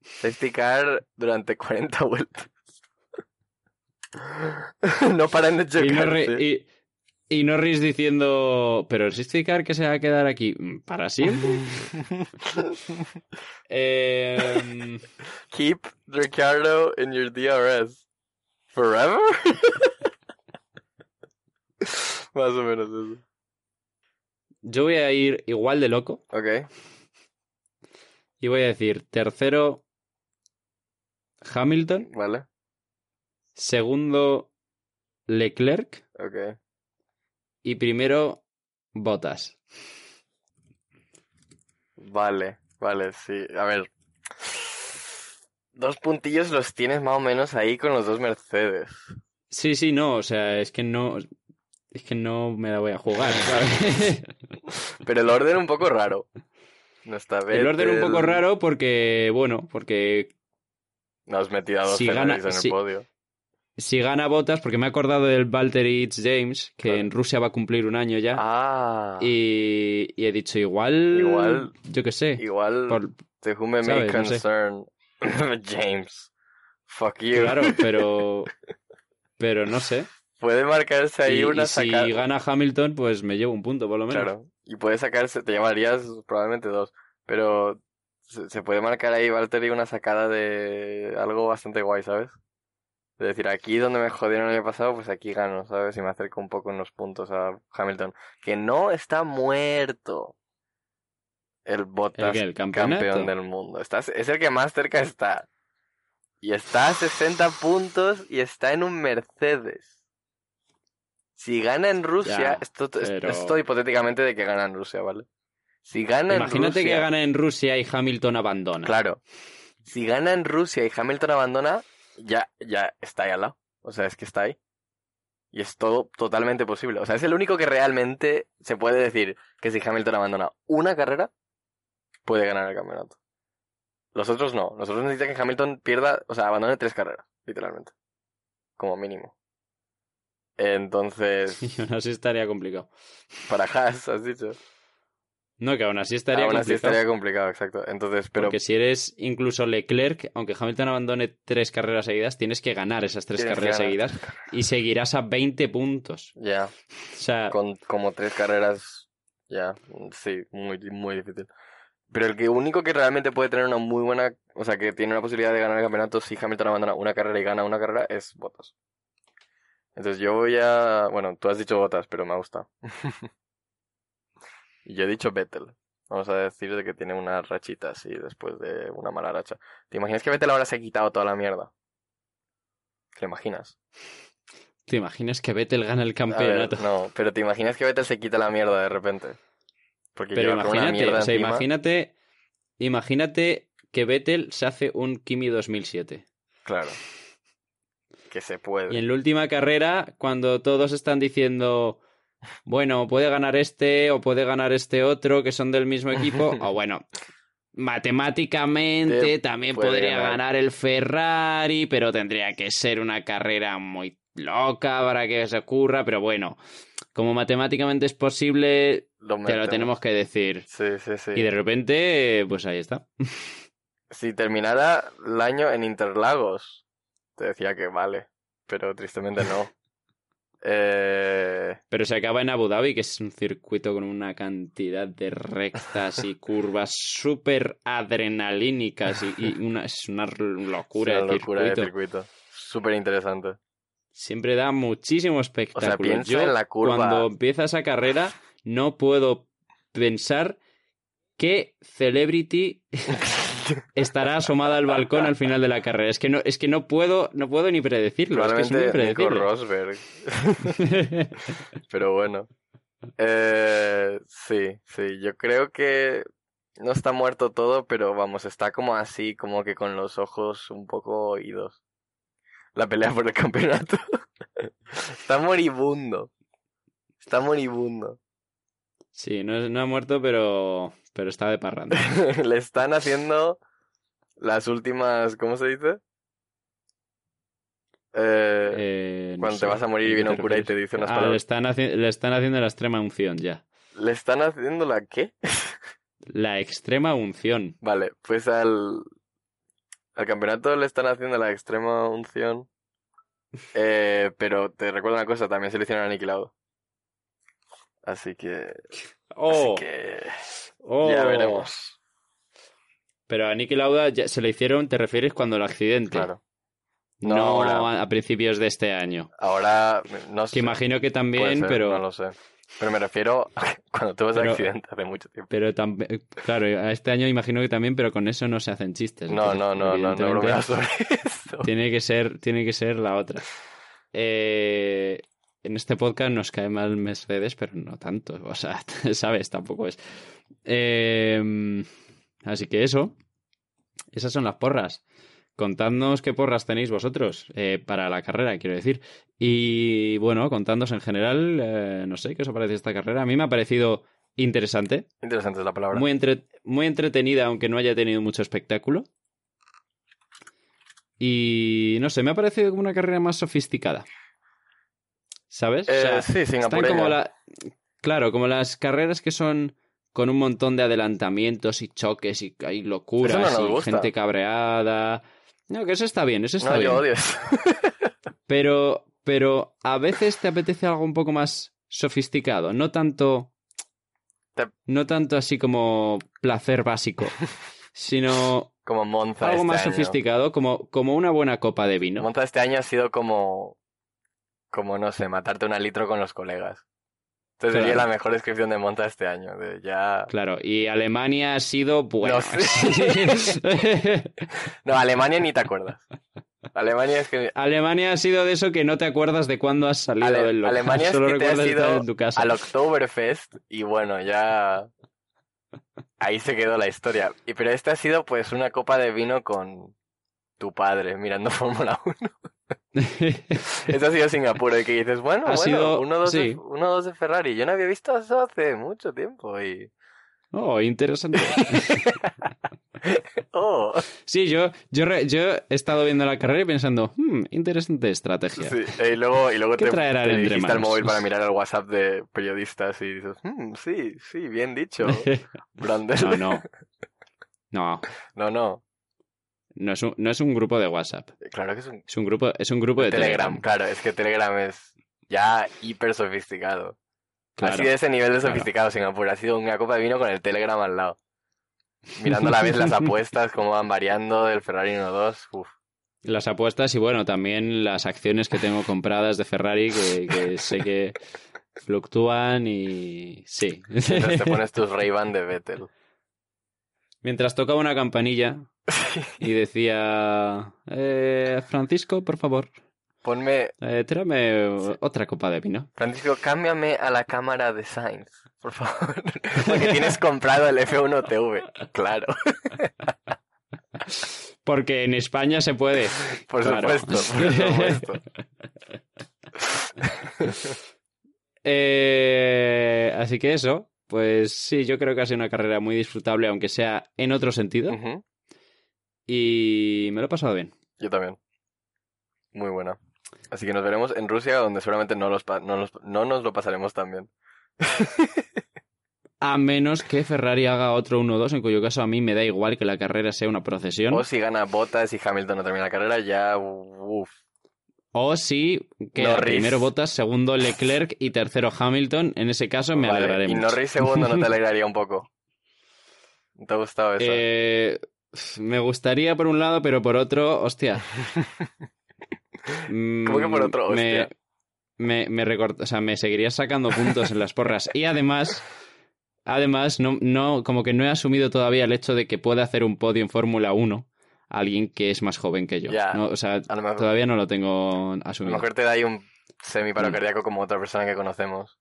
Safety car durante 40 vueltas. [laughs] no paran de Y, y- y Norris diciendo, pero el safety car que se va a quedar aquí mm, para siempre. [laughs] Eh, [laughs] Keep Ricardo in your DRS. Forever? Más o menos eso. yo voy a ir igual de loco Ok. y voy a decir tercero Hamilton, Vale. Segundo Leclerc Ok. y primero Bottas. Vale, vale, sí. A ver. Dos puntillos los tienes más o menos ahí con los dos Mercedes. Sí, sí, no, o sea, es que no, es que no me la voy a jugar, ¿sabes? [laughs] Pero el orden un poco raro. No está El orden un poco raro porque, bueno, porque No has metido a dos Si gana- en si- el podio. Si gana Botas, porque me he acordado del Valtteri It's James, que Claro. en Rusia va a cumplir un año ya. Ah, Y, y he dicho, igual. Igual- Yo qué sé. igual por- de whom it may ¿sabes? No sé. concern. [laughs] James. Fuck you. claro, [laughs] pero. Pero no sé. Puede marcarse ahí Y, una y si gana Hamilton, pues me llevo un punto, por lo menos. Claro. Y puede sacarse, te llevarías probablemente dos. Pero se, se puede marcar ahí, Valtteri, una sacada de algo bastante guay, ¿sabes? Es decir, aquí donde me jodieron el año pasado, pues aquí gano, ¿sabes? Y me acerco un poco en los puntos a Hamilton. Que no está muerto. El Bottas, ¿El campeón del mundo. Está, es el que más cerca está. Y está a 60 puntos y está en un Mercedes. Si gana en Rusia, Ya, esto, pero- esto hipotéticamente de que gana en Rusia, ¿vale? Si gana en Imagínate Rusia, que gana en Rusia y Hamilton abandona. claro. Si gana en Rusia y Hamilton abandona, ya, ya está ahí al lado. O sea, es que está ahí. Y es todo totalmente posible. O sea, es el único que realmente se puede decir que si Hamilton abandona una carrera, puede ganar el campeonato. Los otros no. Los otros necesitan que Hamilton pierda, o sea, abandone tres carreras, literalmente. Como mínimo. Entonces, [laughs] Y aún así estaría complicado. para Haas, has dicho. No, que aún así estaría Aún así complicado. estaría complicado, exacto. Entonces, pero Porque si eres incluso Leclerc, aunque Hamilton abandone tres carreras seguidas, tienes que ganar esas tres Tienes carreras seguidas y seguirás a 20 puntos. ya, O sea, con como tres carreras, ya, sí, muy, muy difícil. Pero el que único que realmente puede tener una muy buena, o sea, que tiene una posibilidad de ganar el campeonato si Hamilton abandona una carrera y gana una carrera es Bottas. Entonces yo voy a, bueno, tú has dicho Bottas, pero me ha gustado. [laughs] y yo he dicho Vettel. Vamos a decir de que tiene una rachita así después de una mala racha. ¿Te imaginas que Vettel ahora se ha quitado toda la mierda? ¿Te lo imaginas? ¿te imaginas que Vettel gana el ver, campeonato? no, pero te imaginas que Vettel se quita la mierda de repente. Porque Pero imagínate, o sea, imagínate, imagínate que Vettel se hace un Kimi 2007. Claro. Que se puede. Y en la última carrera, cuando todos están diciendo, bueno, puede ganar este o puede ganar este otro, que son del mismo [laughs] equipo, o bueno, matemáticamente Te también podría ganar. ganar el Ferrari, pero tendría que ser una carrera muy loca para que se ocurra, pero bueno, como matemáticamente es posible, Lo te lo tenemos que decir. Sí, sí, sí. Y de repente, pues ahí está. [laughs] Si terminara el año en Interlagos, te decía que vale. Pero tristemente no. Eh... Pero se acaba en Abu Dhabi, que es un circuito con una cantidad de rectas y curvas súper adrenalínicas y, y una, es una es locura, una de, locura de circuito. Súper interesante. Siempre da muchísimo espectáculo. piensa Yo, en la curva. cuando empieza esa carrera, no puedo pensar qué celebrity [laughs] estará asomada al balcón al final de la carrera. Es que no, es que no puedo, no puedo ni predecirlo. Es que es muy Nico impredecible. Rosberg. [laughs] Pero bueno. Eh, sí, sí. Yo creo que no está muerto todo, pero vamos, está como así, como que con los ojos un poco oídos. La pelea por el campeonato. [laughs] está moribundo. Está moribundo. Sí, no, no ha muerto, pero, pero está de parranda. [laughs] Le están haciendo las últimas, ¿cómo se dice? Eh, Eh, no cuando sé, te vas a morir y ¿a qué viene un cura y te dice unas Ah, le palabras. están, haci- le están haciendo la extrema unción ya. ¿Le están haciendo la qué? [laughs] La extrema unción. Vale, pues al, al campeonato le están haciendo la extrema unción. [laughs] Eh, pero te recuerdo una cosa, también se le hicieron aniquilado. Así que, ¡Oh! así que ¡Oh! ya veremos. Pero a Niki Lauda ya se le hicieron, te refieres cuando el accidente. Claro. No, No, ahora. a, principios de este año. Ahora, no sé. Que imagino que también, ser, pero, No lo sé. Pero me refiero a cuando tuvo ese accidente hace mucho tiempo. pero tam- claro, a este año imagino que también, pero con eso no se hacen chistes. No, no, no, no, no sobre eso. Tiene que ser, tiene que ser la otra. Eh, en este podcast nos cae mal Mercedes, pero no tanto. O sea, [laughs] sabes, tampoco es. Eh, así que eso. Esas son las porras. Contadnos qué porras tenéis vosotros eh, para la carrera, quiero decir. Y bueno, contadnos en general, eh, no sé qué os ha parecido esta carrera. A mí me ha parecido interesante, Interesante es la palabra. muy, entre- muy entretenida, aunque no haya tenido mucho espectáculo. Y no sé, me ha parecido como una carrera más sofisticada. ¿Sabes? O Eh, sea, sí, están Singapur. como la... Claro, como las carreras que son con un montón de adelantamientos y choques y hay locuras no y gente cabreada. No, que eso está bien, eso está No, bien. yo odio eso. [laughs] Pero, pero a veces te apetece algo un poco más sofisticado, no tanto, Te- no tanto así como placer básico, [laughs] sino Como Monza algo este más año. sofisticado, como, como una buena copa de vino. Monza este año ha sido como, como no sé, matarte una litro con los colegas. Entonces Claro. sería la mejor descripción de Monza este año. De ya... Claro, y Alemania ha sido bueno. No [laughs] No, Alemania ni te acuerdas. Alemania es que Alemania ha sido de eso que no te acuerdas de cuándo has salido Ale- del local. Alemania [laughs] es Solo que te has ido en tu casa. al Oktoberfest y bueno, ya ahí se quedó la historia. Y pero este ha sido pues una copa de vino con tu padre mirando [laughs] Fórmula 1. [laughs] Esto ha sido Singapur y que dices, bueno, Ha bueno, sido- uno dos de, sí. uno dos de Ferrari. Yo no había visto eso hace mucho tiempo y Oh, interesante. [laughs] oh, Sí, yo, yo, yo he estado viendo la carrera y pensando, hmm, interesante estrategia. sí. Y luego y luego ¿Qué te, traerán te entre manos? móvil para mirar el WhatsApp de periodistas y dices, "Mm, sí, sí, bien dicho, Brandel. no, no. No, no, no. No es, un, no es un grupo de WhatsApp. Claro que es un Es un grupo, es un grupo de Telegram, Telegram. claro, es que Telegram es ya hiper sofisticado. Claro. Así de ese nivel de claro. sofisticado Singapur. Ha sido una copa de vino con el Telegram al lado. Mirando a la vez las [laughs] apuestas, cómo van variando del Ferrari 1-2. Uf. Las apuestas y bueno, también las acciones que tengo compradas de Ferrari que, que sé que fluctúan y sí. Mientras te pones [laughs] tus Ray-Ban de Vettel. Mientras tocaba una campanilla y decía, eh, Francisco, por favor, Ponme, eh, otra copa de vino. Francisco, cámbiame a la cámara de Sainz, por favor. [laughs] Porque tienes comprado el F1 TV. Claro, [laughs] Porque en España se puede. por Claro. supuesto, por [laughs] supuesto. Eh, así que eso, pues sí, yo creo que ha sido una carrera muy disfrutable, aunque sea en otro sentido. Y me lo he pasado bien. Yo también. Muy buena. Así que nos veremos en Rusia, donde seguramente no, los no, los- no nos lo pasaremos tan bien. [laughs] A menos que Ferrari haga otro 1-2, en cuyo caso a mí me da igual que la carrera sea una procesión. O si gana Bottas y Hamilton no termina la carrera, ya. Uff. O si Norris. primero Bottas, segundo Leclerc y tercero Hamilton. En ese caso me Vale, alegraré Y. Norris segundo no te [laughs] alegraría un poco. ¿No ¿Te ha gustado eso? Eh, me gustaría por un lado, pero por otro, hostia. [laughs] ¿Cómo que por otro, Mm, Me, hostia? me, me recort- o sea, me seguiría sacando puntos en las porras. Y además, además, no, no, como que no he asumido todavía el hecho de que pueda hacer un podio en Fórmula 1 alguien que es más joven que yo. No, o sea, mejor, todavía no lo tengo a lo asumido. mejor te da ahí un semiparo cardíaco como otra persona que conocemos.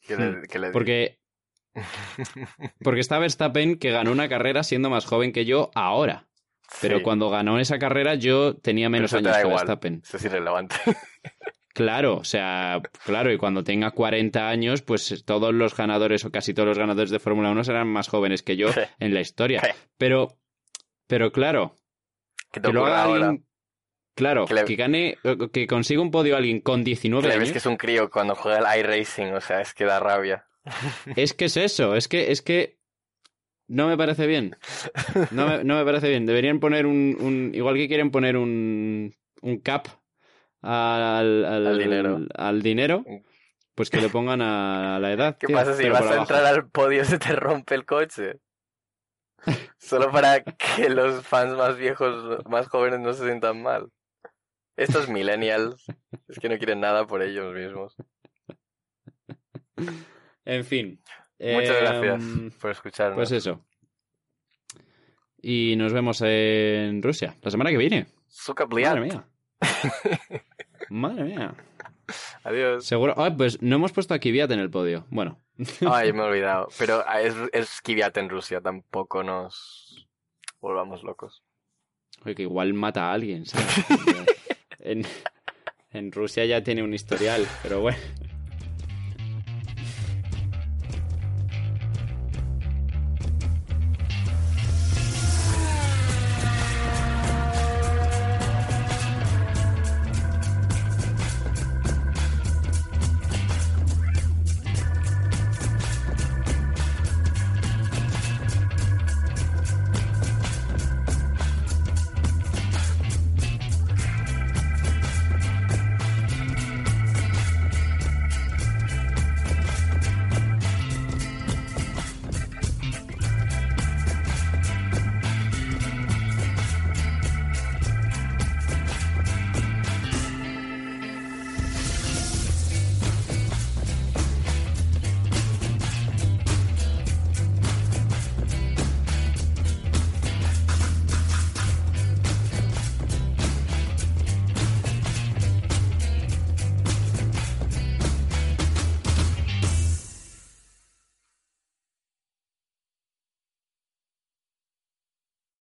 Que le, que le- Hmm. Porque, [laughs] porque está Verstappen que ganó una carrera siendo más joven que yo ahora. Pero Sí, cuando ganó esa carrera yo tenía menos eso te años da que igual. Verstappen. Eso es irrelevante. [laughs] Claro, o sea, claro, y cuando tenga 40 años, pues todos los ganadores o casi todos los ganadores de Fórmula 1 serán más jóvenes que yo Sí. en la historia. Sí. Pero, pero claro, ¿Qué te que lo ocurre haga ahora? alguien, claro, Que le- que gane, eh, que consiga un podio alguien con 19 Que le ves años, que es un crío cuando juega el iRacing, o sea, es que da rabia. Es que es eso, es que, es que no me parece bien. No me, no me parece bien. Deberían poner un, un igual que quieren poner un, un cap al, al, Al dinero. al dinero, pues que le pongan a la edad. ¿Qué tío, pasa si vas a abajo. entrar al podio se te rompe el coche? Solo para que los fans más viejos, más jóvenes no se sientan mal. Estos millennials es que no quieren nada por ellos mismos. En fin. Muchas Em, gracias por escucharnos. Pues eso. Y nos vemos en Rusia la semana que viene. Madre mía. [laughs] Madre mía. Adiós. Seguro. Ah, pues no hemos puesto a Kvyat en el podio. Bueno. Ay, me he [laughs] olvidado. Pero es, es en Rusia, tampoco nos volvamos locos. Oye, que igual mata a alguien, ¿sabes? [laughs] en, en Rusia ya tiene un historial, pero bueno.